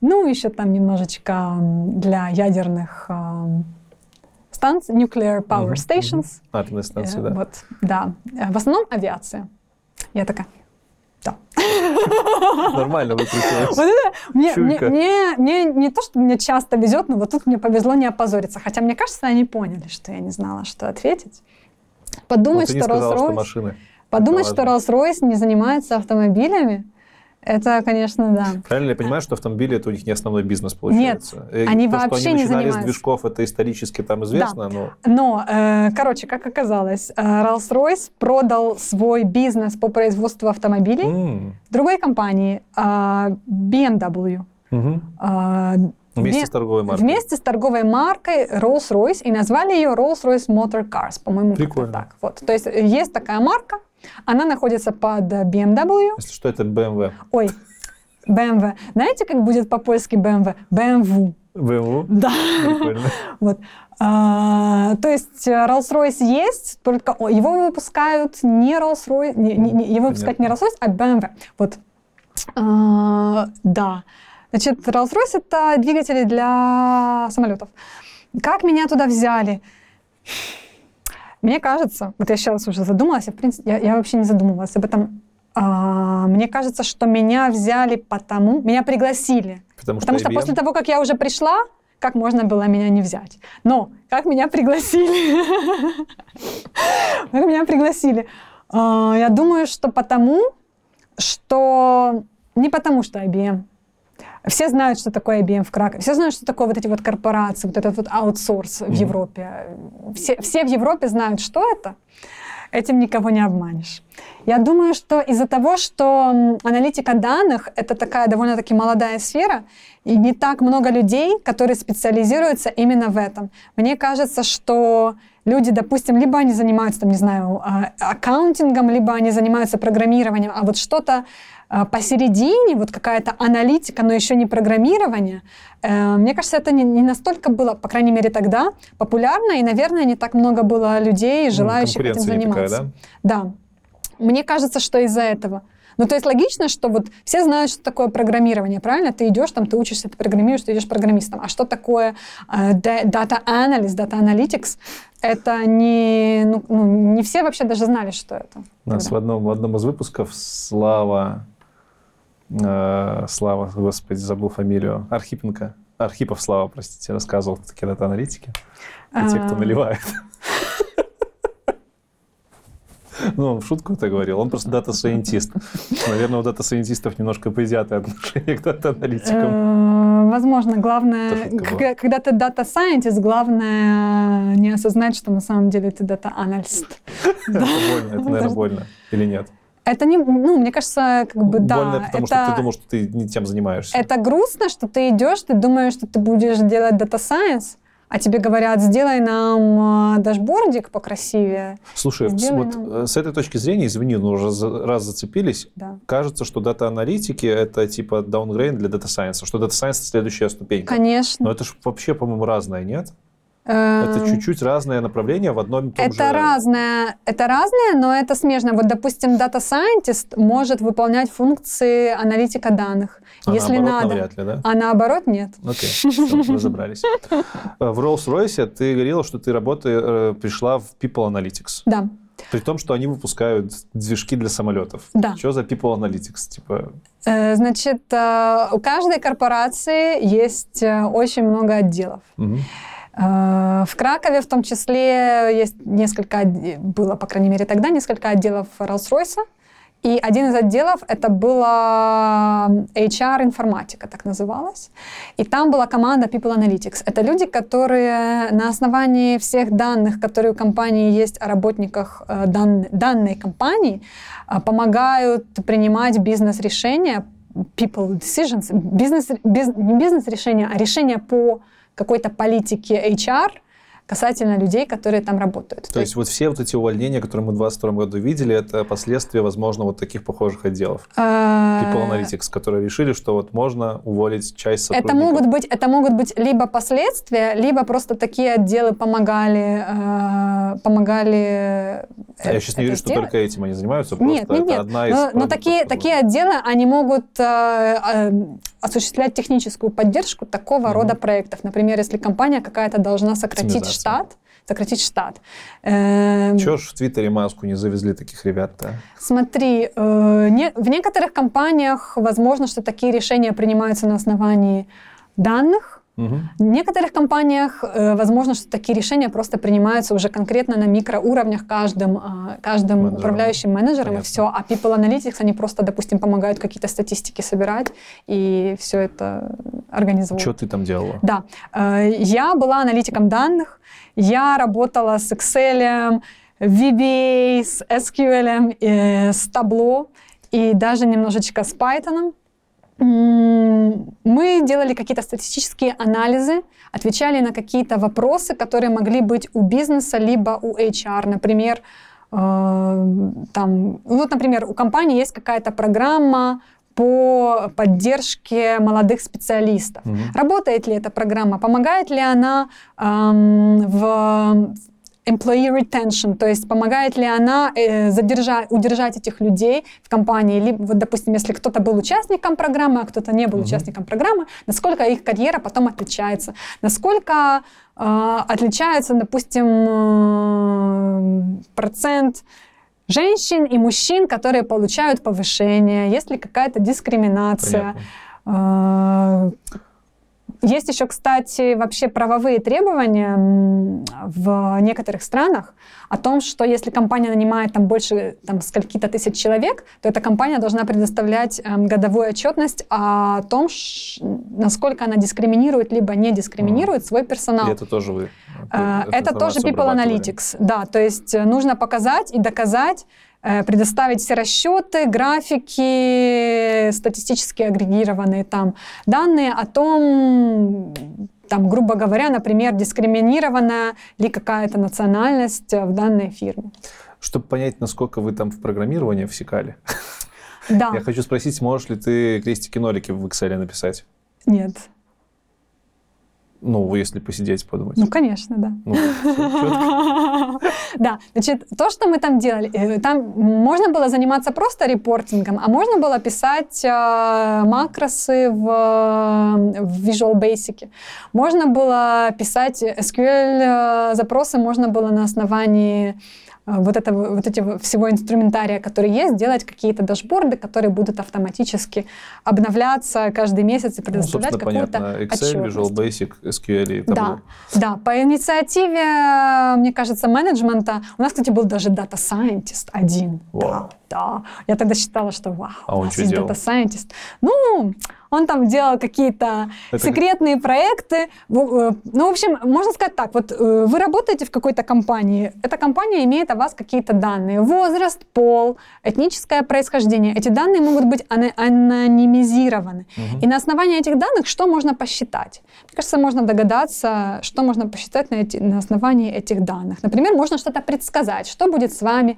ну, еще там немножечко для ядерных э, станций, nuclear power Мгм, stations. Атомные станции, Э, да. Вот, да. Э, В основном авиация. Я такая, да. [laughs] Нормально выкрутилось. Вот это мне, мне, Чуйка. мне, мне не то, что мне часто везет, но вот тут мне повезло не опозориться. Хотя мне кажется, они поняли, что я не знала, что ответить. Подумать, что подумать. Rolls-Royce не занимается автомобилями, это, конечно, да. Правильно я понимаю, что автомобили это у них не основной бизнес получается? Э, они то, вообще что они не начинали с занимаются. движков, это исторически там известно, но Но, э, короче, как оказалось, э, Rolls-Royce продал свой бизнес по производству автомобилей М, другой компании, э, BMW. мгм. Э, вместе с торговой маркой. Вместе с торговой маркой Rolls-Royce и назвали ее Rolls-Royce Motor Cars, по-моему, как-то так. Вот. То есть э, есть такая марка, она находится под BMW, Если что, это BMW. ой, BMW. Знаете, как будет по-польски BMW? BMW. BMW? Да. Прикольно. Вот. А, то есть э, Rolls-Royce есть, только его выпускают не Rolls-Royce, не- не- не- его выпускают не Rolls-Royce, а BMW. Вот. А, да. Значит, Rolls-Royce это двигатели для самолетов. Как меня туда взяли? Мне кажется, вот я сейчас уже задумалась, я, в принципе, я, я вообще не задумывалась об этом. А, мне кажется, что меня взяли потому, меня пригласили Потому, Потому что IBM после того, как я уже пришла, как можно было меня не взять? Но как меня пригласили? [laughs] Как меня пригласили? А, Я думаю, что потому, что... Не потому, что IBM. Все знают, что такое IBM в Кракове. Все знают, что такое вот эти вот корпорации, вот этот вот аутсорс в. Европе. Все, все в Европе знают, что это. Этим никого не обманешь. Я думаю, что из-за того, что аналитика данных — это такая довольно-таки молодая сфера, и не так много людей, которые специализируются именно в этом. Мне кажется, что люди, допустим, либо они занимаются, там, не знаю, а, аккаунтингом, либо они занимаются программированием, а вот что-то посередине, вот какая-то аналитика, но еще не программирование, э, мне кажется, это не, не настолько было, по крайней мере тогда, популярно, и, наверное, не так много было людей, желающих этим не такая, заниматься. да? Да. Мне кажется, что из-за этого. Ну, то есть логично, что вот все знают, что такое программирование, правильно? Ты идешь, там, ты учишься, ты программируешь, ты идешь программистом. А что такое э, data analyst, data analytics? Это не, ну, ну, не все вообще даже знали, что это. У нас в одном, в одном из выпусков Слава, э, Слава, господи, забыл фамилию, Архипенко, Архипов Слава, простите, рассказывал такие дата-аналитики. И те, кто А. наливает. Ну, он в шутку это говорил. Он просто data scientist. Наверное, у data scientist ов немножко предвзятое отношение к дата-аналитикам. Э, Возможно, главное, когда, ты scientist, главное не осознать, что на самом деле ты analyst. Это больно, это, наверное, больно. Или нет? Это не, ну, мне кажется, как бы да. Больно, потому что это- ты думал, что ты не тем занимаешься. Это грустно, что ты идешь, ты думаешь, что ты будешь делать Data Science, а тебе говорят, сделай нам э, дашбордик покрасивее. Слушай, Сделай вот нам. э, с этой точки зрения, извини, но уже за- раз зацепились, Да. кажется, что дата-аналитики — это типа downgrade для data science а, что data science — это следующая ступенька. Конечно. Но это же вообще, по-моему, разное, нет? Это Эм, чуть-чуть разное направление в одном и том Это же... разное, это разное, но это смежно. Вот, допустим, Data Scientist может выполнять функции аналитика данных, А если наоборот, надо. навряд ли, да? А наоборот нет. Окей, всё, [laughs] разобрались. Э, В Rolls-Royce ты говорила, что ты работаешь, э, пришла в People Analytics. Да, При том, что они выпускают движки для самолетов. Да. Что за People Analytics? Типа, Э, значит, у каждой корпорации есть очень много отделов. мгм. Э, В Кракове в том числе есть несколько, было, по крайней мере, тогда несколько отделов Rolls-Royce. И один из отделов это была HR-информатика, так называлась. И там была команда People Analytics. Это люди, которые на основании всех данных, которые у компании есть о работниках э, дан- данной компании, э, помогают принимать бизнес-решения, people decisions, бизнес, биз- не бизнес-решения, а решения по какой-то политике HR касательно людей, которые там работают. То есть вот все вот эти увольнения, которые мы в 2022 году видели, это последствия, возможно, вот таких похожих отделов. э, People Analytics, которые решили, что вот можно уволить часть Это сотрудников. могут быть, это могут быть либо последствия, либо просто такие отделы помогали, э, помогали. А я сейчас не это говорю, что сделать. только этим они занимаются, Нет, нет, нет. одна из Но, но такие, такие отделы, они могут э, э, осуществлять техническую поддержку такого Мгм. рода проектов. Например, если компания какая-то должна сократить штат, сократить штат. Э, Чего ж в Твиттере маску не завезли таких ребят-то? Смотри, э, не- в некоторых компаниях возможно, что такие решения принимаются на основании данных. Мгм. В некоторых компаниях э, возможно, что такие решения просто принимаются уже конкретно на микроуровнях каждым, а, каждым Менеджером, управляющим менеджером Понятно. и все. А People Analytics, они просто, допустим, помогают какие-то статистики собирать и все это организовывать. Что ты там делала? Да, Э, я была аналитиком данных, я работала с Excel, VBA, с SQL, э, с Tableau и даже немножечко с Python. Мы делали какие-то статистические анализы, отвечали на какие-то вопросы, которые могли быть у бизнеса либо у HR. Например, э, там, вот, например, у компании есть какая-то программа по поддержке молодых специалистов. Мгм. Работает ли эта программа? Помогает ли она эм, в employee retention, то есть помогает ли она э, задержать, удержать этих людей в компании, либо, вот, допустим, если кто-то был участником программы, а кто-то не был Мгм. участником программы, насколько их карьера потом отличается, насколько э, отличается, допустим, э, процент женщин и мужчин, которые получают повышение, есть ли какая-то дискриминация. Понятно. Есть еще, кстати, вообще правовые требования в некоторых странах о том, что если компания нанимает там больше там, скольки-то тысяч человек, то эта компания должна предоставлять эм, годовую отчетность о том, насколько она дискриминирует либо не дискриминирует свой персонал. И это тоже вы? Э, эту Это тоже People? Analytics. Да, то есть э, нужно показать и доказать, предоставить все расчеты, графики, статистически агрегированные там данные о том, там, грубо говоря, например, дискриминирована ли какая-то национальность э, в данной фирме. Чтобы понять, насколько вы там в программировании всекали, Да, [laughs] я хочу спросить, можешь ли ты крестики-нолики в Excel написать? нет. Ну, если посидеть, подумать. Ну, конечно, да. Ну. [laughs] Да, значит, то, что мы там делали, э, там можно было заниматься просто репортингом, а можно было писать э, макросы в, в Visual Basic. Можно было писать SQL э, можно было на основании вот этого, вот этого всего инструментария, который есть, делать какие-то дашборды, которые будут автоматически обновляться каждый месяц и Ну, предоставлять собственно, какую-то. Excel, Visual. Basic, SQL и Да, Tableau. да, по инициативе, э, мне кажется, менеджмента. У нас, кстати, был даже Data Scientist один. Вау. Да, да. Я тогда считала, что вау, А у нас есть делал? Data Scientist. Ну, он там делал какие-то Это секретные проекты. Э, Ну, в общем, можно сказать так. Вот э, вы работаете в какой-то компании, эта компания имеет о вас какие-то данные. Возраст, пол, этническое происхождение. Эти данные могут быть анонимизированы. Мгм. И на основании этих данных что можно посчитать? Мне кажется, можно догадаться, что можно посчитать на, эти, на основании этих данных. Например, можно что-то предсказать, что будет с вами,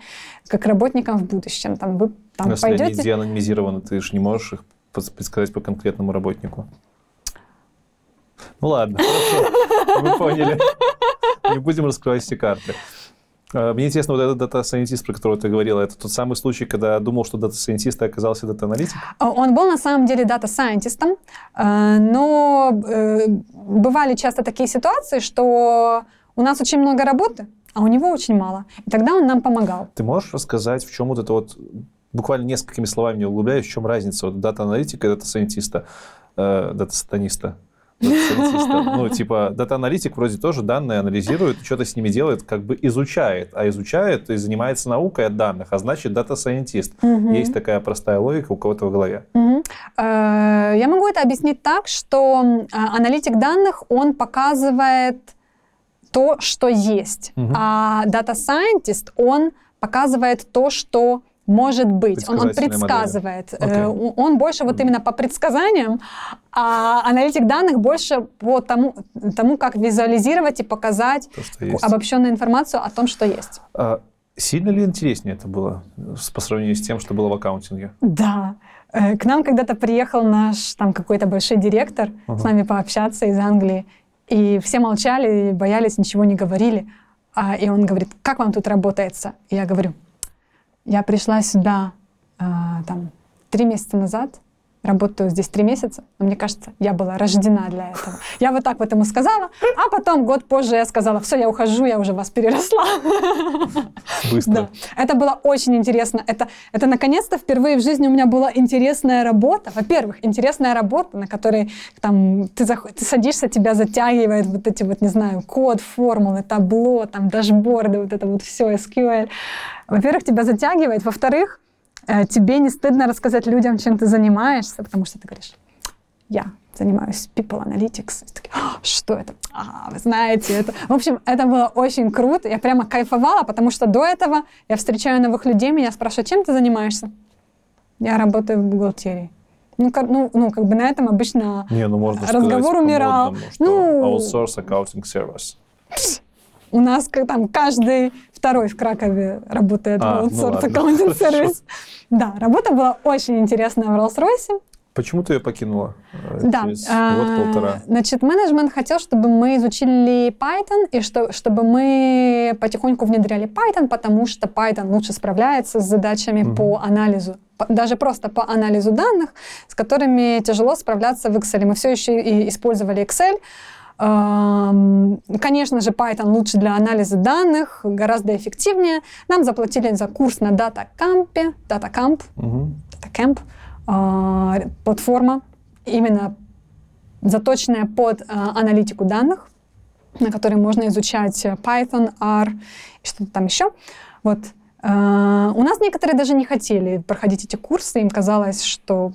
как работникам в будущем. Там, вы там, Если они пойдете... деанонимизированы, ты же не можешь их предсказать по конкретному работнику. Ну ладно, хорошо, мы поняли. Не будем раскрывать все карты. А, Мне интересно, вот этот data scientist, про которого ты говорила, это тот самый случай, когда думал, что data scientist, а оказался дата-аналитик? А, Он был на самом деле data scientist ом, но э, бывали часто такие ситуации, что у нас очень много работы, а у него очень мало. И тогда он нам помогал. Ты можешь рассказать, в чем вот это вот, буквально несколькими словами не углубляясь, в чем разница вот дата-аналитика и data scientist а, э, дата-сатаниста? [laughs] Ну, типа, дата-аналитик вроде тоже данные анализирует, что-то с ними делает, как бы изучает. А изучает и занимается наукой от данных, а значит, data scientist. Есть такая простая логика у кого-то в голове. Э, Я могу это объяснить так, что а, аналитик данных, он показывает то, что есть, а Scientist, он показывает то, что может быть. Он, он модели. предсказывает. Э, Окей. он- больше вот именно по предсказаниям, а аналитик данных больше по тому, тому как визуализировать и показать То, обобщенную информацию о том, что есть. А сильно ли интереснее это было по сравнению с тем, что было в аккаунтинге? Да. Э, К нам когда-то приехал наш там какой-то большой директор Ага. с нами пообщаться из Англии, и все молчали, боялись, ничего не говорили. А, и он говорит, как вам тут работается? И я говорю, я пришла сюда а, там три месяца назад, работаю здесь три месяца, но мне кажется, я была рождена для этого. [laughs] Я вот так вот ему сказала, а потом год позже я сказала, все, я ухожу, я уже вас переросла. [laughs] Быстро. Да, это было очень интересно. Это, это наконец-то впервые в жизни у меня была интересная работа. Во-первых, интересная работа, на которой там ты, зах- ты садишься, тебя затягивает вот эти вот, не знаю, код, формулы, табло, там дашборды, вот это вот все, SQL. Во-первых, тебя затягивает. Во-вторых, тебе не стыдно рассказать людям, чем ты занимаешься, потому что ты говоришь, я занимаюсь people analytics. И такие, «А, что это? А, вы знаете, это... В общем, это было очень круто. Я прямо кайфовала, потому что до этого я встречаю новых людей, меня спрашивают, чем ты занимаешься? Я работаю в бухгалтерии. Ну, как, ну, ну, как бы на этом обычно Не, ну можно разговор сказать умирал. что Ну, outsource accounting service. у нас как там каждый второй в Кракове работает А, в ну ладно, аккаунтинг хорошо. сервис. [laughs] Да, работа была очень интересная в Роллс-Ройсе. Почему ты ее покинула? э, Да. Через а, год-полтора. Значит, менеджмент хотел, чтобы мы изучили Python и что, чтобы мы потихоньку внедряли Python, потому что Python лучше справляется с задачами Мгм. по анализу, даже просто по анализу данных, с которыми тяжело справляться в Excel. Мы все еще и использовали Excel. Конечно же, Python лучше для анализа данных, гораздо эффективнее. Нам заплатили за курс на DataCamp, DataCamp. DataCamp, а, платформа, именно заточенная под а, аналитику данных, на которой можно изучать э, Python, R и что-то там еще. Вот. А, У нас некоторые даже не хотели проходить эти курсы, им казалось, что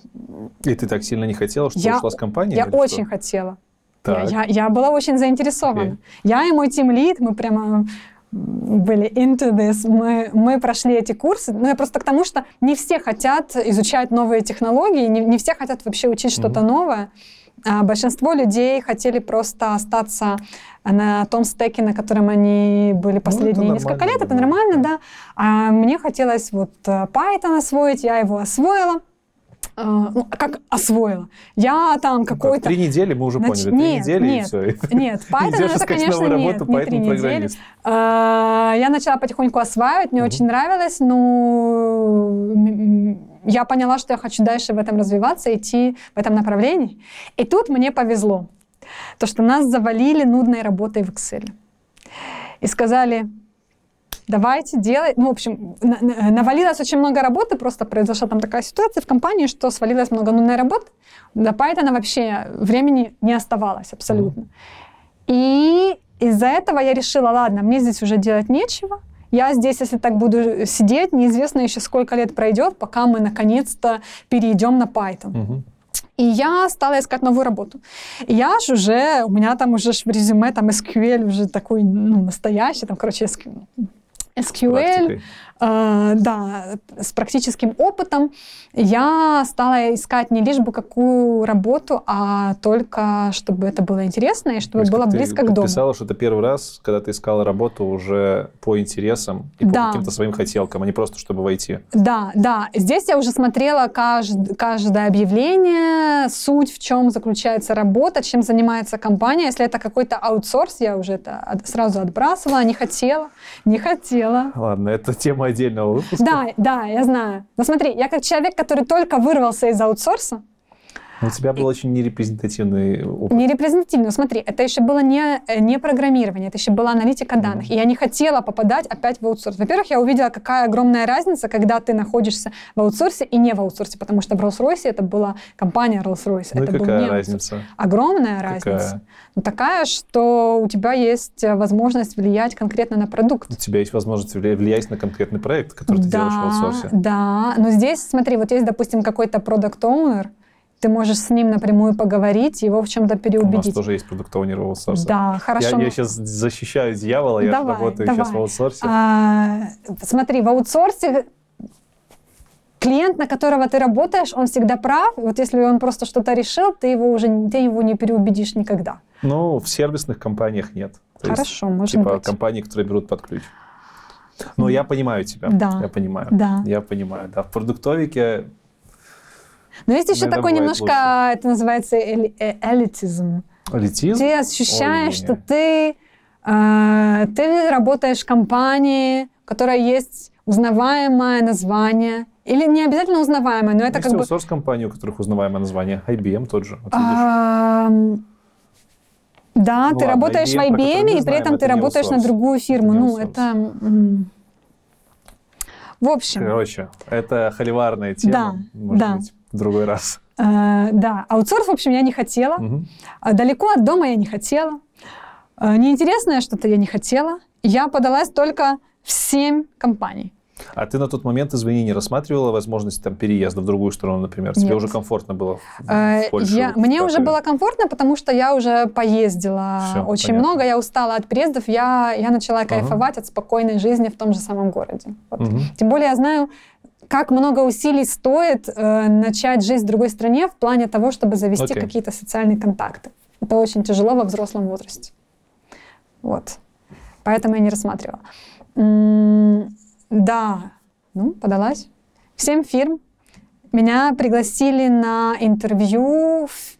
И ты так сильно не хотела, что Я- ушла с компании? я или что? очень хотела. Я, Так. я- я была очень заинтересована. Окей. Я и мой тимлид, мы прямо были into this, мы, мы прошли эти курсы. Ну, я просто к тому, что не все хотят изучать новые технологии, не, не все хотят вообще учить что-то новое. А большинство людей хотели просто остаться на том стеке, на котором они были последние это несколько лет. Это нормально, да. да. А мне хотелось вот э, Python освоить, я его освоила. А, ну, как освоила? Я там Ну как, какой-то... Три недели мы уже Значит, поняли. Три нет, недели и нет, все. [laughs] Нет, Python это, конечно, нет, работу, не три недели. А, Я начала потихоньку осваивать, мне очень нравилось, но м, я поняла, что я хочу дальше в этом развиваться, идти в этом направлении. И тут мне повезло, то, что нас завалили нудной работой в Excel. И сказали, давайте делать. Ну, в общем, на- на- навалилось очень много работы, просто произошла там такая ситуация в компании, что свалилось много нудной работы. До Python вообще времени не оставалось абсолютно. И из-за этого я решила, ладно, мне здесь уже делать нечего. Я здесь, если так буду сидеть, неизвестно еще сколько лет пройдет, пока мы наконец-то перейдем на Python. И я стала искать новую работу. И я ж уже, у меня там уже в резюме там SQL уже такой, ну, настоящий, там, короче, SQL, SQL практикой. Э, да, с практическим опытом, я стала искать не лишь бы какую работу, а только чтобы это было интересно и То чтобы было ты близко к дому. Писала, что это первый раз, когда ты искала работу уже по интересам и по Да. каким-то своим хотелкам, а не просто чтобы войти. Да, да. Здесь я уже смотрела кажд- каждое объявление, суть, в чем заключается работа, чем занимается компания. Если это какой-то аутсорс, я уже это сразу отбрасывала, не хотела, не хотела. Ладно, это тема отдельного выпуска. Да, да, я знаю. Но смотри, я как человек, который только вырвался из аутсорса, Но у тебя был очень нерепрезентативный опыт. не репрезентативно. Смотри, это еще было не, э, не программирование, это еще была аналитика данных. И я не хотела попадать опять в аутсорс. Во-первых, я увидела, какая огромная разница, когда ты находишься в аутсорсе и не в аутсорсе, потому что в Rolls-Royce это была компания Rolls-Royce. Ну и это был какая не аутсорс. разница? Огромная Какая? разница. Ну, такая, что у тебя есть э, возможность влиять конкретно на продукт. У тебя есть возможность влиять на конкретный проект, который ты делаешь в аутсорсе. Да, но здесь, смотри, вот есть, допустим, какой-то продукт оунер ты можешь с ним напрямую поговорить, его в чем-то У нас переубедить. тоже есть продукт оунер в аутсорсе. Да, хорошо. Я, ну, сейчас защищаю дьявола, я же Давай, работаю сейчас давай. в аутсорсе. а, смотри, в аутсорсе клиент, на которого ты работаешь, он всегда прав. Вот если он просто что-то решил, ты его уже ты его не переубедишь никогда. Ну, в сервисных компаниях нет. То есть, Хорошо, может типа быть. компании, которые берут под ключ. Но я понимаю тебя. Да. Я понимаю. Да. Я понимаю, да. В продуктовике Но есть еще такой немножко, лучше. это называется эли- э- элитизм. элитизм. Ты ощущаешь, Ой, что ты, э, ты работаешь в компании, у которой есть узнаваемое название. Или не обязательно узнаваемое, но это есть как бы... аутсорс компании, у которых узнаваемое название. IBM тот же. Вот Да, Ну ты ладно, работаешь в IBM, который IBM, и при этом это ты работаешь на другую фирму. Ну, это... В общем, Короче, это холиварная тема. Да, Может да. быть, в другой раз. э, да, аутсорс, в общем, я не хотела. А Далеко от дома я не хотела. Э, Неинтересное что-то я не хотела. Я подалась только в семь компаний. А ты на тот момент, извини, не рассматривала возможность там, переезда в другую страну, например? Тебе Нет. уже комфортно было в, Э, в Польшу? я- мне как уже было комфортно, потому что я уже поездила Всё, очень понятно. много, я устала от приездов, я, я начала кайфовать от спокойной жизни в том же самом городе. Вот. Мгм. Тем более я знаю, как много усилий стоит э, начать жизнь в другой стране в плане того, чтобы завести Окей. какие-то социальные контакты. Это очень тяжело во взрослом возрасте. Вот. Поэтому я не рассматривала. Да, ну, подалась. В семь фирм. Меня пригласили на интервью в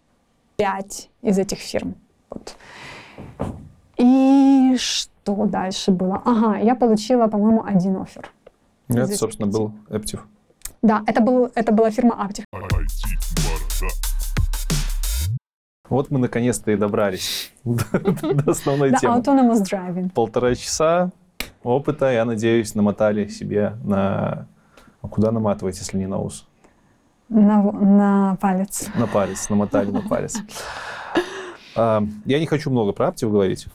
пять из этих фирм. Вот. И что дальше было? Ага, я получила, по-моему, один офер. Это, Здесь собственно, был Aptiv. Да, это, был, это была фирма Aptiv. Вот мы наконец-то и добрались [laughs] до основной Да, темы. Autonomous Driving. Полтора часа опыта, я надеюсь, намотали себе на... А куда наматывать, если не на ус? На, на палец. На палец, намотали на палец. [laughs] А, Я не хочу много про Aptiv говорить,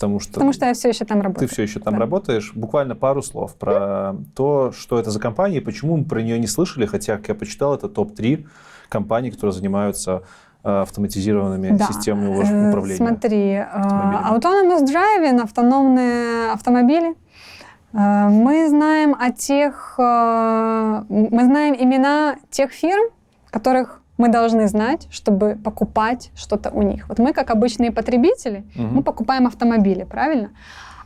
потому что... Потому что я все еще там Ты работаю. все еще там Да. работаешь. Буквально пару слов про то, что это за компания и почему мы про нее не слышали, хотя, как я почитал, это топ-3 компаний, которые занимаются э, автоматизированными Да, системами э, управ- управления. Смотри, э. Autonomous Driving, автономные автомобили. Мы знаем о тех, мы знаем имена тех фирм, которых мы должны знать, чтобы покупать что-то у них. Вот мы, как обычные потребители, Мгм. мы покупаем автомобили, правильно?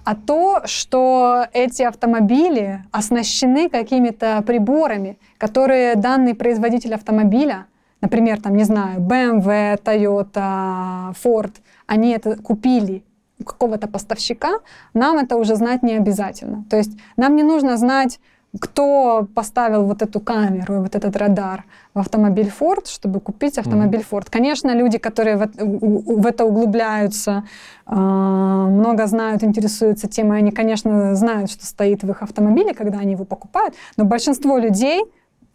А то, что эти автомобили оснащены какими-то приборами, которые данный производитель автомобиля, например, там, не знаю, BMW, Toyota, Ford, они это купили у какого-то поставщика, нам это уже знать не обязательно. То есть нам не нужно знать, кто поставил вот эту камеру и вот этот радар в автомобиль Ford, чтобы купить автомобиль Ford. Конечно, люди, которые в, в это углубляются, а, много знают, интересуются темой, они, конечно, знают, что стоит в их автомобиле, когда они его покупают, но большинство людей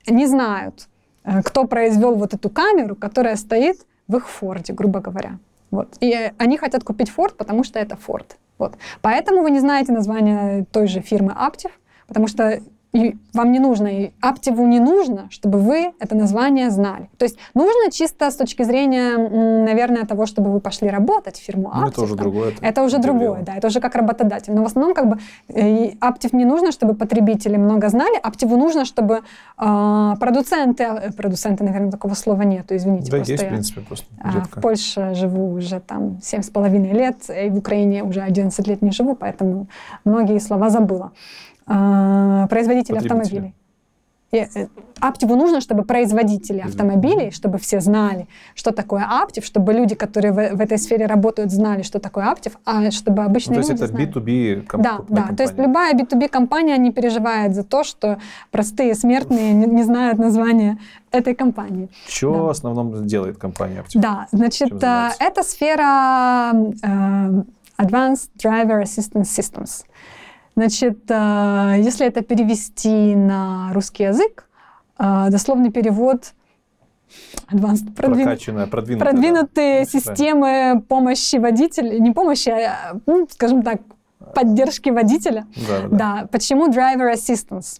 не знают, э, кто произвел вот эту камеру, которая стоит в их Форде, грубо говоря. Вот. И они хотят купить Ford, потому что это Ford. Вот. Поэтому вы не знаете название той же фирмы Aptiv, потому что и вам не нужно, и Аптиву не нужно, чтобы вы это название знали. То есть нужно чисто с точки зрения, наверное, того, чтобы вы пошли работать в фирму Ну, Аптив. это уже там. другое. Это уже другое дело. да, это уже как работодатель. Но в основном как бы э, Аптив не нужно, чтобы потребители много знали, Аптиву нужно, чтобы а, продуценты, э, продуценты, наверное, такого слова нету, извините. Да, есть, в я, принципе, просто а, редко. В Польше живу уже там семь с половиной лет, и в Украине уже 11 лет не живу, поэтому многие слова забыла. А, Производители автомобилей. И, э, Аптиву нужно, чтобы производители автомобилей, чтобы все знали, что такое Аптив, чтобы люди, которые в, в этой сфере работают, знали, что такое Аптив, а чтобы Ну, обычные то есть люди это знали. B2B комп- Да, крупная да. То есть компания. любая B2B компания не переживает за то, что простые смертные не, не знают названия этой компании. Что да. в основном делает компания Aptiv? Да, значит, э, это сфера э, Advanced Driver Assistance Systems. Значит, э, если это перевести на русский язык, э, дословный перевод Advanced продвин- Прокачанная, продвинутая. продвинутые да. системы помощи водителя, не помощи, а, ну, скажем так, поддержки водителя. Да, да, да. Да, почему driver assistance?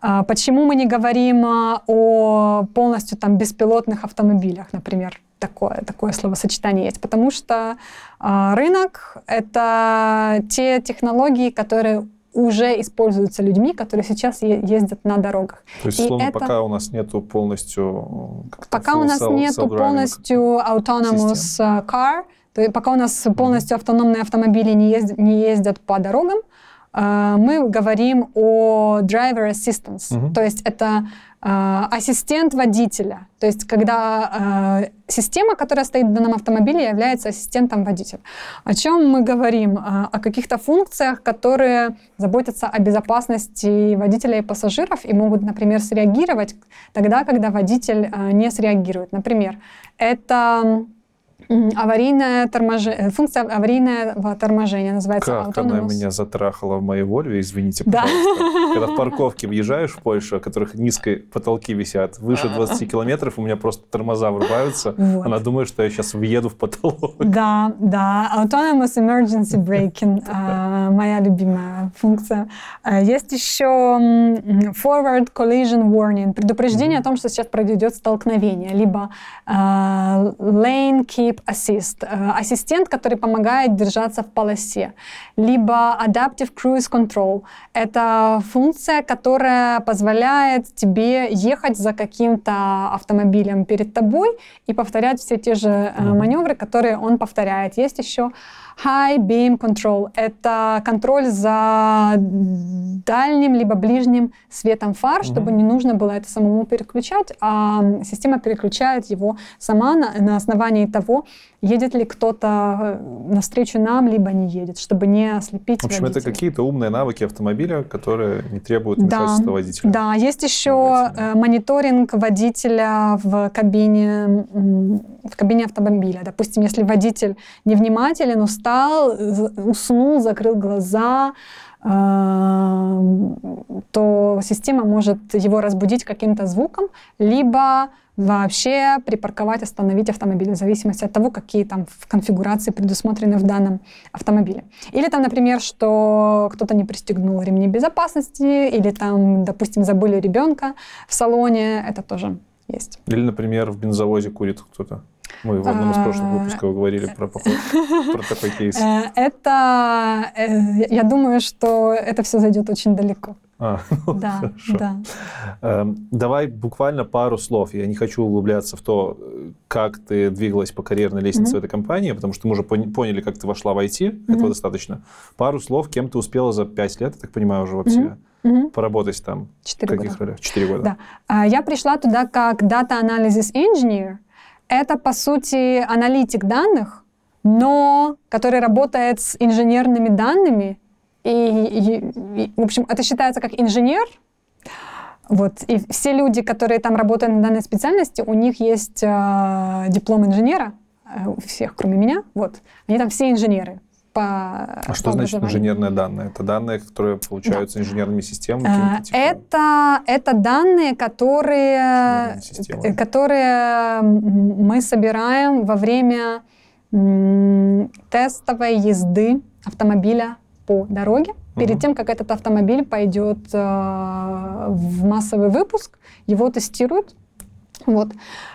А, Почему мы не говорим а, о полностью там беспилотных автомобилях, например? Такое, такое словосочетание есть. Потому что а, рынок — это те технологии, которые уже используются людьми, которые сейчас ездят на дорогах. То есть, И условно, это- пока у нас нету полностью... Пока у нас нету полностью autonomous э, car, то есть пока у нас полностью автономные автомобили не ездят, не ездят по дорогам, мы говорим о driver assistance. Мгм. То есть это э, ассистент водителя. То есть когда э, система, которая стоит в данном автомобиле, является ассистентом водителя. О чем мы говорим? О каких-то функциях, которые заботятся о безопасности водителя и пассажиров и могут, например, среагировать тогда, когда водитель э, не среагирует. Например, это аварийное торможение, функция аварийного торможения называется Как она меня затрахала в моей Вольве, извините, Да. пожалуйста. Когда в [laughs] парковке въезжаешь в Польшу, у которых низкие потолки висят, выше 20 километров, у меня просто тормоза врубаются. Вот. Она думает, что я сейчас въеду в потолок. Да, да, Autonomous Emergency Braking, [laughs] а, моя любимая функция. А, Есть еще Forward Collision Warning, предупреждение о том, что сейчас произойдет столкновение, либо а, Lane Keep Assist, а, ассистент, который помогает держаться в полосе, либо Adaptive Cruise Control. Это функция, которая позволяет тебе ехать за каким-то автомобилем перед тобой и повторять все те же э, маневры, которые он повторяет. Есть еще High Beam Control. Это контроль за дальним либо ближним светом фар, чтобы Мгм. не нужно было это самому переключать, а система переключает его сама на, на основании того, едет ли кто-то э, навстречу нам, либо не едет, чтобы не ослепить В общем, это водителя. какие-то умные навыки автомобиля, которые не требуют Да, вмешательства водителя. Да, есть еще э, мониторинг водителя в кабине, в кабине автомобиля. Допустим, если водитель невнимателен, устал, уснул, закрыл глаза, э, то система может его разбудить каким-то звуком, либо вообще припарковать, остановить автомобиль в зависимости от того, какие там конфигурации предусмотрены в данном автомобиле. Или там, например, что кто-то не пристегнул ремни безопасности, или там, допустим, забыли ребенка в салоне, это тоже есть. Или, например, в бензовозе курит кто-то. Мы в одном из прошлых А, выпусков говорили про, про такой кейс. Э, Это, э, я думаю, что это все зайдет очень далеко. А, [laughs] ну, Да, хорошо. да. Эм, Давай буквально пару слов. Я не хочу углубляться в то, как ты двигалась по карьерной лестнице Мгм. в этой компании, потому что мы уже пон- поняли, как ты вошла в IT. Этого Мгм. достаточно. Пару слов, кем ты успела за пять лет, я так понимаю, уже вообще Мгм. поработать там. Четыре года. ролях? Четыре года. Да. А, Я пришла туда как Data Analysis Engineer. Это, по сути, аналитик данных, но который работает с инженерными данными. И, и- и, в общем, это считается как инженер. Вот. И все люди, которые там работают на данной специальности, у них есть э, диплом инженера, э, у всех, кроме меня. Вот. Они там все инженеры. По, А что значит инженерные данные? Это данные, которые получаются инженерными системами? Типа, Это, это данные, которые, э, которые мы собираем во время тестовой езды автомобиля по дороге. Перед тем, как этот автомобиль пойдет э, в массовый выпуск, его тестируют. Вот.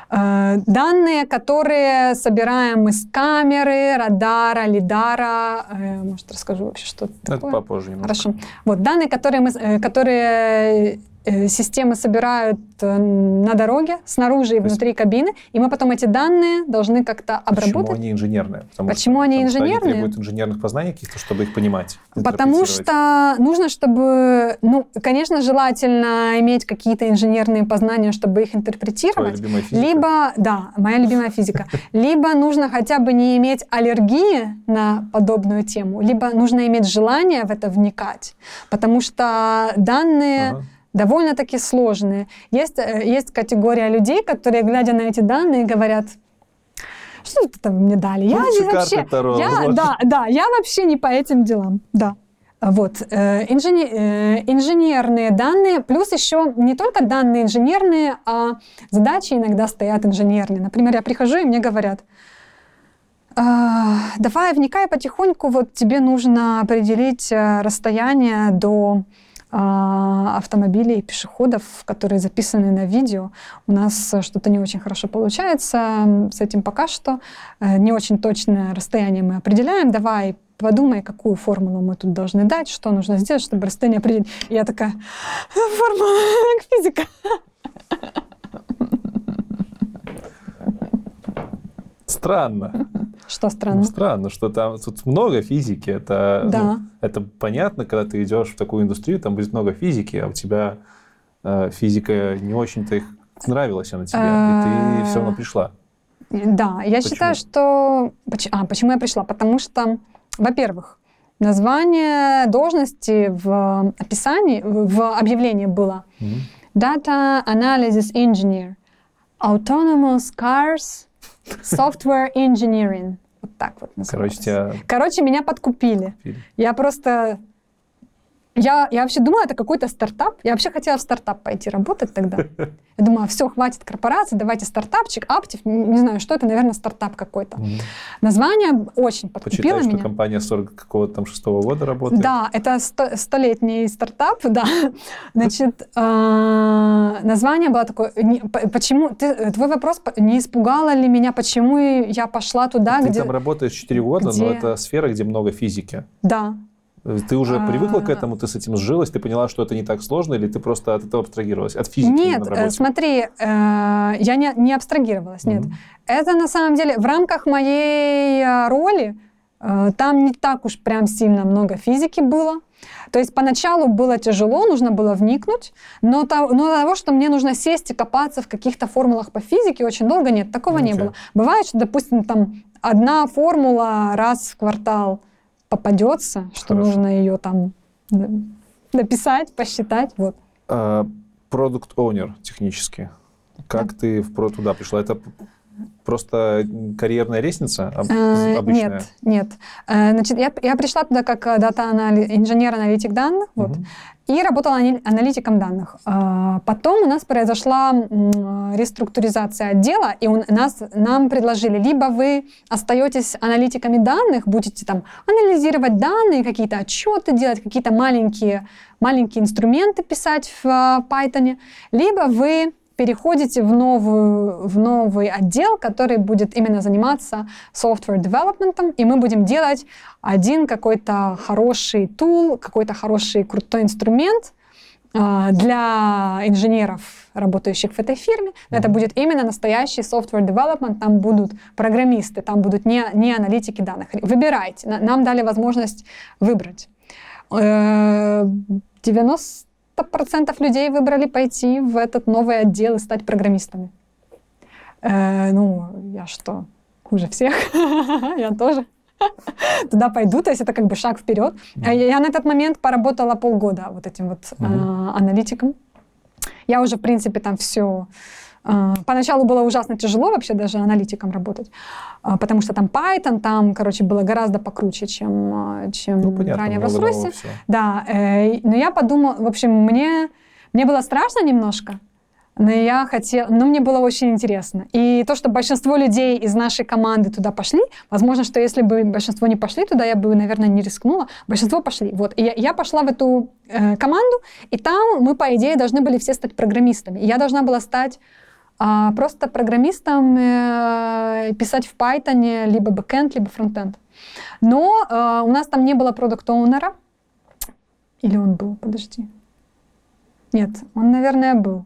Э, Данные, которые собираем из камеры, радара, лидара, э, может, расскажу вообще, что это Это такое? попозже немножко. Хорошо. Вот данные, которые, мы, э, которые системы собирают э, на дороге, снаружи и есть- внутри кабины, и мы потом эти данные должны как-то Почему обработать. они инженерные? Потому Почему они потому что инженерные? Они требуют инженерных познаний каких-то, чтобы их понимать. Потому что нужно, чтобы, ну, конечно, желательно иметь какие-то инженерные познания, чтобы их Твоя интерпретировать. любимая физика. Либо, да, моя любимая физика. [laughs] Либо нужно хотя бы не иметь аллергии на подобную тему, либо нужно иметь желание в это вникать, потому что данные. Довольно-таки сложные. Есть, э, есть категория людей, которые, глядя на эти данные, говорят, что это там мне дали? Я Лучше вообще, Таро я, разложить». да, да, я вообще не по этим делам, да. Вот, э, инжене- э, инженерные данные, плюс еще не только данные инженерные, а задачи иногда стоят инженерные. Например, я прихожу, и мне говорят, «А, давай вникай потихоньку, вот тебе нужно определить расстояние до автомобилей и пешеходов, которые записаны на видео. У нас э, что-то не очень хорошо получается с этим пока что. Э, Не очень точное расстояние мы определяем. Давай подумай, какую формулу мы тут должны дать, что нужно сделать, чтобы расстояние определить. И я такая, формула [laughs] физика. Странно. [laughs] Что Ну, странно. странно, что там тут много физики. Это, Да. ну, это понятно, когда ты идешь в такую индустрию, там будет много физики, а у тебя э, физика не очень-то их нравилась она тебе, и ты все равно пришла. Да, я Почему? считаю, что... А, почему я пришла? Потому что, во-первых, название должности в описании, в объявлении было Мгм. Data Analysis Engineer, Autonomous Cars, Software Engineering. Вот так вот Короче, называлось. тебя Короче, меня подкупили. фильм. Я просто... Я, я вообще думала, это какой-то стартап. Я вообще хотела в стартап пойти работать тогда. Я думала, все, хватит корпорации, давайте стартапчик, Аптив, не знаю, что это, наверное, стартап какой-то. Название очень подкупило Почитай, что меня. компания 40 какого-то там шестого года работает. Да, это сто- столетний стартап, [laughs] да. Значит, а, название было такое. Почему ты твой вопрос не испугало ли меня? Почему я пошла туда, Ты где там работаешь 4 года, где- но это сфера, где много физики. да, Ты уже А. привыкла к этому, ты с этим сжилась, ты поняла, что это не так сложно, или ты просто от этого абстрагировалась? От физики Нет, э, смотри, э, я не, не абстрагировалась, нет. Мгм. Это на самом деле в рамках моей э, роли э, там не так уж прям сильно много физики было. То есть поначалу было тяжело, нужно было вникнуть, но, то- но того, что мне нужно сесть и копаться в каких-то формулах по физике очень долго, нет, такого не Окей. было. Бывает, что, допустим, там одна формула раз в квартал попадется, что Хорошо. нужно ее там написать, посчитать, вот. А, Продукт оунер технически. Как ты в про туда пришла? Это просто карьерная лестница Э, обычная? Нет, нет. Э, Значит, я, я пришла туда как э, дата инженер-аналитик данных, вот, Мгм. и работала аналитиком данных. Потом у нас произошла реструктуризация отдела, и у нас, нам предложили, либо вы остаетесь аналитиками данных, будете там анализировать данные, какие-то отчеты делать, какие-то маленькие, маленькие инструменты писать в Python, либо вы переходите в, новую, в новый отдел, который будет именно заниматься software development, и мы будем делать один какой-то хороший тул, какой-то хороший крутой инструмент а, для инженеров, работающих в этой фирме. Но Это будет именно настоящий software development, там будут программисты, там будут не, не аналитики данных. Выбирайте. На- Нам дали возможность выбрать. Э, 90% людей выбрали пойти в этот новый отдел и стать программистами. Э, ну, я что, хуже всех? [laughs] я тоже [laughs] туда пойду, то есть это как бы шаг вперед. А Я, на этот момент поработала полгода вот этим вот а, аналитиком. Я уже, в принципе, там все... Поначалу было ужасно тяжело вообще даже аналитиком работать, а, потому что там Python, там, короче, было гораздо покруче, чем, а, чем Ну, понятно, ранее в всего. Да, э, но я подумала, в общем, мне, мне было страшно немножко, Но я хотела, но мне было очень интересно. И то, что большинство людей из нашей команды туда пошли, возможно, что если бы большинство не пошли туда, я бы, наверное, не рискнула. Большинство пошли. Вот. И я, я пошла в эту э, команду, и там мы, по идее, должны были все стать программистами. И я должна была стать а, просто программистом, э, писать в Python либо бэкэнд, либо фронтенд. Но э, у нас там не было продукт-оунера. Или он был? Подожди. Нет, он, наверное, был.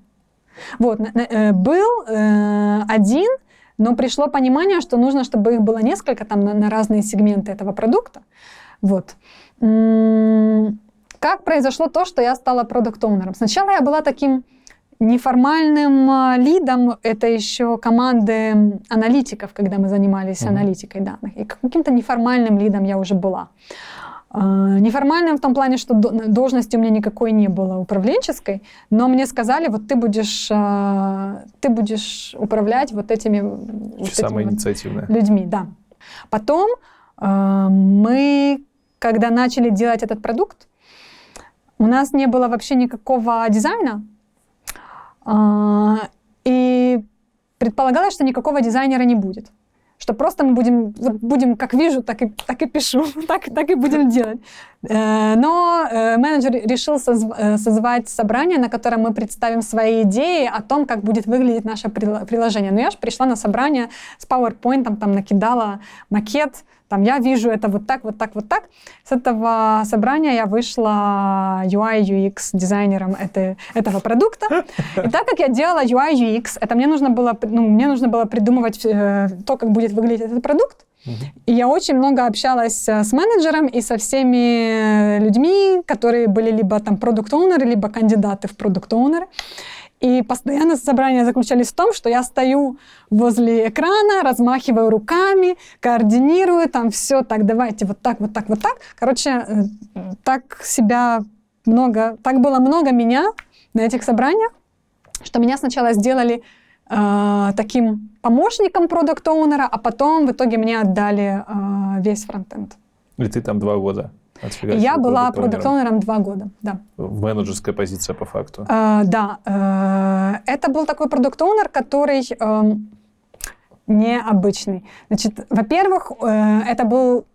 Вот, э, был один, но пришло понимание, что нужно, чтобы их было несколько там на, разные сегменты этого продукта. Вот. Как произошло то, что я стала продукт-оунером? Сначала я была таким неформальным а, лидом, это еще команды аналитиков, когда мы занимались mm-hmm. аналитикой данных. И каким-то неформальным лидом я уже была. А, неформальным в том плане, что должности у меня никакой не было управленческой, но мне сказали, вот ты будешь, а, ты будешь управлять вот этими, вот Самое этими вот людьми. Да. Потом мы, когда начали делать этот продукт, у нас не было вообще никакого дизайна, и предполагалось, что никакого дизайнера не будет что просто мы будем, будем как вижу, так и, так и пишу, [laughs] так, так и будем делать. Э, но э, менеджер решил э, созвать собрание, на котором мы представим свои идеи о том, как будет выглядеть наше приложение. Но я же пришла на собрание с PowerPoint, там накидала макет, там я вижу это вот так, вот так, вот так. С этого собрания я вышла UI UX дизайнером это, этого продукта. И так как я делала UI UX, это мне нужно было, ну, мне нужно было придумывать э, то, как будет выглядеть этот продукт. И я очень много общалась э, с менеджером и со всеми людьми, которые были либо там продукт-оунеры, либо кандидаты в продукт-оунеры. И постоянно собрания заключались в том, что я стою возле экрана, размахиваю руками, координирую, там все так, давайте вот так, вот так, вот так. Короче, э, так себя много, так было много меня на этих собраниях, что меня сначала сделали э, таким помощником продукт-оунера, а потом в итоге мне отдали э, весь фронтенд. И ты там два года? Отфига я была продукт-оунером два года, да. Менеджерская позиция по факту. А, да. Э, это был такой продукт-оунер, который э, необычный. Значит, во-первых, э, это был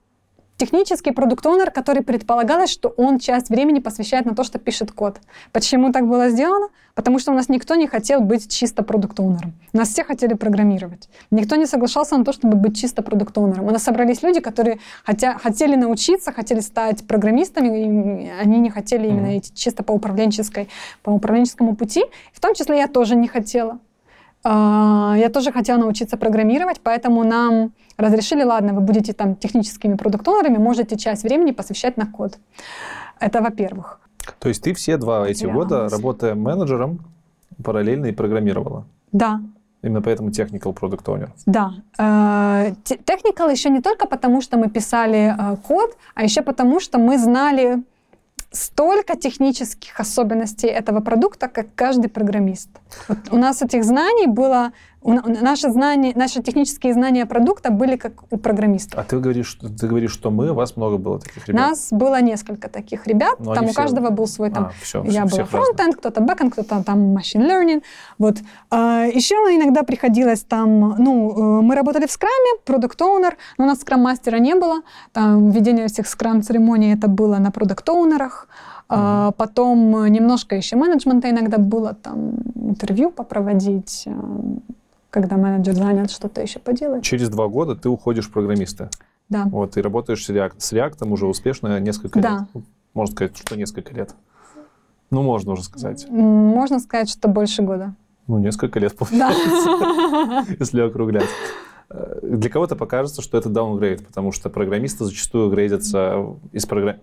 технический продукт-оунер, который предполагалось, что он часть времени посвящает на то, что пишет код. Почему так было сделано? Потому что у нас никто не хотел быть чисто продукт-оунером. Нас все хотели программировать. Никто не соглашался на то, чтобы быть чисто продукт-оунером. У нас собрались люди, которые хотя, хотели научиться, хотели стать программистами, и они не хотели именно идти чисто по управленческой, по управленческому пути. В том числе я тоже не хотела. А, я тоже хотела научиться программировать, поэтому нам разрешили, ладно, вы будете там техническими продукт-оунерами, можете часть времени посвящать на код. Это во-первых. То есть ты все два эти Реально. года, работая менеджером, параллельно и программировала? Да. Именно поэтому technical product owner. Да. Э, technical еще не только потому, что мы писали э, код, а еще потому, что мы знали столько технических особенностей этого продукта, как каждый программист. Вот у нас этих знаний было наши знания, наши технические знания продукта были как у программистов. А ты говоришь, ты говоришь, что мы, у вас много было таких ребят? Нас было несколько таких ребят. Но там у все... каждого был свой там. А, все, я была frontend, кто-то backend, кто-то там machine learning. Вот. А, еще иногда приходилось там, ну, э, мы работали в scrum е, product owner но у нас scrum master а не было. Там ведение всех скрам-церемоний это было на продукт оунерах а, потом немножко еще менеджмента иногда было, там интервью попроводить, э, когда менеджер занят, что-то еще поделать. Через два года ты уходишь в программиста. Да. Вот, ты работаешь с, React, с React уже успешно несколько да. лет. Можно сказать, что несколько лет. Ну, можно уже сказать. Можно сказать, что больше года. Ну, несколько лет, получается, [laughs] если округлять. Э, для кого-то покажется, что это даунгрейд, потому что программисты зачастую грейдятся из программ...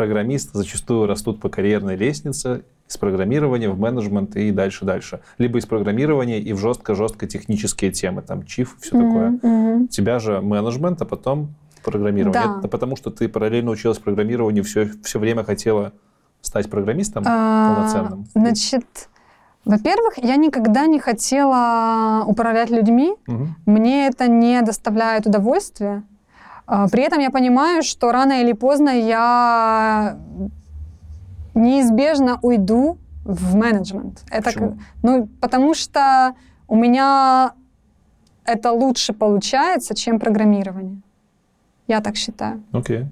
Программисты зачастую растут по карьерной лестнице из программирования в менеджмент и дальше-дальше. Либо из программирования и в жестко-жестко технические темы, там чиф все mm-hmm, такое. Mm-hmm. У тебя же менеджмент, а потом программирование. Да. Это потому, что ты параллельно училась программированию, все, все время хотела стать программистом а, полноценным? Значит, во-первых, я никогда не хотела управлять людьми. Угу. Мне это не доставляет удовольствия. А, при этом я понимаю, что рано или поздно я неизбежно уйду в менеджмент. Это, Почему? как- ну, потому что у меня это лучше получается, чем программирование. Я так считаю. Окей.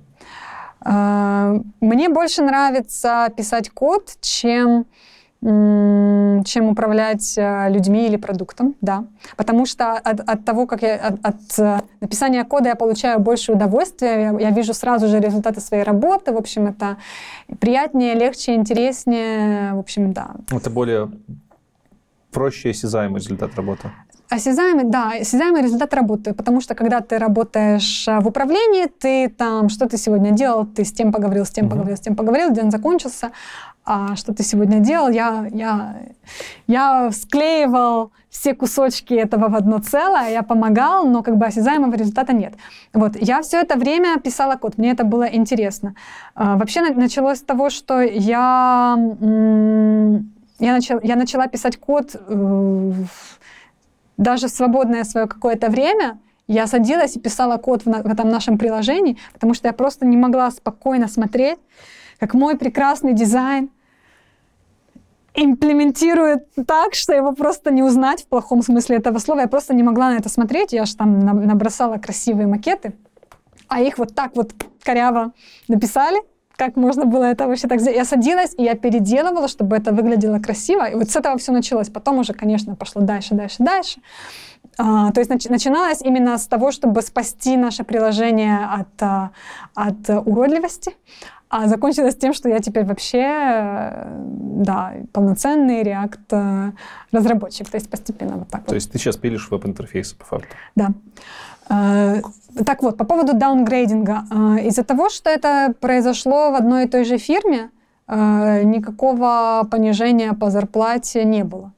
А, Мне больше нравится писать код, чем, чем управлять а, людьми или продуктом, да. Потому что от, от того, как я от, от, э, написания кода я получаю больше удовольствия, я, я вижу сразу же результаты своей работы. В общем, это приятнее, легче, интереснее. В общем, да. Это более проще и осязаемый результат работы. Осязаемый, да, осязаемый результат работы, потому что когда ты работаешь а, в управлении, ты там, что ты сегодня делал, ты с тем поговорил, с тем Мгм. поговорил, с тем поговорил, день закончился, а что ты сегодня делал, я, я, я склеивал все кусочки этого в одно целое, я помогал, но как бы осязаемого результата нет. Вот, я все это время писала код, мне это было интересно. А, Вообще на- началось с того, что я, я, начала, я начала писать код э, даже в свободное свое какое-то время, я садилась и писала код в, на- в этом нашем приложении, потому что я просто не могла спокойно смотреть, как мой прекрасный дизайн имплементирует так, что его просто не узнать в плохом смысле этого слова. Я просто не могла на это смотреть. Я же там на- набросала красивые макеты, а их вот так вот коряво написали. Как можно было это вообще так сделать? Я садилась, и я переделывала, чтобы это выглядело красиво. И вот с этого все началось. Потом уже, конечно, пошло дальше, дальше, дальше. А, то есть нач- начиналось именно с того, чтобы спасти наше приложение от, а, от уродливости, а закончилось тем, что я теперь вообще, э, да, полноценный React э, разработчик, то есть постепенно вот так То вот. есть ты сейчас пилишь веб-интерфейсы по факту. Да. Э, Так вот, по поводу даунгрейдинга. Из-за того, что это произошло в одной и той же фирме, никакого понижения по зарплате не было.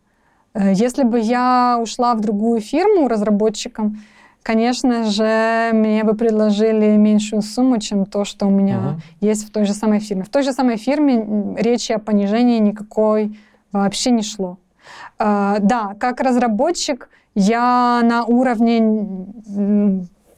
Если бы я ушла в другую фирму разработчиком, конечно же, мне бы предложили меньшую сумму, чем то, что у меня Мгм. есть в той же самой фирме. В той же самой фирме речи о понижении никакой вообще не шло. А, да, как разработчик я на уровне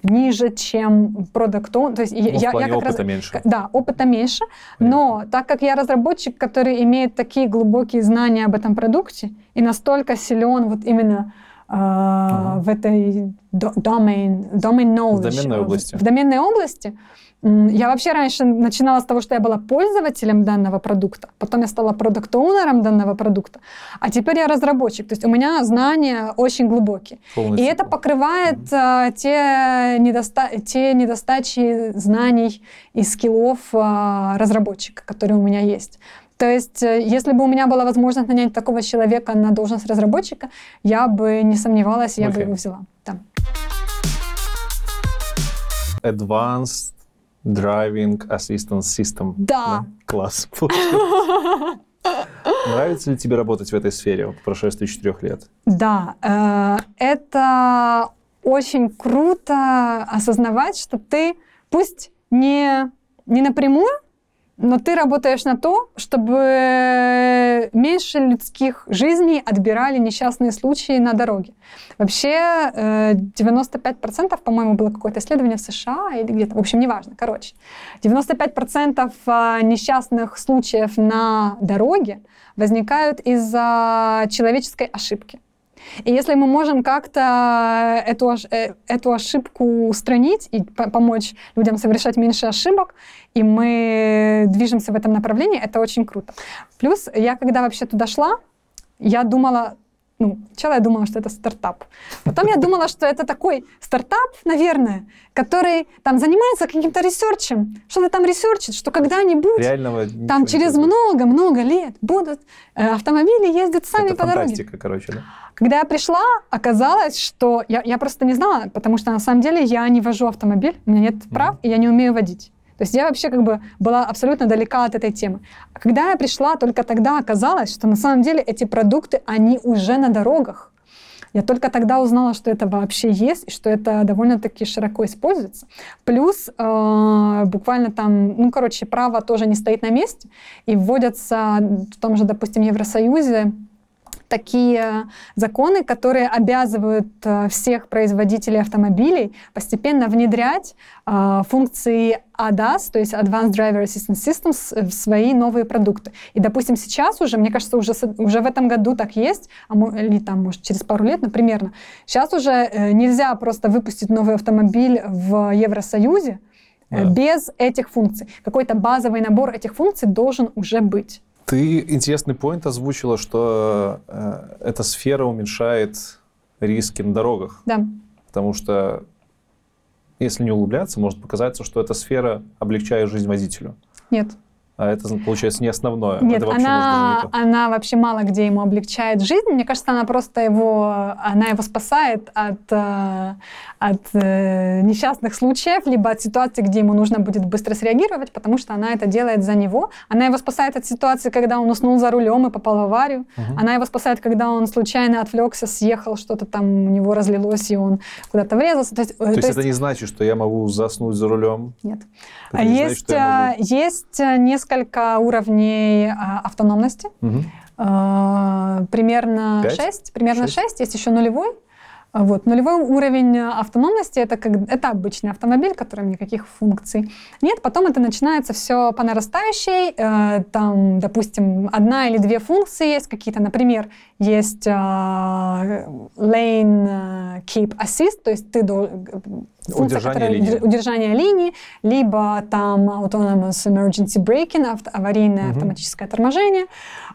ниже, чем продукт То есть я, Ну, я- я как раз- опыта меньше. да, опыта меньше, но так как я разработчик, который имеет такие глубокие знания об этом продукте и настолько силен вот именно Ага. в этой domain, domain knowledge, доменной э, области. В доменной области. Я вообще раньше начинала с того, что я была пользователем данного продукта, потом я стала продукт-оунером данного продукта, а теперь я разработчик. То есть у меня знания очень глубокие. Полный И это покрывает а, те, недоста- те недостачи знаний и скиллов а, разработчика, которые у меня есть. То есть, э, если бы у меня была возможность нанять такого человека на должность разработчика, я бы не сомневалась, я бы Окей. его взяла. Да. Advanced Driving Assistance System. Да. Класс. [laughs] Нравится ли тебе работать в этой сфере вот, по прошествии четырех лет? Да, э, это очень круто осознавать, что ты пусть не, не напрямую, но ты работаешь на то, чтобы меньше людских жизней отбирали несчастные случаи на дороге. Вообще э, 95%, по-моему, было какое-то исследование в США или где-то, в общем, неважно, короче. 95% а, несчастных случаев на дороге возникают из-за человеческой ошибки. И если мы можем как-то эту, ош- э, эту ошибку устранить и по- помочь людям совершать меньше ошибок, и мы движемся в этом направлении, это очень круто. Плюс я, когда вообще туда шла, я думала, ну, сначала я думала, что это стартап. Потом я думала, что это такой стартап, наверное, который там занимается каким-то research ем, что-то там research ит, что когда-нибудь Реального там через много-много лет будут э, автомобили ездить сами Это по дороге. фантастика, короче, да? Когда я пришла, оказалось, что я, я просто не знала, потому что на самом деле я не вожу автомобиль, у меня нет прав, и я не умею водить. То есть я вообще как бы была абсолютно далека от этой темы. А когда я пришла, только тогда оказалось, что на самом деле эти продукты, они уже на дорогах. Я только тогда узнала, что это вообще есть, и что это довольно-таки широко используется. Плюс э, буквально там, ну, короче, право тоже не стоит на месте, и вводятся в том же, допустим, Евросоюзе такие законы, которые обязывают э, всех производителей автомобилей постепенно внедрять э, функции ADAS, то есть Advanced Driver Assistance Systems, в свои новые продукты. И, допустим, сейчас уже, мне кажется, уже, уже в этом году так есть, а или там, может, через пару лет, ну, примерно. Сейчас уже э, нельзя просто выпустить новый автомобиль в Евросоюзе э, Да. без этих функций. Какой-то базовый набор этих функций должен уже быть. Ты интересный поинт озвучила, что э, эта сфера уменьшает риски на дорогах. Да. Потому что, если не углубляться, может показаться, что эта сфера облегчает жизнь водителю. Нет. А это, получается, не основное. Нет, это вообще она, то. она вообще мало где ему облегчает жизнь. Мне кажется, она просто его, она его спасает от, э, от э, несчастных случаев, либо от ситуации, где ему нужно будет быстро среагировать, потому что она это делает за него. Она его спасает от ситуации, когда он уснул за рулем и попал в аварию. Мгм. Она его спасает, когда он случайно отвлекся, съехал, что-то там у него разлилось, и он куда-то врезался. То есть, э, То есть это не значит, что я могу заснуть за рулем. Нет. Это не значит, Есть, есть э, несколько уровней э, автономности. Э, примерно Пять? 6, примерно Шесть? 6, есть еще нулевой. А Вот. Нулевой уровень э, автономности это, как, это обычный автомобиль, который никаких функций нет. Потом это начинается все по нарастающей. Э, там, допустим, одна или две функции есть какие-то. Например, есть э, lane э, keep assist, то есть ты до, функция, Удержание которая линии. удер- удержание линии, либо там autonomous emergency braking, авт- аварийное Мгм. автоматическое торможение,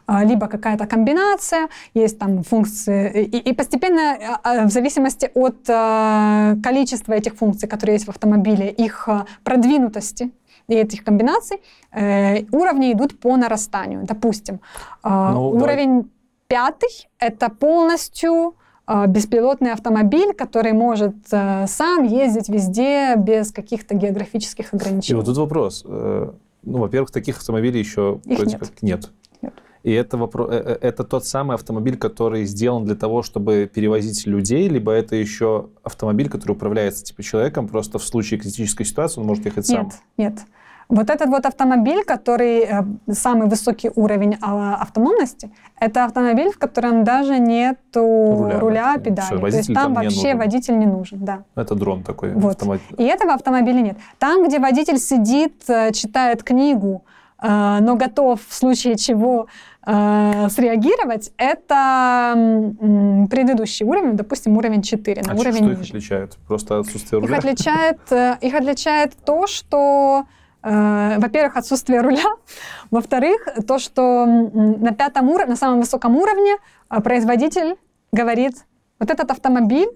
либо какая-то комбинация, есть там функции, и, и постепенно а, а, в зависимости от а, количества этих функций, которые есть в автомобиле, их а, продвинутости и этих комбинаций, э, уровни идут по нарастанию. Допустим, а, Ну, давай. уровень пятый — это полностью а, беспилотный автомобиль, который может э, сам ездить везде без каких-то географических И ограничений. вот тут вопрос. Э, Ну, во-первых, таких автомобилей еще Их вроде нет. как нет. Нет. И это, вопро- э, э, это тот самый автомобиль, который сделан для того, чтобы перевозить людей, либо это еще автомобиль, который управляется типа человеком, просто в случае критической ситуации он может ехать сам. Нет, нет. Вот этот вот автомобиль, который э, самый высокий уровень а, автономности, это автомобиль, в котором даже нет Руля, руля, да. педали. Всё, То есть там там вообще нужен. водитель не нужен, да. Это дрон такой. Вот. автомат- И этого автомобиля нет. Там, где водитель сидит, читает книгу, но готов в случае чего э, среагировать, это предыдущий уровень, допустим, уровень 4, на А уровень что их ниже. отличает? Просто отсутствие Их руля? отличает, э, их отличает то, что, э, во-первых, отсутствие руля, [laughs] во-вторых, то, что на пятом уровне, на самом высоком уровне э, производитель говорит, вот этот автомобиль,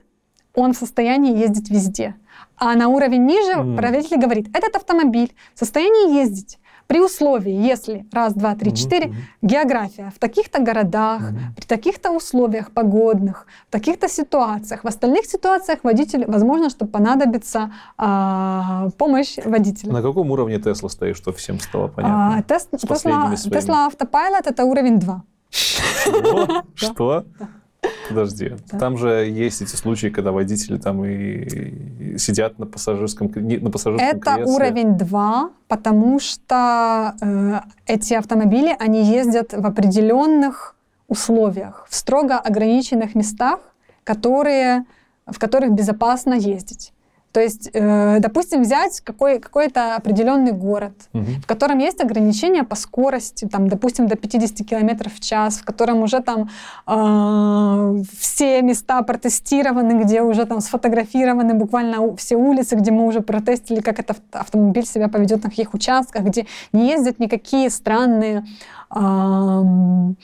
он в состоянии ездить везде. А на уровень ниже Мгм. производитель говорит, этот автомобиль в состоянии ездить при условии, если раз, два, три, четыре, мгм. география в таких-то городах, Мгм. при таких-то условиях погодных, в таких-то ситуациях. В остальных ситуациях водитель, возможно, что понадобится а, помощь водителя. На каком уровне Тесла стоит, чтобы всем стало А, понятно? Тес- С последними Tesla, своими. Tesla Autopilot это уровень 2. Чего? Что? [laughs] Подожди. Да. Там же есть эти случаи, когда водители там и, сидят на пассажирском, не- на пассажирском Это кресле. уровень 2, потому что э, эти автомобили, они ездят в определенных условиях, в строго ограниченных местах, которые, в которых безопасно ездить. То есть, э, допустим, взять какой, какой-то определенный город, Мгм. в котором есть ограничения по скорости, там, допустим, до 50 км в час, в котором уже там э, все места протестированы, где уже там сфотографированы буквально все улицы, где мы уже протестили, как этот авт- автомобиль себя поведет на каких участках, где не ездят никакие странные ам,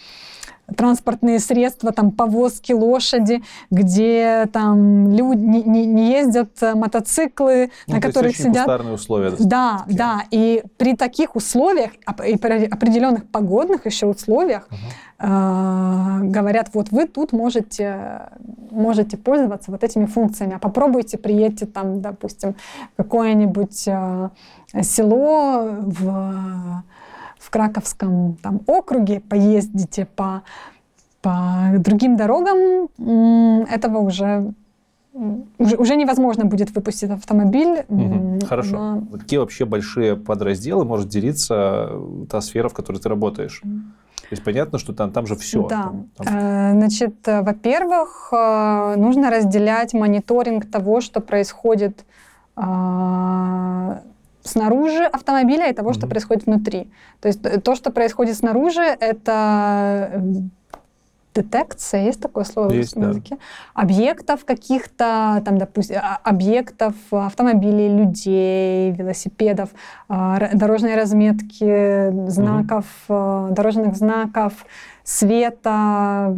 транспортные средства, там повозки, лошади, где там люди не, не- не ездят э, мотоциклы, Ну, на то есть которых очень сидят кустарные условия. да, такие. да. И при таких условиях, и при определенных погодных еще условиях, э, говорят, вот вы тут можете, можете пользоваться вот этими функциями. А попробуйте, приедьте там, допустим, какое-нибудь э, село в, в Краковском там, округе, поездите по, по другим дорогам, этого уже уже, уже невозможно будет выпустить автомобиль. М, Хорошо. на- Какие вообще большие подразделы может делиться э, та сфера, в которой ты работаешь? То есть понятно, что там, там же все. Да. Э, Значит, э, во-первых, нужно разделять мониторинг того, что происходит снаружи автомобиля и того, что Мгм. происходит внутри. То есть э, то, что происходит снаружи, это э, детекция, есть такое слово Есть, в русском да. языке? Объектов каких-то, там, допустим, а- объектов автомобилей, людей, велосипедов, а, дорожной разметки, знаков, э, дорожных знаков, света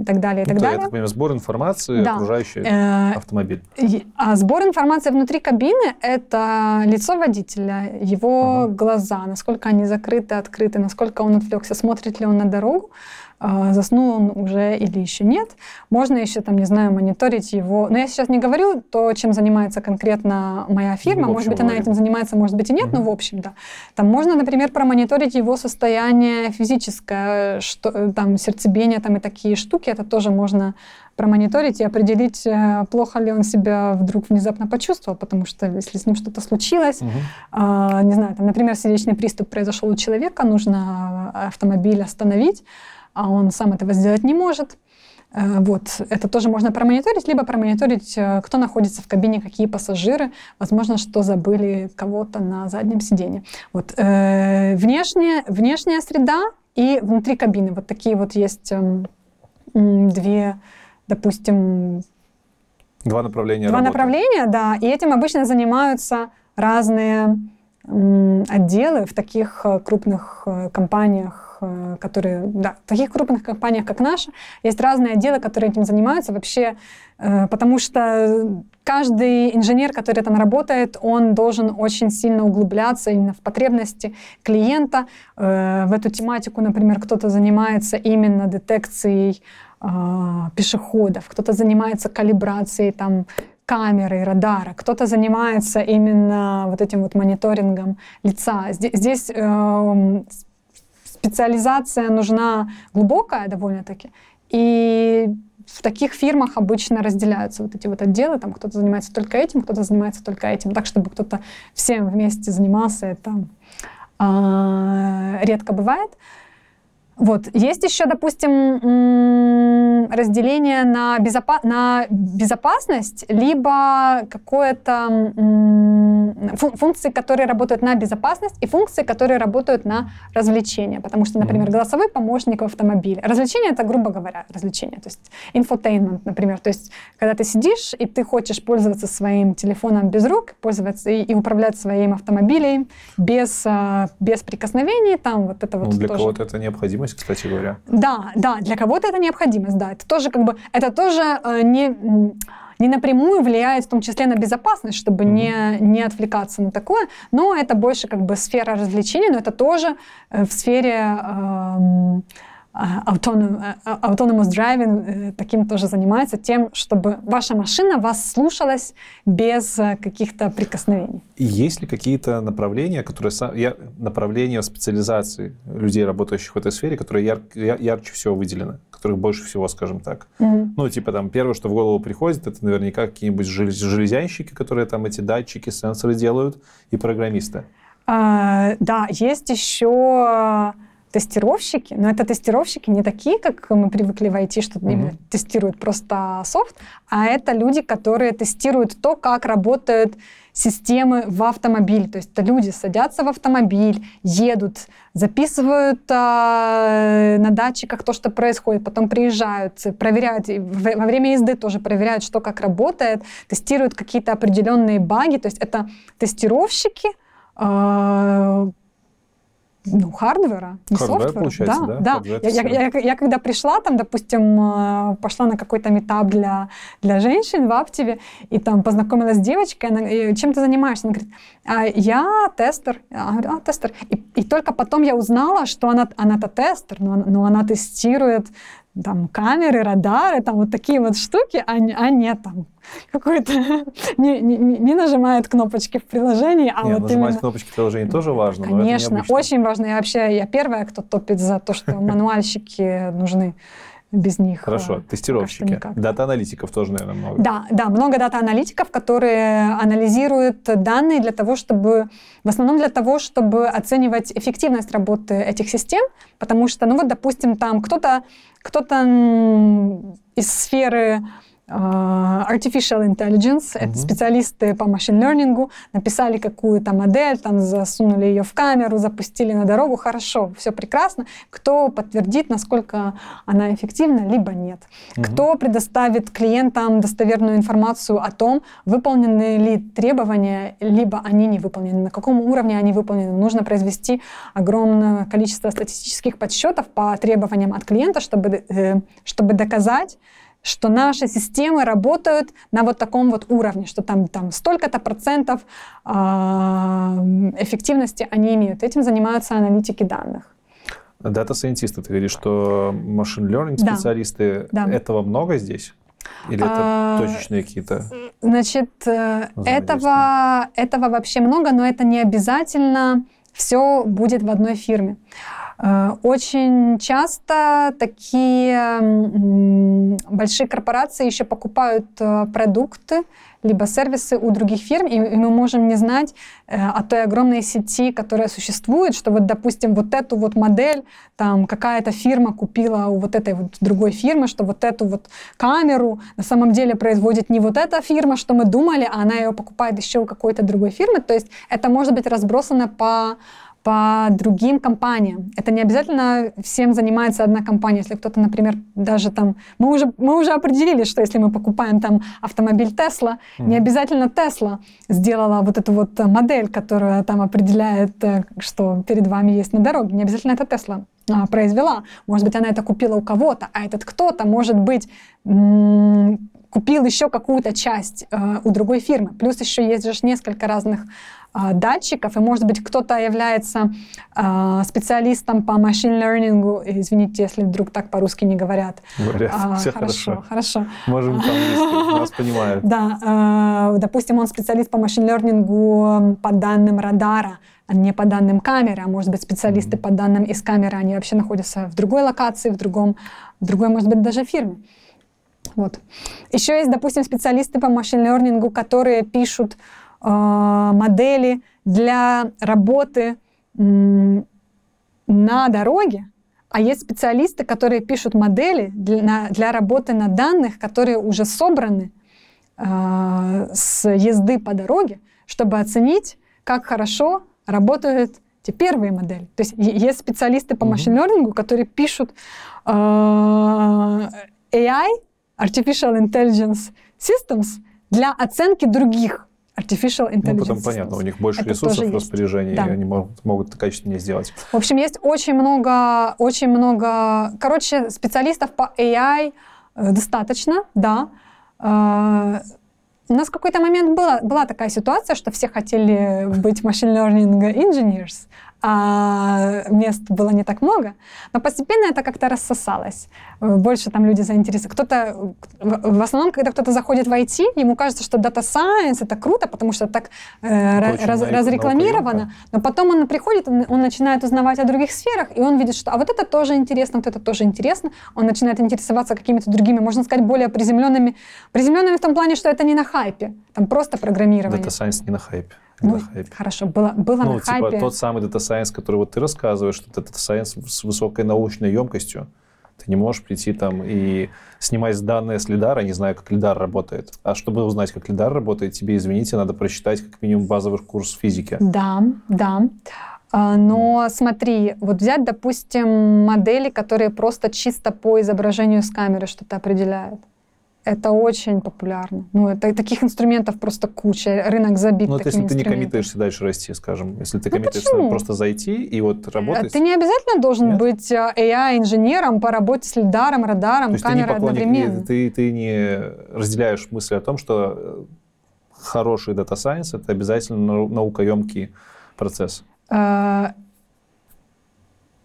и так далее, и так Это, я далее. так понимаю, сбор информации, Да. окружающей Э, автомобиль. А сбор информации внутри кабины — это лицо водителя, его Ага. глаза, насколько они закрыты, открыты, насколько он отвлекся, смотрит ли он на дорогу, заснул он уже или еще нет. Можно еще, там, не знаю, мониторить его. Но я сейчас не говорю то, чем занимается конкретно моя фирма. в может быть, она этим занимается, может быть, и нет, но Мгм. в общем, да. Там можно, например, промониторить его состояние физическое, что, э, там, сердцебиение там, и такие штуки. Это тоже можно промониторить и определить, э, плохо ли он себя вдруг внезапно почувствовал, потому что если с ним что-то случилось, Мгм. а, не знаю, там, например, сердечный приступ произошел у человека, нужно автомобиль остановить, а он сам этого сделать не может. Э, Вот, это тоже можно промониторить, либо промониторить, э, кто находится в кабине, какие пассажиры, возможно, что забыли кого-то на заднем сиденье. Вот, э, внешняя, внешняя среда и внутри кабины. Вот такие вот есть эм, две, допустим, Два направления Два работы. направления, да, и этим обычно занимаются разные отделы в таких крупных компаниях, которые, да, в таких крупных компаниях, как наша, есть разные отделы, которые этим занимаются вообще, э, потому что каждый инженер, который там работает, он должен очень сильно углубляться именно в потребности клиента, э, в эту тематику, например, кто-то занимается именно детекцией пешеходов, кто-то занимается калибрацией там камеры, радара, кто-то занимается именно вот этим вот мониторингом лица. Здесь, здесь эм, специализация нужна глубокая довольно-таки, и в таких фирмах обычно разделяются вот эти вот отделы, там кто-то занимается только этим, кто-то занимается только этим, так, чтобы кто-то всем вместе занимался, это а, редко бывает. Вот. Есть еще, допустим, разделение на, безопа- на безопасность, либо какое-то функции, которые работают на безопасность, и функции, которые работают на развлечение. Потому что, например, голосовой помощник в автомобиле. Развлечение — это, грубо говоря, развлечение. То есть infotainment, например. То есть когда ты сидишь, и ты хочешь пользоваться своим телефоном без рук, пользоваться и, и управлять своим автомобилем без, а, без прикосновений, там вот это Ну, вот для тоже. кого-то это необходимость, кстати говоря. Да, да, для кого-то это необходимость, да. Это тоже как бы, это тоже э, не, не напрямую влияет в том числе на безопасность, чтобы Мгм. не, не отвлекаться на такое, но это больше как бы сфера развлечений, но это тоже э, в сфере эм, а, autonom- а, autonomous driving э, таким тоже занимается, тем, чтобы ваша машина вас слушалась без э, каких-то прикосновений. Есть ли какие-то направления, которые я- направления специализации людей, работающих в этой сфере, которые яр- я- ярче всего выделены, которых больше всего, скажем так? Мгм. Ну, типа там первое, что в голову приходит, это наверняка какие-нибудь желез- железянщики, которые там эти датчики, сенсоры делают, и программисты. А, да, есть еще тестировщики, но это тестировщики не такие, как мы привыкли в IT, что именно тестируют просто софт, а это люди, которые тестируют то, как работают системы в автомобиле. То есть это люди садятся в автомобиль, едут, записывают а, на датчиках то, что происходит, потом приезжают, проверяют, во время езды тоже проверяют, что как работает, тестируют какие-то определенные баги. То есть это тестировщики, а, ну, hardware а, не Hardware, software а. получается, да? да. Hardware Я, я- я- я когда пришла, там, допустим, э, пошла на какой-то meetup для, для женщин в Aptiv е, и там познакомилась с девочкой, она, «Э, чем ты занимаешься? Она говорит, «А, я тестер. Я говорю, а, тестер. И, и только потом я узнала, что она, она-то тестер, но, но она тестирует там камеры, радары, там вот такие вот штуки, а не, а не там какой-то, [laughs] не, не, не нажимает кнопочки в приложении, а Не, вот нажимать именно... кнопочки приложения тоже важно, Конечно, очень важно. Я вообще я первая, кто топит за то, что мануальщики нужны. без них. э, Хорошо, что тестировщики. Дата-аналитиков тоже, наверное, много. Да, да, много дата-аналитиков, которые анализируют данные для того, чтобы, в основном для того, чтобы оценивать эффективность работы этих систем, потому что, ну вот, допустим, там кто-то кто-то из сферы artificial intelligence, это Мгм. специалисты по машин лернингу, написали какую-то модель, там засунули ее в камеру, запустили на дорогу, хорошо, все прекрасно. Кто подтвердит, насколько она эффективна, либо нет? Мгм. Кто предоставит клиентам достоверную информацию о том, выполнены ли требования, либо они не выполнены, на каком уровне они выполнены. Нужно произвести огромное количество статистических подсчетов по требованиям от клиента, чтобы, э, чтобы доказать, что наши системы работают на вот таком вот уровне, что там, там столько-то процентов а, эффективности они имеют. Этим занимаются аналитики данных. Дата-сайентисты, ты говоришь, что машин learning Да. специалисты, Да. этого много здесь? Или это А, точечные какие-то? Значит, э, этого, этого вообще много, но это не обязательно все будет в одной фирме. Э, Очень часто такие большие корпорации еще покупают э, продукты либо сервисы у других фирм, и мы можем не знать э, о той огромной сети, которая существует, что вот, допустим, вот эту вот модель там какая-то фирма купила у вот этой вот другой фирмы, что вот эту вот камеру на самом деле производит не вот эта фирма, что мы думали, а она ее покупает еще у какой-то другой фирмы. То есть это может быть разбросано по по другим компаниям. Это не обязательно всем занимается одна компания. Если кто-то, например, даже там... Мы уже, мы уже определили, что если мы покупаем там автомобиль Тесла, не обязательно Тесла сделала вот эту вот модель, которая там определяет, э, что перед вами есть на дороге. Не обязательно это Тесла а, произвела. Может быть, она это купила у кого-то, а этот кто-то, может быть, м, купил еще какую-то часть э, у другой фирмы. Плюс еще есть же несколько разных датчиков, и, может быть, кто-то является а, специалистом по машин-лернингу, извините, если вдруг так по-русски не говорят. Говорят, А, все хорошо, хорошо. Можем по-английски, нас понимают. Да, э, допустим, он специалист по машин-лернингу по данным радара, а не по данным камеры, а может быть специалисты Мгм. по данным из камеры, они вообще находятся в другой локации, в другом, в другой, может быть, даже фирме. Вот. Еще есть, допустим, специалисты по машин-лернингу, которые пишут э, модели для работы на дороге, а есть специалисты, которые пишут модели для, для работы на данных, которые уже собраны э, с езды по дороге, чтобы оценить, как хорошо работают те первые модели. То есть есть специалисты по машин-лернингу, которые пишут э, AI, Artificial Intelligence Systems, для оценки других Artificial Intelligence Ну, потом понятно, у них больше Это ресурсов в распоряжении, Да. и они могут, могут это качественнее сделать. В общем, есть очень много, очень много, короче, специалистов по AI э, достаточно, да. Э, У нас в какой-то момент была, была такая ситуация, что все хотели быть machine learning engineers, а мест было не так много. Но постепенно это как-то рассосалось. Э, Больше там люди заинтересованы. Кто-то, в основном, когда кто-то заходит в IT, ему кажется, что data science это круто, потому что так э, раз- разрекламировано. Но потом он приходит, он, он начинает узнавать о других сферах, и он видит, что а вот это тоже интересно, вот это тоже интересно. Он начинает интересоваться какими-то другими, можно сказать, более приземленными. Приземленными в том плане, что это не на хайпе, там просто программирование. Data Science не на хайпе. Ну, на хайпе. хорошо, было, было Ну, на типа хайпе. тот самый Data Science, который вот ты рассказываешь, что это Data Science с высокой научной емкостью. Ты не можешь прийти там и снимать данные с лидара, не знаю, как лидар работает. А чтобы узнать, как лидар работает, тебе, извините, надо прочитать как минимум базовый курс физики. Да, да. А, Но смотри, вот взять, допустим, модели, которые просто чисто по изображению с камеры что-то определяют. Это очень популярно. Ну, это таких инструментов просто куча. Рынок забит Ну, это если ты не коммитаешься дальше расти, скажем. Если ты Ну, коммитаешься почему? просто зайти и вот А работать. Ты не обязательно должен Нет? быть а, AI-инженером по работе с лидаром, радаром, камерой одновременно. ты, ты не разделяешь мысль о том, что э, хороший Science — это обязательно нау- наукоемкий процесс. Э,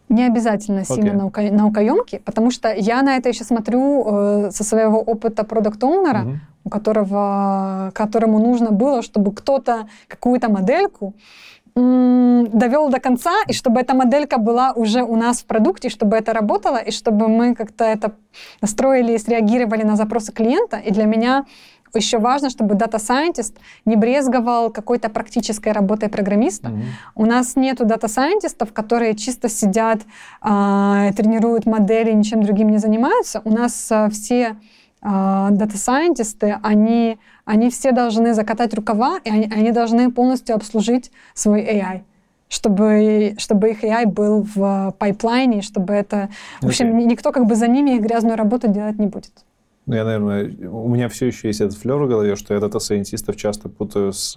Не обязательно сильно Окей. наука, наукоемкий, потому что я на это еще смотрю э, со своего опыта продукт-оунера, Мгм. у которого, которому нужно было, чтобы кто-то какую-то модельку довел до конца, и чтобы эта моделька была уже у нас в продукте, чтобы это работало, и чтобы мы как-то это настроили и среагировали на запросы клиента. И для меня еще важно, чтобы data scientist не брезговал какой-то практической работой программиста. Мгм. У нас нету data scientist ов, которые чисто сидят, а, тренируют модели, ничем другим не занимаются. У нас а, все а, data scientist ы, они, они все должны закатать рукава, и они, они должны полностью обслужить свой AI чтобы, чтобы их AI был в пайплайне, и чтобы это... В общем, никто как бы за ними грязную работу делать не будет. Ну, я, наверное, у меня все еще есть этот флер в голове, что я дата-сайентистов часто путаю с,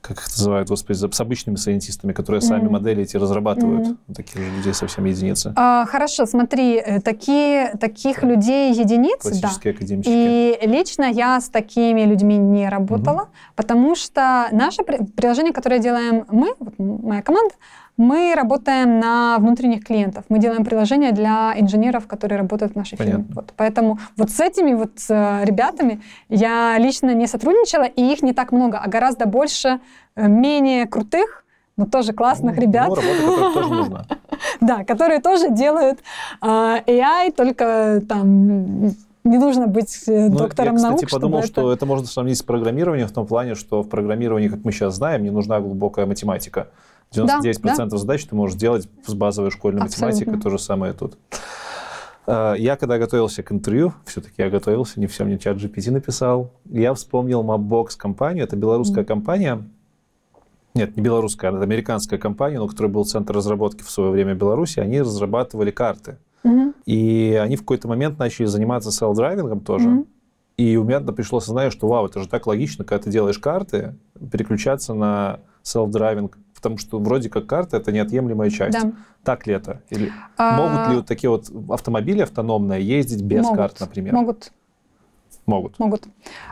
как их называют, господи, с обычными сайентистами, которые сами Мгм. модели эти разрабатывают. Мгм. Таких же людей совсем единицы. А, хорошо, смотри, э, такие, таких людей единицы, да. Академички. И лично я с такими людьми не работала, потому что наше при- приложение, которое делаем мы, вот моя команда, мы работаем на внутренних клиентов. Мы делаем приложение для инженеров, которые работают в нашей фирме. Понятно. Вот, поэтому вот с этими вот э, ребятами я лично не сотрудничала, и их не так много, а гораздо больше э, менее крутых, но тоже классных Ну, ребят. Ну, работа, тоже нужна. [laughs] Да, которые тоже делают а, AI, только там не нужно быть э, Ну, доктором я, кстати, наук, подумал, чтобы что это... это можно сравнить с программированием в том плане, что в программировании, как мы сейчас знаем, не нужна глубокая математика. 99% задач ты можешь делать с базовой школьной Абсолютно. математикой, то же самое тут. Э, Я, когда готовился к интервью, все-таки я готовился, не все мне чат GPT написал, я вспомнил Mapbox компанию, это белорусская Мгм. компания, нет, не белорусская, это американская компания, но которая был центр разработки в свое время в Беларуси, они разрабатывали карты. Мгм. И они в какой-то момент начали заниматься селл-драйвингом тоже. Мгм. И у меня пришло сознание, что вау, это же так логично, когда ты делаешь карты, переключаться на self-driving, потому что вроде как карта это неотъемлемая часть. Да. Так ли это? Или А, могут ли вот такие вот автомобили автономные ездить без могут, карт, например? Могут, Могут. могут.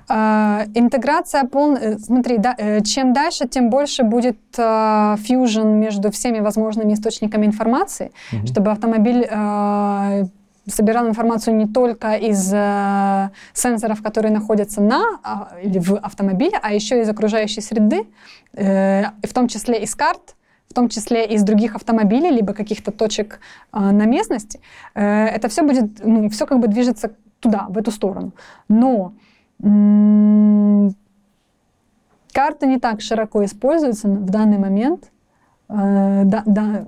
А, интеграция полная... Смотри, да, э, чем дальше, тем больше будет а, фьюжн между всеми возможными источниками информации, Мгм. чтобы автомобиль а, собирал информацию не только из э, сенсоров, которые находятся на а, или в автомобиле, а еще из окружающей среды, э, в том числе из карт, в том числе из других автомобилей, либо каких-то точек а, на местности. Э, это все будет, ну, все как бы движется туда, в эту сторону. Но м, карты не так широко используются в данный момент. Э, да- да,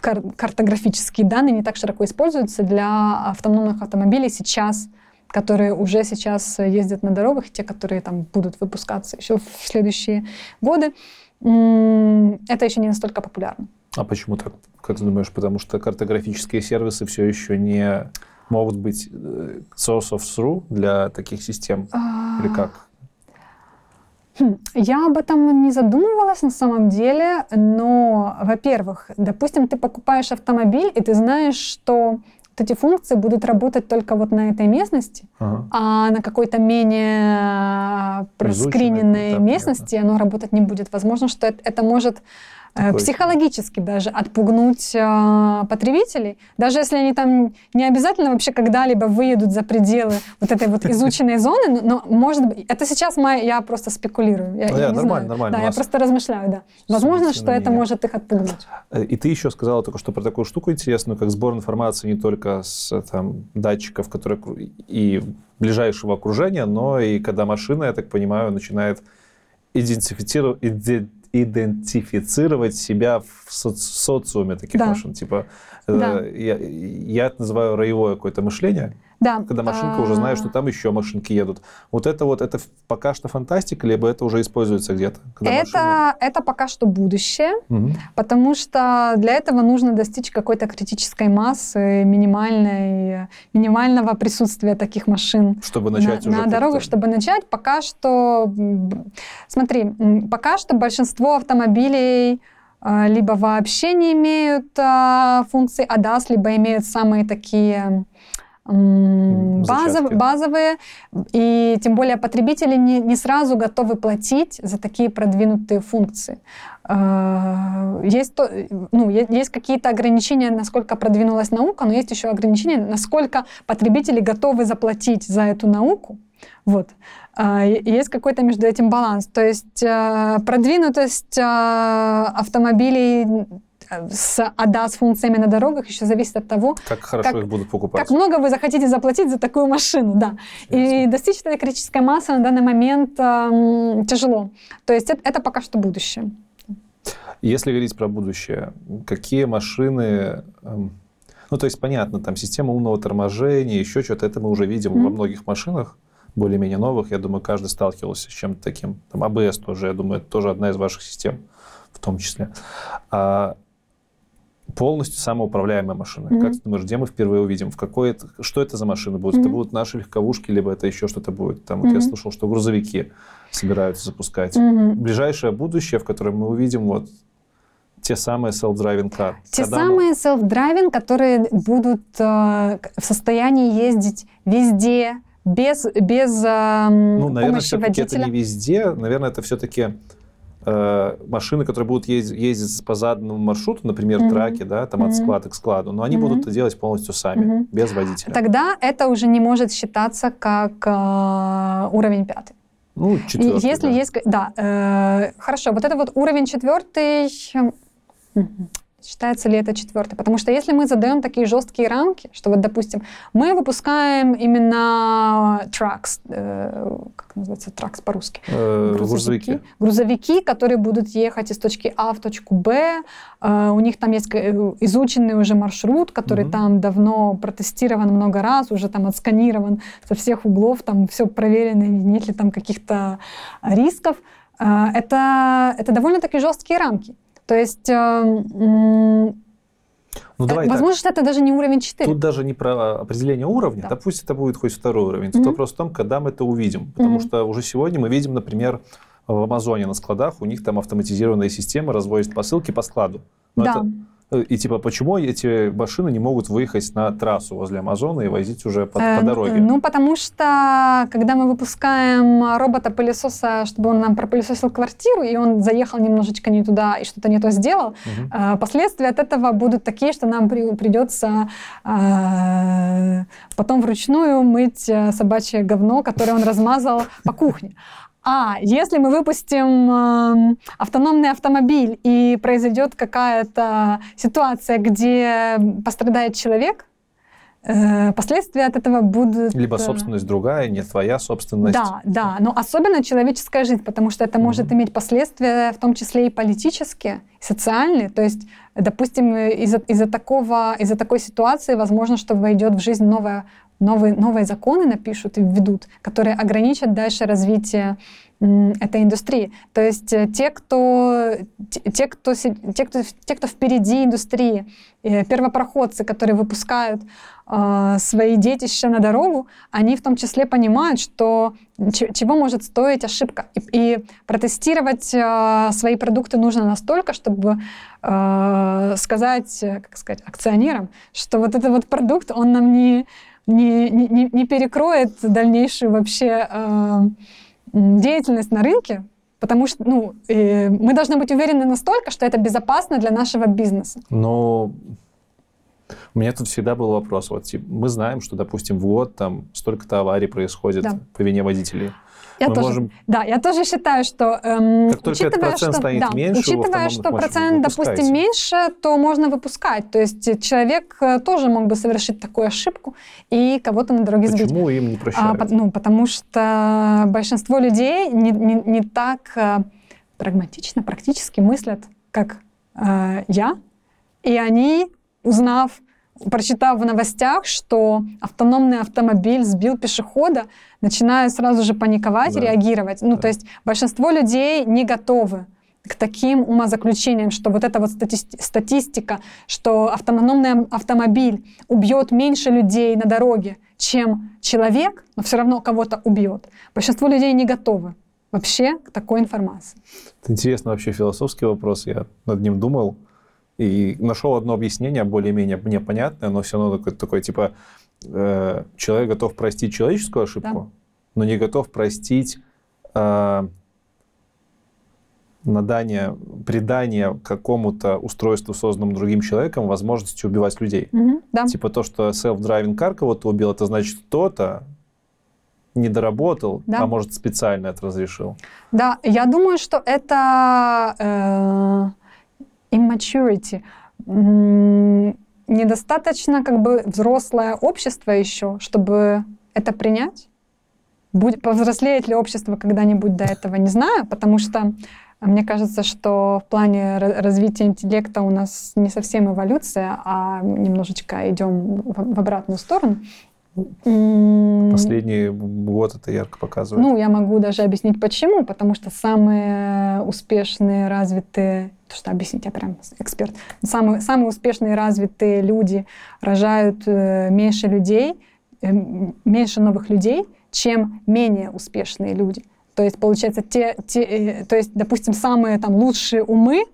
кар- картографические данные не так широко используются для автономных автомобилей сейчас, которые уже сейчас ездят на дорогах, и те, которые там будут выпускаться еще в следующие годы. Это еще не настолько популярно. А почему так? Как ты думаешь, потому что картографические сервисы все еще не могут быть э, source of true для таких систем? Или как? Хм, Я об этом не задумывалась на самом деле, но, во-первых, допустим, ты покупаешь автомобиль, и ты знаешь, что вот эти функции будут работать только вот на этой местности, Ага. а на какой-то менее проскриненной да, местности оно работать не будет. Возможно, что это, это может э, Такое психологически даже отпугнуть э, потребителей, даже если они там не обязательно вообще когда-либо выедут за пределы вот этой вот изученной зоны, но, может быть, это сейчас моя, я просто спекулирую, я, Ну, я да, не нормально, знаю. нормально. Да, я просто размышляю, да. Возможно, что это может их отпугнуть. Э, И ты еще сказала только что про такую штуку интересную, как сбор информации не только с там, датчиков которые, и ближайшего окружения, но и когда машина, я так понимаю, начинает идентифицировать, идентифицировать себя в соц- социуме таких Да. машин. Типа, э, Да. я, я это называю роевое какое-то мышление, Да. когда машинка уже знает, что а, там еще машинки едут. Вот это вот, это пока что фантастика, либо это уже используется где-то? когда машины- Это, это пока что будущее. Мгм. Потому что для этого нужно достичь какой-то критической массы, минимальной, минимального присутствия таких машин Чтобы начать на, уже на дорогах, чтобы начать. Пока что, смотри, пока что большинство автомобилей а, либо вообще не имеют а, функции ADAS, либо имеют самые такие базов- базовые, и тем более потребители не, не сразу готовы платить за такие продвинутые функции. А, Есть, то, ну, есть какие-то ограничения, насколько продвинулась наука, но есть еще ограничения, насколько потребители готовы заплатить за эту науку. Вот. А, Есть какой-то между этим баланс. То есть э, продвинутость э, э, с ADAS функциями на дорогах еще зависит от того, Как хорошо Как- их будут покупать. как много вы захотите заплатить за такую машину, да. И Ясно. достичь этой критической массы на данный момент эм, тяжело. То есть это, это пока что будущее. Если говорить про будущее, какие машины... эм, Ну, то есть, понятно, там система умного торможения, еще что-то, это мы уже видим Мгм. во многих машинах, более-менее новых. Я думаю, каждый сталкивался с чем-то таким. Там АБС тоже, я думаю, это тоже одна из ваших систем в том числе. А полностью самоуправляемая машина. Мгм. Как ты думаешь, где мы впервые увидим? В какой это, что это за машины будут? Это Мгм. будут наши легковушки, либо это еще что-то будет? Там вот я Мгм. слышал, что грузовики собираются запускать Мгм. ближайшее будущее, в котором мы увидим вот те самые self-driving car. Те Когда мы- самые self-driving, которые будут э, в состоянии ездить везде, без, без э, Ну, наверное, помощи все-таки это водителя. не везде. Наверное, это все-таки машины, которые будут ездить, ездить по заданному маршруту, например, Мгм. траки, да, там от Мгм. склада к складу, но они Мгм. будут это делать полностью сами, Мгм. без водителя. Тогда это уже не может считаться как э, уровень пятый. ну, И четвертый, если да. есть, да, э, хорошо, вот это вот уровень четвертый, мгм, считается ли это четвертый? Потому что если мы задаем такие жесткие рамки, что вот, допустим, мы выпускаем именно тракс, э, как называется тракс по-русски? Э, грузовики. Грузовики, которые будут ехать из точки А в точку Б. Э, У них там есть э, изученный уже маршрут, который Мгм. там давно протестирован много раз, уже там отсканирован со всех углов, там все проверено, нет ли там каких-то рисков. Э, Это, это довольно-таки жесткие рамки. То есть, э, м, Ну, давай так. возможно, что это даже не уровень 4. Тут даже не про определение уровня, Да. пусть это будет хоть второй уровень. Тут Мгм. вопрос в том, когда мы это увидим. Потому Мгм. что уже сегодня мы видим, например, в Амазоне на складах у них там автоматизированная система развозит посылки по складу. Но да. это- э, и типа, почему эти машины не могут выехать на трассу возле Амазона и возить уже по, Э, по дороге? Ну, потому что, когда мы выпускаем робота-пылесоса, чтобы он нам пропылесосил квартиру, и он заехал немножечко не туда и что-то не то сделал, э, последствия от этого будут такие, что нам при- придется э, потом вручную мыть э, собачье говно, которое он размазал по кухне. А если мы выпустим э, автономный автомобиль и произойдет какая-то ситуация, где пострадает человек, э, последствия от этого будут... Либо э, собственность другая, не твоя собственность. Да, да, но особенно человеческая жизнь, потому что это может Мгм. иметь последствия, в том числе и политические, и социальные. То есть, допустим, из-за из такого, из-за такой ситуации возможно, что войдет в жизнь новая новые, новые законы напишут и введут, которые ограничат дальше развитие этой индустрии. То есть э, те, кто, те, кто, те, кто, те, кто впереди индустрии, э, первопроходцы, которые выпускают э, свои детища на дорогу, они в том числе понимают, что чего может стоить ошибка. И, и протестировать э, свои продукты нужно настолько, чтобы э, сказать, как сказать, акционерам, что вот этот вот продукт, он нам не, не, не, не перекроет дальнейшую вообще деятельность на рынке, потому что ну, э, мы должны быть уверены настолько, что это безопасно для нашего бизнеса. Но у меня тут всегда был вопрос. Вот, типа, мы знаем, что, допустим, в год там столько-то аварий происходит Да. по вине водителей. Я Мы тоже, можем- Да, я тоже считаю, что эм, Как учитывая, что, станет да, меньше, учитывая, что процент, допустим, меньше, то можно выпускать. То есть человек э, тоже мог бы совершить такую ошибку и кого-то на дороге сбить. Почему им не А, прощают? по- ну, потому что большинство людей не, не- не так э, прагматично, практически мыслят, как э, я. И они, узнав, прочитав в новостях, что автономный автомобиль сбил пешехода, начинают сразу же паниковать Да. и реагировать. Ну, Да. то есть большинство людей не готовы к таким умозаключениям, что вот эта вот стати- статистика, что автономный автомобиль убьет меньше людей на дороге, чем человек, но все равно кого-то убьет. Большинство людей не готовы вообще к такой информации. Это интересный вообще философский вопрос. Я над ним думал и нашел одно объяснение, более-менее мне понятное, но все равно такое, такое типа, э, человек готов простить человеческую ошибку, но не готов простить э, надание, придание какому-то устройству, созданному другим человеком, возможности убивать людей. Мгм, да. Типа то, что self-driving car кого-то убил, это значит кто-то не доработал, Да. а может специально это разрешил. Да, я думаю, что это э, immaturity. Недостаточно как бы взрослое общество еще, чтобы это принять. Будет, повзрослеет ли общество когда-нибудь до этого, не знаю, потому что мне кажется, что в плане ра- развития интеллекта у нас не совсем эволюция, а немножечко идем в обратную сторону. Последний год это ярко показывает. ну, я могу даже объяснить почему, потому что самые успешные, развитые, то что объяснить, я прям эксперт, самые, самые успешные, развитые люди рожают э, меньше людей, э, меньше новых людей, чем менее успешные люди. То есть, получается, те, те, э, то есть, допустим, самые там лучшие умы,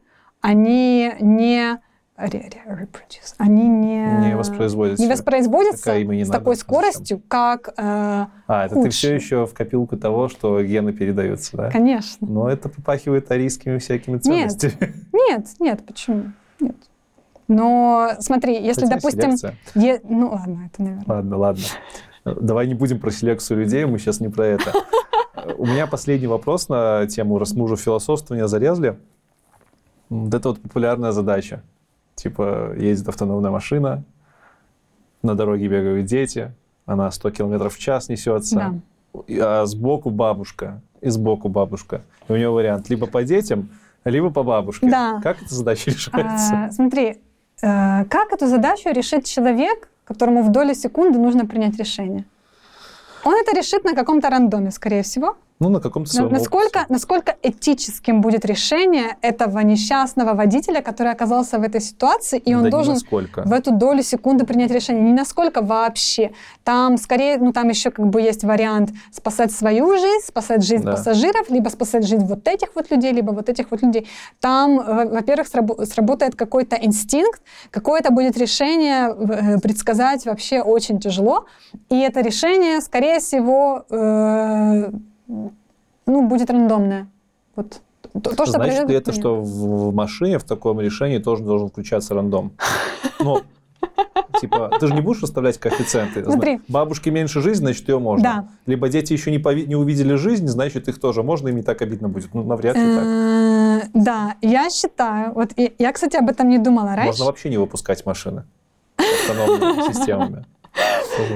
они не reproduce, они не, не воспроизводится. не воспроизводятся Такая не с надо. такой скоростью, как, э, А, это ты худшие. все еще в копилку того, что гены передаются, да? конечно. Но это попахивает арийскими всякими ценностями. [laughs] Нет, нет, почему? Нет. Но смотри, если, Хотя допустим, селекция. е- ну ладно, это наверное. Ладно, ладно. Давай не будем про селекцию людей, мы сейчас не про это. У меня последний вопрос на тему, раз мы уже зарезали. Вот это вот популярная задача. Типа, едет автономная машина, на дороге бегают дети, она 100 километров в час несется, Да. а сбоку бабушка, и сбоку бабушка. И у нее вариант либо по детям, либо по бабушке. Да. Как эта задача [laughs] решается? А, смотри, э, как эту задачу решит человек, которому в долю секунды нужно принять решение? Он это решит на каком-то рандоме, скорее всего. Ну, на каком-то своем насколько, опыте. насколько этическим будет решение этого несчастного водителя, который оказался в этой ситуации, и он Да должен насколько. в эту долю секунды принять решение. Не насколько вообще. Там скорее, ну там еще как бы есть вариант спасать свою жизнь, спасать жизнь Да. пассажиров, либо спасать жизнь вот этих вот людей, либо вот этих вот людей. Там, во- во-первых, срабо- сработает какой-то инстинкт, какое-то будет решение э, предсказать вообще очень тяжело. И это решение, скорее всего, э, ну, будет рандомное. Вот. То, то, что Значит ли это, что в машине в таком решении тоже должен включаться рандом? Ну, типа, ты же не будешь расставлять коэффициенты. Смотри. Бабушке меньше жизнь, значит, ее можно. Да. Либо дети еще не, пови- не увидели жизнь, значит, их тоже можно, им не так обидно будет. Ну, навряд ли так. Э, Да, я считаю, вот я, кстати, об этом не думала раньше. Можно вообще не выпускать машины автономными системами. [laughs]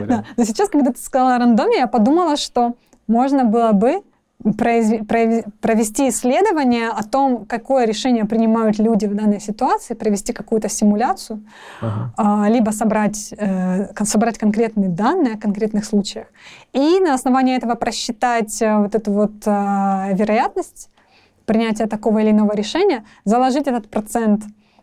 Да. Но сейчас, когда ты сказала о рандоме, я подумала, что можно было бы провести исследование о том, какое решение принимают люди в данной ситуации, провести какую-то симуляцию, Ага. а, либо собрать, э, собрать конкретные данные о конкретных случаях, и на основании этого просчитать э, вот эту вот а, вероятность принятия такого или иного решения, заложить этот процент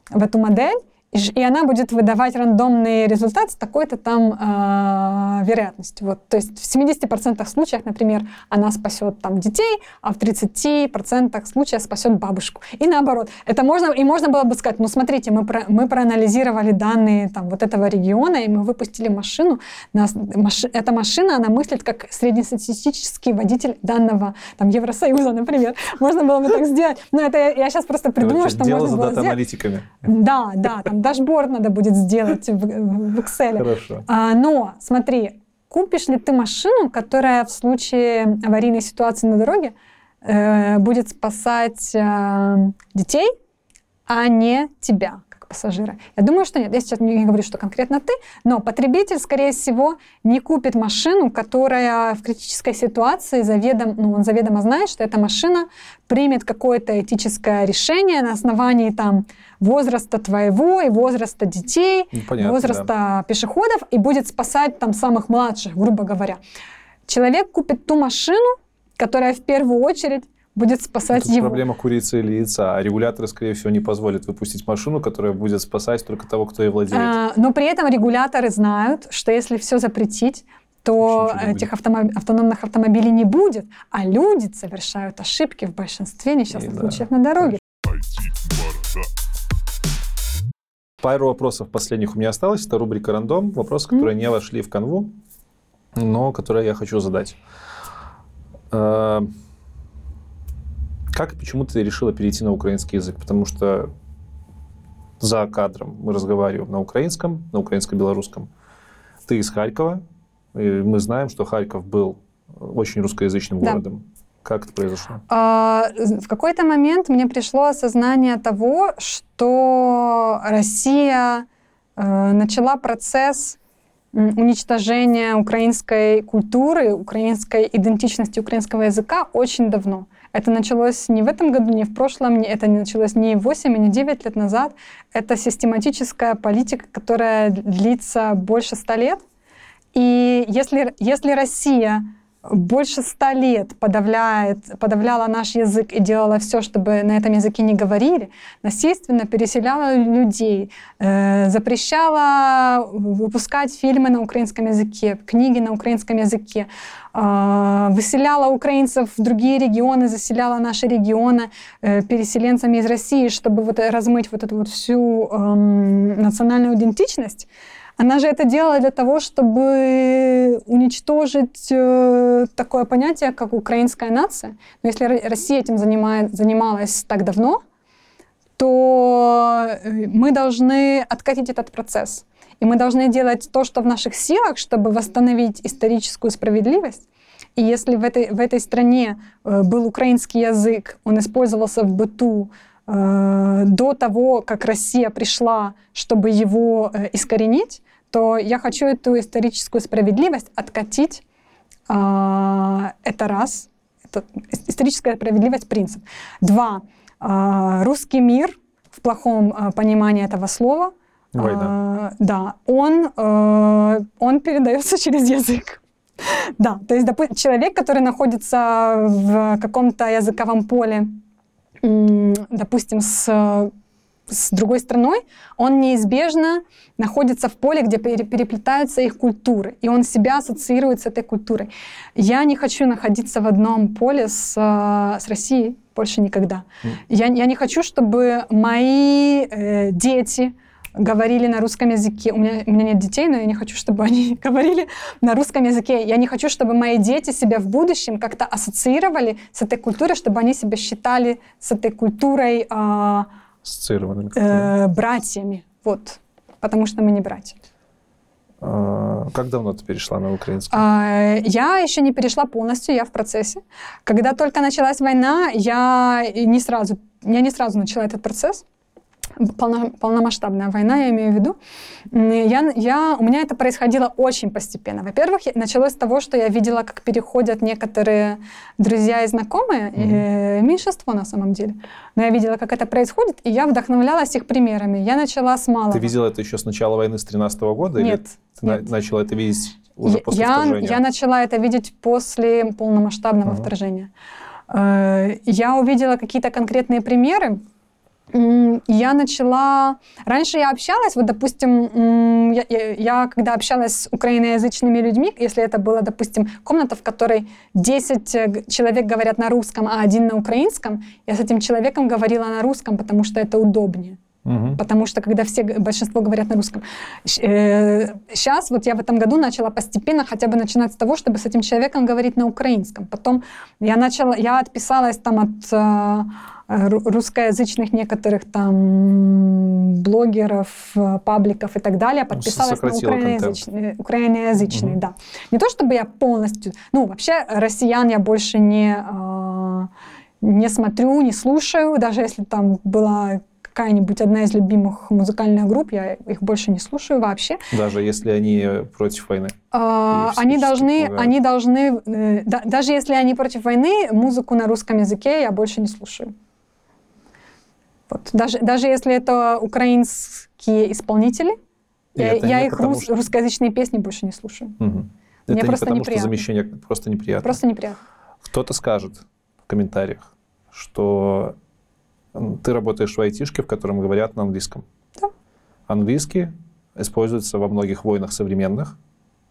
в эту модель, и она будет выдавать рандомный результат с такой-то там а, вероятностью. Вот, то есть в 70% случаях, например, она спасет там детей, а в 30% случаев спасет бабушку. И наоборот. Это можно, и можно было бы сказать, ну смотрите, мы, про- мы проанализировали данные там, вот этого региона, и мы выпустили машину. Нас, маши- эта машина, она мыслит как среднестатистический водитель данного там, Евросоюза, например. Можно было бы так сделать. Но это я, я сейчас просто придумала, Короче, что можно было сделать. Да, да, там дашборд надо будет сделать в, в Excel. Хорошо. А, но смотри, купишь ли ты машину, которая в случае аварийной ситуации на дороге э, будет спасать э, детей, а не тебя пассажира? Я думаю, что нет. Я сейчас не говорю, что конкретно ты, но потребитель, скорее всего, не купит машину, которая в критической ситуации заведом, ну, он заведомо знает, что эта машина примет какое-то этическое решение на основании там возраста твоего и возраста детей, Ну, понятно, возраста пешеходов и будет спасать там самых младших, грубо говоря. Человек купит ту машину, которая в первую очередь будет спасать Тут его. проблема курицы или яйца. А регуляторы, скорее всего, не позволят выпустить машину, которая будет спасать только того, кто ей владеет. А, но при этом регуляторы знают, что если все запретить, то не этих автомо- автономных автомобилей не будет, а люди совершают ошибки в большинстве несчастных И да, случаев на дороге. Пару вопросов последних у меня осталось. Это рубрика «Рандом». Вопросы, которые не вошли в канву, но которые я хочу задать. Э, Как и почему ты решила перейти на украинский язык? Потому что за кадром мы разговариваем на украинском, на украинско-белорусском. Ты из Харькова, и мы знаем, что Харьков был очень русскоязычным Да. городом. Как это произошло? А, В какой-то момент мне пришло осознание того, что Россия э, начала процесс уничтожения украинской культуры, украинской идентичности, украинского языка очень давно. Это началось не в этом году, не в прошлом, не- это началось не 8 и не 9 лет назад. Это систематическая политика, которая длится больше 100 лет. И если, если Россия больше ста лет подавляет, подавляла наш язык и делала все, чтобы на этом языке не говорили, насильственно переселяла людей, э, запрещала выпускать фильмы на украинском языке, книги на украинском языке, э, выселяла украинцев в другие регионы, заселяла наши регионы э, переселенцами из России, чтобы вот размыть вот эту вот всю эм, национальную идентичность. Она же это делала для того, чтобы уничтожить э, такое понятие, как украинская нация. Но если Ро- Россия этим занимает, занималась так давно, то э, мы должны откатить этот процесс. И мы должны делать то, что в наших силах, чтобы восстановить историческую справедливость. И если в этой, в этой стране э, был украинский язык, он использовался в быту э, до того, как Россия пришла, чтобы его искоренить, то я хочу эту историческую справедливость откатить. А, Это раз. Это ис- историческая справедливость принцип. Два. а, Русский мир в плохом а, понимании этого слова. Война. а, Да, он, э, он передается [laughs] через язык. Да, то есть допу- человек, который находится в каком-то языковом поле, допустим, с, с другой страной, он неизбежно находится в поле, где пере- переплетаются их культуры, и он себя ассоциирует с этой культурой. Я не хочу находиться в одном поле с, э, с Россией больше никогда. Мгм. Я, я не хочу, чтобы мои э, дети говорили на русском языке. У меня, у меня нет детей, но я не хочу, чтобы они [laughs] говорили на русском языке. Я не хочу, чтобы мои дети себя в будущем как-то ассоциировали с этой культурой, чтобы они себя считали с этой культурой а, Ассоциированными. э, братьями. Вот. Потому что мы не братья. А, Как давно ты перешла на украинский? А, Я еще не перешла полностью, я в процессе. Когда только началась война, я не сразу, я не сразу начала этот процесс. Полно- полномасштабная война, я имею в виду. Я, я, у меня это происходило очень постепенно. Во-первых, началось с того, что я видела, как переходят некоторые друзья и знакомые, э, меньшинство на самом деле. Но я видела, как это происходит, и я вдохновлялась их примерами. Я начала с малого. Ты видела это еще с начала войны с 13 года? или Нет, ты на- нет. начала это видеть уже после я, вторжения? я начала это видеть после полномасштабного Ага. вторжения. Э, Я увидела какие-то конкретные примеры. Я начала... Раньше я общалась, вот, допустим, я, я- я когда общалась с украиноязычными людьми, если это была, допустим, комната, в которой 10 э, человек говорят на русском, а один на украинском, я с этим человеком говорила на русском, потому что это удобнее Мгм. потому что когда все, большинство говорят на русском. Сейчас вот я в этом году начала постепенно хотя бы начинать с того, чтобы с этим человеком говорить на украинском. Потом я начала, я отписалась там от э, русскоязычных некоторых там блогеров, э, пабликов и так далее, подписалась на сократила украиноязычные, украиноязычные, Мгм. да. Не то чтобы я полностью, ну вообще россиян я больше не э, не смотрю, не слушаю, даже если там была какая-нибудь одна из любимых музыкальных групп, я их больше не слушаю вообще. Даже если они против войны. А, они должны, помогают. они должны, э, да- даже если они против войны, музыку на русском языке я больше не слушаю. Вот. Даже, даже если это украинские исполнители, я, я не их потому, рус- что- русскоязычные песни больше не слушаю. Мне это просто не потому, неприятно. что замещение просто неприятно. Просто неприятно. Кто-то скажет в комментариях, что ты работаешь в айтишке, в котором говорят на английском. Да. Английский используется во многих войнах современных.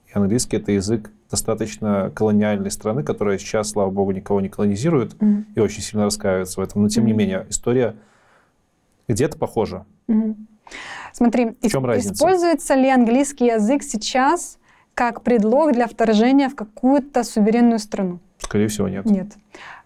И английский — это язык достаточно колониальной страны, которая сейчас, слава богу, никого не колонизирует Мгм. и очень сильно раскаивается в этом. Но, тем не Мгм. менее, история где-то похожа. Мгм. Смотри, В чем разница? используется ли английский язык сейчас как предлог для вторжения в какую-то суверенную страну? Скорее всего, нет. Нет.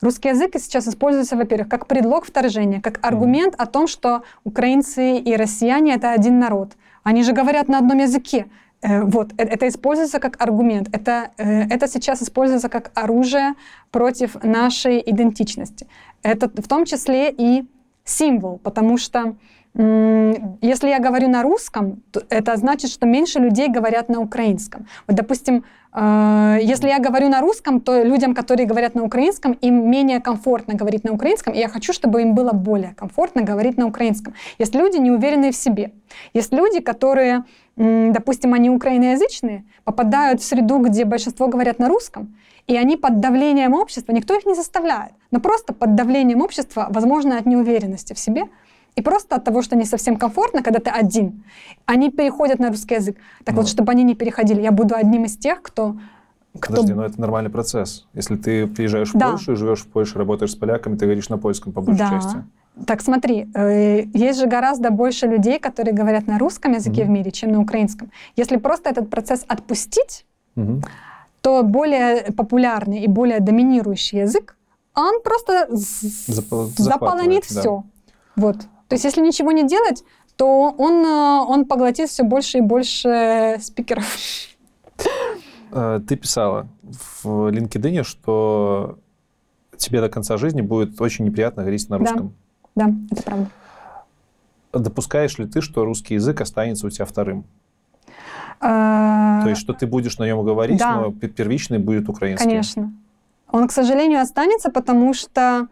Русский язык сейчас используется, во-первых, как предлог вторжения, как аргумент о том, что украинцы и россияне — это один народ. Они же говорят на одном языке. Э, Вот, э- это используется как аргумент. Это, э, это сейчас используется как оружие против нашей идентичности. Это в том числе и символ, потому что если я говорю на русском, то это значит, что меньше людей говорят на украинском. Вот, допустим, э, если я говорю на русском, то людям, которые говорят на украинском, им менее комфортно говорить на украинском, и я хочу, чтобы им было более комфортно говорить на украинском. Есть люди, не уверенные в себе. Есть люди, которые, допустим, они украиноязычные, попадают в среду, где большинство говорят на русском, и они под давлением общества, никто их не заставляет, но просто под давлением общества, возможно, от неуверенности в себе, и просто от того, что не совсем комфортно, когда ты один, они переходят на русский язык. Так Ну. вот, чтобы они не переходили, я буду одним из тех, кто... кто... Подожди, но это нормальный процесс. Если ты приезжаешь в Да. Польшу и живешь в Польше, работаешь с поляками, ты говоришь на польском по большей Да. части. Так смотри, э, есть же гораздо больше людей, которые говорят на русском языке Мгм. в мире, чем на украинском. Если просто этот процесс отпустить, Мгм. то более популярный и более доминирующий язык, он просто з- Запа- заполонит да. все. Вот. То есть, если ничего не делать, то он, э, он поглотит все больше и больше спикеров. Э, Ты писала в LinkedIn, что тебе до конца жизни будет очень неприятно говорить на Да. русском. Да, это правда. Допускаешь ли ты, что русский язык останется у тебя вторым? Э, То есть, что ты будешь на нем говорить, да. но пе- первичный будет украинский? Конечно. Он, к сожалению, останется, потому что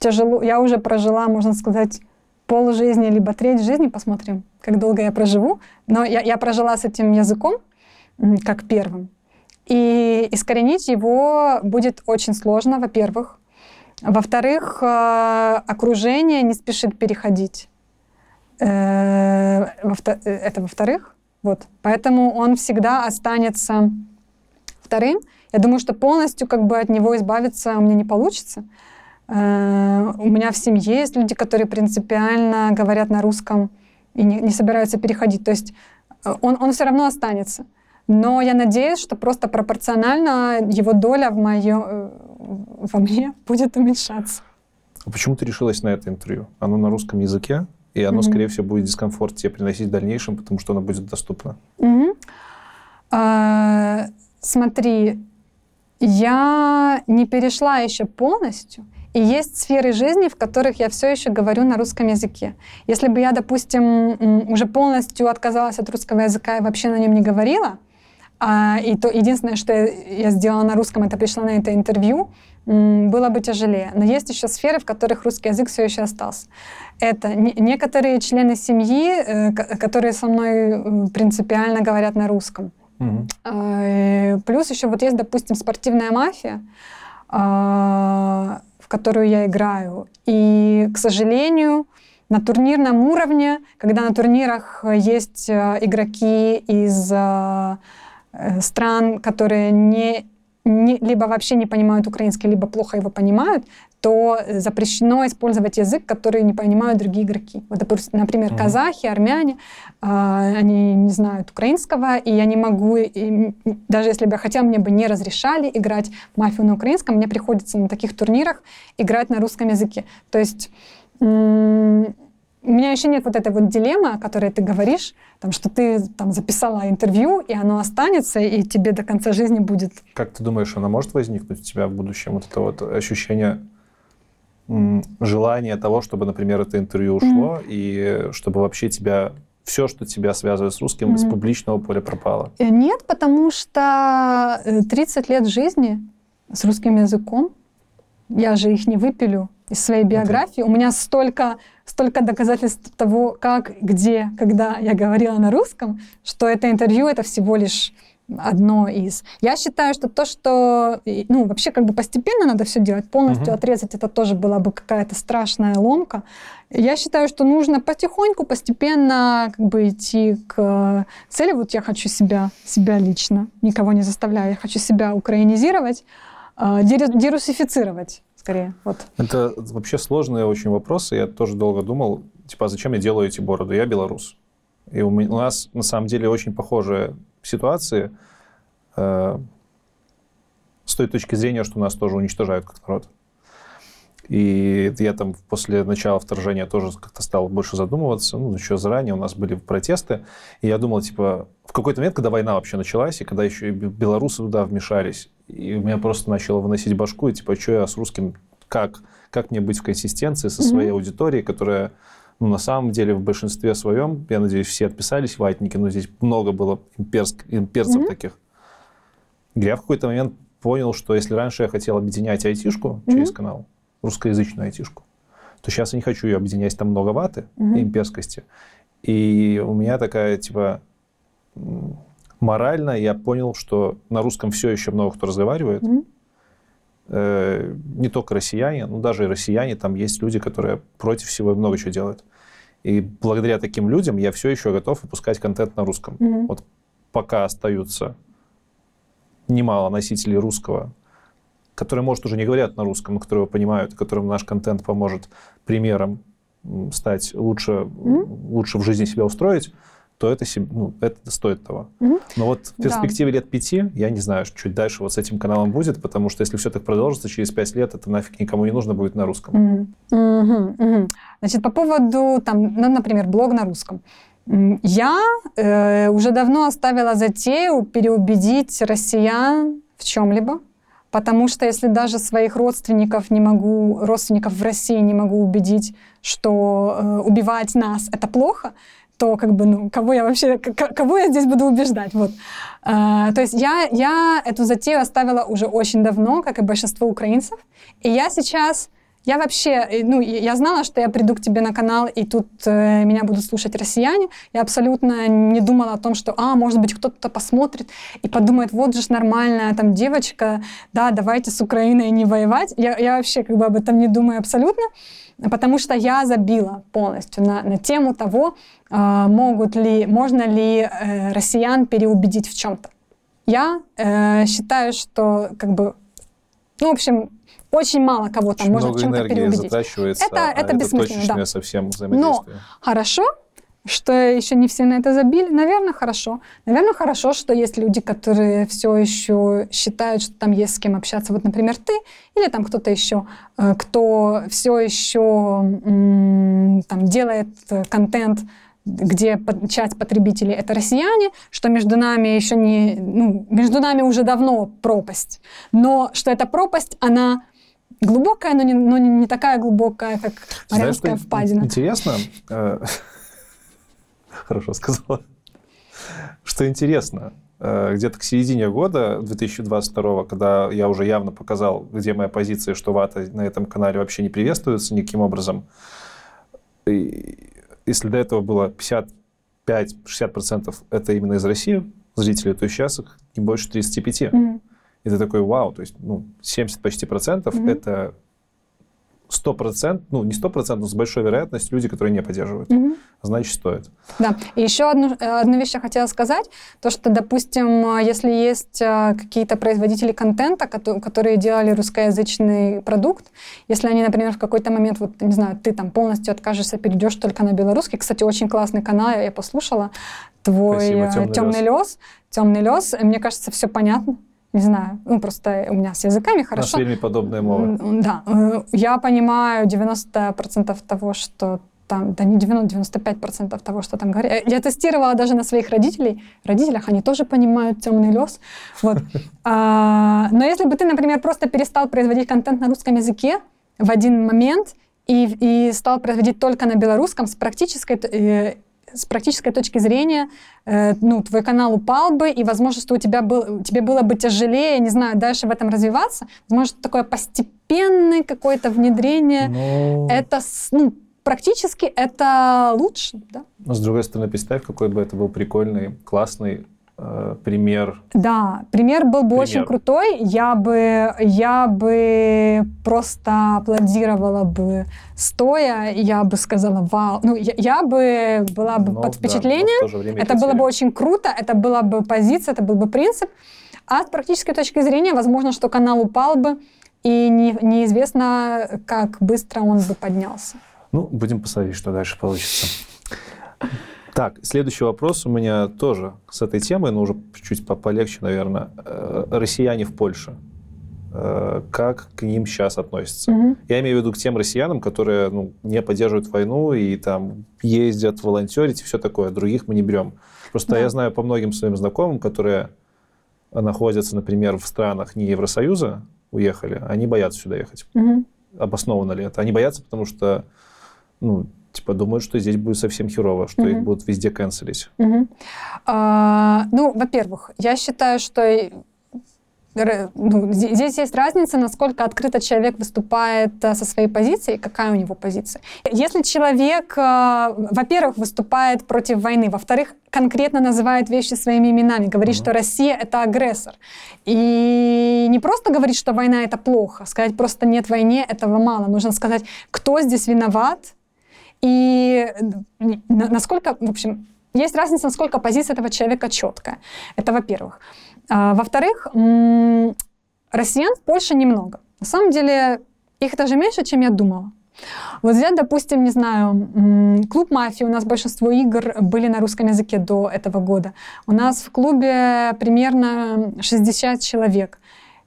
тяжело. Я уже прожила, можно сказать, пол жизни, либо треть жизни, посмотрим, как долго я проживу. Но я, я прожила с этим языком как первым. И искоренить его будет очень сложно, во-первых. Во-вторых, э, окружение не спешит переходить. Э, э, Это во-вторых. Вот. Поэтому он всегда останется вторым. Я думаю, что полностью как бы от него избавиться у меня не получится. Э, У меня в семье есть люди, которые принципиально говорят на русском и не, не собираются переходить. То есть э, он, он все равно останется. Но я надеюсь, что просто пропорционально его доля в моё, э, во мне [laughs] будет уменьшаться. А почему ты решилась на это интервью? Оно на русском языке, и оно, Мгм. скорее всего, будет дискомфорт тебе приносить в дальнейшем, потому что оно будет доступно. А, Смотри, я не перешла еще полностью, и есть сферы жизни, в которых я все еще говорю на русском языке. Если бы я, допустим, уже полностью отказалась от русского языка и вообще на нем не говорила, а, и то единственное, что я, я сделала на русском, это пришла на это интервью, было бы тяжелее. Но есть еще сферы, в которых русский язык все еще остался. Это не- некоторые члены семьи, э, ко- которые со мной э, принципиально говорят на русском. Э, Плюс еще вот есть, допустим, спортивная мафия, а, которую я играю. И, к сожалению, на турнирном уровне, когда на турнирах есть э, игроки из э, э, стран, которые не, не- либо вообще не понимают украинский, либо плохо его понимают, то запрещено использовать язык, который не понимают другие игроки. Вот, например, казахи, армяне, а, они не знают украинского, и я не могу, и даже если бы я хотела, мне бы не разрешали играть мафию на украинском, мне приходится на таких турнирах играть на русском языке. То есть у меня еще нет вот этой вот дилеммы, о которой ты говоришь, там, что ты там, записала интервью, и оно останется, и тебе до конца жизни будет Как ты думаешь, оно может возникнуть у тебя в будущем? Вот это вот ощущение м, желания того, чтобы, например, это интервью ушло, и чтобы вообще тебя все, что тебя связывает с русским, из Мгм. публичного поля пропало. Э, Нет, потому что э, 30 лет жизни с русским языком, я же их не выпилю из своей биографии. У меня столько, столько доказательств того, как, где, когда я говорила на русском, что это интервью — это всего лишь одно из. Я считаю, что то, что, и, ну, вообще как бы постепенно надо все делать, полностью Мгм. отрезать, это тоже была бы какая-то страшная ломка. Я считаю, что нужно потихоньку, постепенно как бы идти к цели. Вот я хочу себя, себя лично, никого не заставляю, я хочу себя украинизировать, деру- дерусифицировать скорее. Вот. Это вообще сложные очень вопросы. Я тоже долго думал, типа, а зачем я делаю эти бороды? Я белорус. И у, меня- у нас на самом деле очень похожие ситуации э, с той точки зрения, что нас тоже уничтожают как народ. И я там после начала вторжения тоже как-то стал больше задумываться. Ну, еще заранее у нас были протесты. И я думал, типа, в какой-то момент, когда война вообще началась, и когда еще и белорусы туда вмешались, и у меня просто начало выносить башку, и типа, что я с русским, как? Как мне быть в консистенции со своей mm-hmm. аудиторией, которая ну, на самом деле, в большинстве своем, я надеюсь, все отписались, ватники, но здесь много было имперск, имперцев mm-hmm. таких. Я в какой-то момент понял, что если раньше я хотел объединять айтишку mm-hmm. через канал, русскоязычную айтишку, то сейчас я не хочу ее объединять, там много ваты mm-hmm. и имперскости. И у меня такая, типа, морально я понял, что на русском все еще много кто разговаривает. Mm-hmm. Э, не только россияне, но даже и россияне, там есть люди, которые против всего и много чего делают. И благодаря таким людям я все еще готов выпускать контент на русском. Mm-hmm. Вот пока остаются немало носителей русского, которые, может, уже не говорят на русском, но которые понимают, которым наш контент поможет примером стать лучше, mm-hmm. лучше в жизни себя устроить, то это, ну, это стоит того. Mm-hmm. Но вот в перспективе да. лет пяти, я не знаю, чуть дальше вот с этим каналом будет, потому что если все так продолжится, через пять лет это нафиг никому не нужно будет на русском. Mm-hmm. Mm-hmm. Значит, по поводу, там, ну, например, блог на русском. Я э, уже давно оставила затею переубедить россиян в чем-либо, потому что если даже своих родственников не могу, родственников в России не могу убедить, что э, убивать нас это плохо, то как бы, ну, кого я вообще, кого я здесь буду убеждать, вот. Э, то есть я, я эту затею оставила уже очень давно, как и большинство украинцев, и я сейчас я вообще, э, ну, я знала, что я приду к тебе на канал, и тут э, меня будут слушать россияне. Я абсолютно не думала о том, что, а, может быть, кто-то посмотрит и подумает, вот же ж нормальная там девочка, да, давайте с Украиной не воевать. Я, я вообще как бы об этом не думаю абсолютно, потому что я забила полностью на, на тему того, э, могут ли, можно ли э, россиян переубедить в чем-то. Я э, считаю, что как бы, ну, в общем, очень мало кого там можно много чем-то переубедить. затрачивается, это, а это бессмысленно, да. совсем. Но хорошо, что еще не все на это забили, наверное, хорошо. Наверное, хорошо, что есть люди, которые все еще считают, что там есть с кем общаться. Вот, например, ты или там кто-то еще, э, кто все еще там делает контент где часть потребителей это россияне, что между нами еще не, ну, между нами уже давно пропасть, но что эта пропасть, она глубокая, но не, но не такая глубокая, как Марианская впадина. Интересно, э, [laughs] хорошо сказала, что интересно, э, где-то к середине года 2022, когда я уже явно показал, где моя позиция, что вата на этом канале вообще не приветствуется никаким образом, если до этого было 55-60% это именно из России зрителей, то сейчас их не больше 35. Mm-hmm. И ты такой, вау, то есть ну, 70 почти процентов mm-hmm. это 100%, ну не 100%, но с большой вероятностью люди, которые не поддерживают. Mm-hmm. Значит, стоит. Да. И еще одну, э, одну вещь я хотела сказать. То, что, допустим, э, если есть э, какие-то производители контента, которые делали русскоязычный продукт, если они, например, в какой-то момент, вот, не знаю, ты там полностью откажешься, перейдешь только на белорусский. Кстати, очень классный канал, я послушала. Твой Спасибо, темный, темный лес. Темный лес. Мне кажется, все понятно не знаю, ну просто у меня с языками хорошо. У нас подобная мова. Да, э, я понимаю 90% того, что там, да не 90, 95% того, что там говорят. Я тестировала даже на своих родителей, родителях, они тоже понимают темный лес. Вот. [laughs] А, но если бы ты, например, просто перестал производить контент на русском языке в один момент и, и стал производить только на белорусском с практической э, с практической точки зрения, э, ну, твой канал упал бы, и, возможно, что у тебя был, тебе было бы тяжелее, не знаю, дальше в этом развиваться. Возможно, такое постепенное какое-то внедрение. Но... Это, ну, практически это лучше, да? Но, с другой стороны, представь, какой бы это был прикольный, классный пример. Да, пример был бы пример. очень крутой. Я бы, я бы просто аплодировала бы стоя, я бы сказала, вау. Ну, я, я бы была бы но, под впечатлением. Да, это было бы очень круто, это была бы позиция, это был бы принцип. А с практической точки зрения, возможно, что канал упал бы, и не, неизвестно, как быстро он бы поднялся. Ну, будем посмотреть, что дальше получится. Так, следующий вопрос у меня тоже с этой темой, но уже чуть полегче, наверное. Э, россияне в Польше. э, как к ним сейчас относятся. Мгм. Я имею в виду к тем россиянам, которые ну, не поддерживают войну и там ездят волонтерить и все такое. Других мы не берем. Просто Да. я знаю по многим своим знакомым, которые находятся, например, в странах не Евросоюза, уехали, они боятся сюда ехать. Мгм. Обоснованно ли это? Они боятся, потому что, ну, типа, думают, что здесь будет совсем херово, что их Мгм. будут везде канцелить. Мгм. А, ну, во-первых, я считаю, что ну, зде- здесь есть разница, насколько открыто человек выступает а, со своей позицией, какая у него позиция. Если человек, а, во-первых, выступает против войны, во-вторых, конкретно называет вещи своими именами, говорит, Мгм. что Россия это агрессор. И не просто говорит, что война это плохо, сказать просто нет войне, этого мало. Нужно сказать, кто здесь виноват, и э, на- насколько, в общем, есть разница, насколько позиция этого человека четкая. Это во-первых. А, во-вторых, россиян в Польше немного. На самом деле их даже меньше, чем я думала. Вот взять, допустим, не знаю, клуб мафии, у нас большинство игр были на русском языке до этого года. У нас в клубе примерно 60 человек,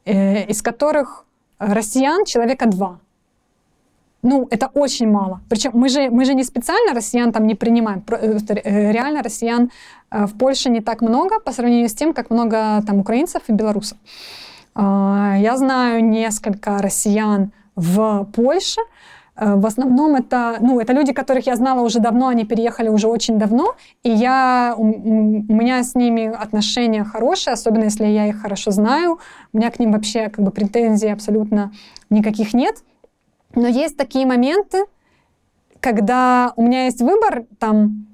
э, из которых россиян человека два. Ну, это очень мало. Причем мы же, мы же не специально россиян там не принимаем. Э, э, Реально россиян э, в Польше не так много по сравнению с тем, как много там украинцев и белорусов. А, Я знаю несколько россиян в Польше. В основном это, ну, это люди, которых я знала уже давно, они переехали уже очень давно, и я, у, у меня с ними отношения хорошие, особенно если я их хорошо знаю. У меня к ним вообще как бы претензий абсолютно никаких нет. Но есть такие моменты, когда у меня есть выбор там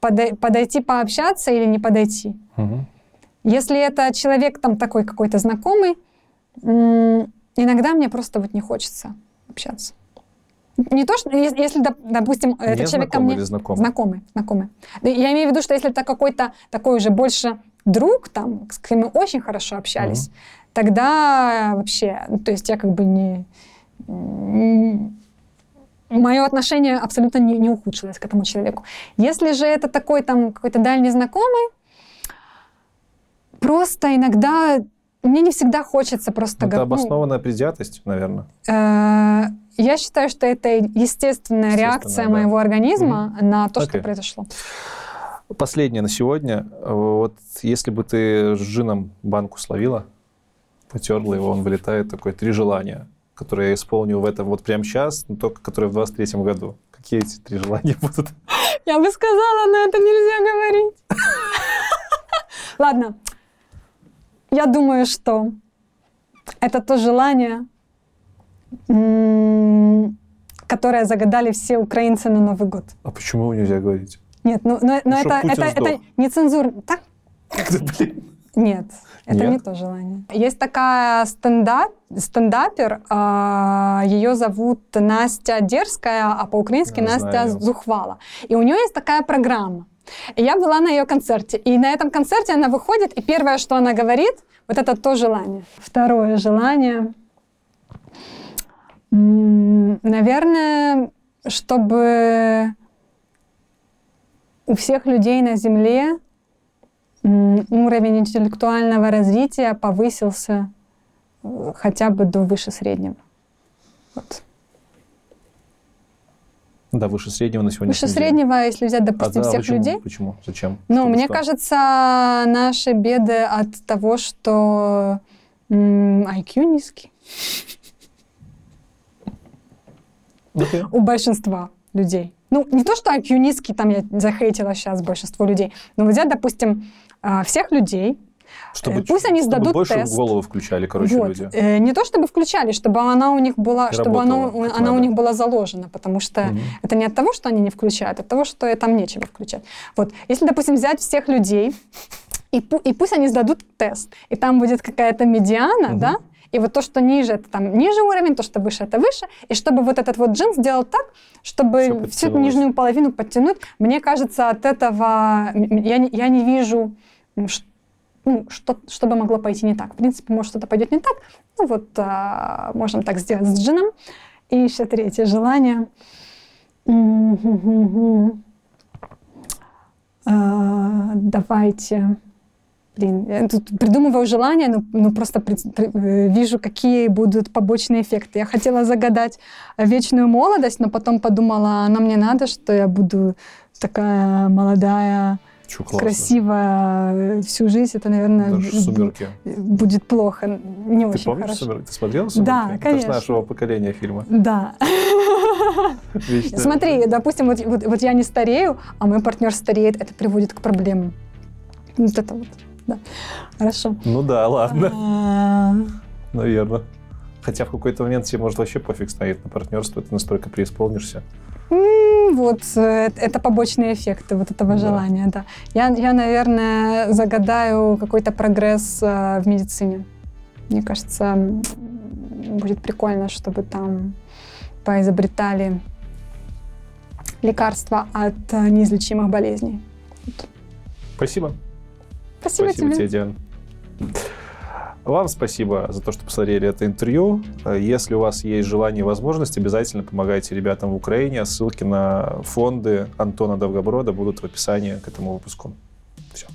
подой- подойти пообщаться или не подойти. Мгм. Если это человек там такой какой-то знакомый, иногда мне просто вот не хочется общаться. Не то, что ес- если, доп- допустим, Не этот человек ко мне... знакомый? Знакомый, знакомый. Я имею в виду, что если это какой-то такой уже больше друг, там, с кем мы очень хорошо общались, тогда вообще, ну, то есть я как бы не... Мое отношение абсолютно не, не ухудшилось к этому человеку. Если же это такой там какой-то дальний знакомый, просто иногда мне не всегда хочется просто Это ну, обоснованная предвзятость, наверное. Э, Я считаю, что это естественная реакция да. моего организма на то, что Окей. произошло. Последнее на сегодня. Вот если бы ты с джином банку словила, потерла его, он вылетает, такой, три желания, которые я исполню в этом вот прямо сейчас, но только которые в 23 году. Какие эти три желания [laughs] будут? Я бы сказала, но это нельзя говорить. Ладно. Я думаю, что это то желание, которое загадали все украинцы на Новый год. А почему нельзя говорить? Нет, ну, но, но Ну, это, это, это не цензура. Так? [laughs] Да, блин. Нет, это Нет? не то желание. Есть такая стендап, стендапер, а, ее зовут Настя Дерзкая, а по-украински Настя знаю. Зухвала. И у нее есть такая программа. И я была на ее концерте. И на этом концерте она выходит, и первое, что она говорит, вот это то желание. Второе желание. Наверное, чтобы у всех людей на Земле уровень интеллектуального развития повысился э, хотя бы до выше среднего. Вот. Да, выше среднего на сегодня. Выше среднего, если взять, допустим, всех почему? людей. Почему? Зачем? Ну, мне что? кажется, наши беды от того, что м, IQ низкий Окей. у большинства людей. Ну, не то, что IQ низкий, там я захейтила сейчас большинство людей, но вот взять, допустим, а, всех людей, Чтобы, Э, пусть они чтобы сдадут больше тест. в голову включали, короче, вот, люди. э, не то чтобы включали, чтобы она у них была, И чтобы она, работала, она у них была заложена, потому что Мгм. это не от того, что они не включают, а от того, что там нечего включать. Вот, если, допустим, взять всех людей, и, пу- и пусть они сдадут тест, и там будет какая-то медиана, Мгм. да, и вот то, что ниже, это там ниже уровень, то, что выше, это выше, и чтобы вот этот вот джин сделал так, чтобы всю эту нижнюю половину подтянуть, мне кажется, от этого я не, я не вижу, ну, что, что бы могло пойти не так. В принципе, может, что-то пойдет не так. Ну вот, а, можем так сделать с джином. И еще третье желание. А, Давайте блин, я тут придумываю желания, но, но просто пред- пре- э, вижу, какие будут побочные эффекты. Я хотела загадать вечную молодость, но потом подумала, а нам не надо, что я буду такая молодая, Чё, классно. красивая э, всю жизнь. Это, наверное, Даже будет плохо, не Ты очень помнишь хорошо. «Сумерки»? Ты смотрела «Сумерки»? Да, Это конечно. ж нашего поколения фильма. Да. Смотри, допустим, вот, вот, вот я не старею, а мой партнер стареет, это приводит к проблемам. Вот это вот. Да. Хорошо. Ну да, ладно, А, наверное. Хотя в какой-то момент тебе, может, вообще пофиг стоит на партнерство, ты настолько преисполнишься. Вот э, это побочные эффекты вот этого Да. желания, да. Я, я, наверное, загадаю какой-то прогресс э, в медицине. Мне кажется, будет прикольно, чтобы там поизобретали лекарства от э, неизлечимых болезней. Спасибо. Спасибо, Спасибо тебе. тебе, Диана. Вам спасибо за то, что посмотрели это интервью. Если у вас есть желание и возможность, обязательно помогайте ребятам в Украине. Ссылки на фонды Антона Довгоброда будут в описании к этому выпуску. Все.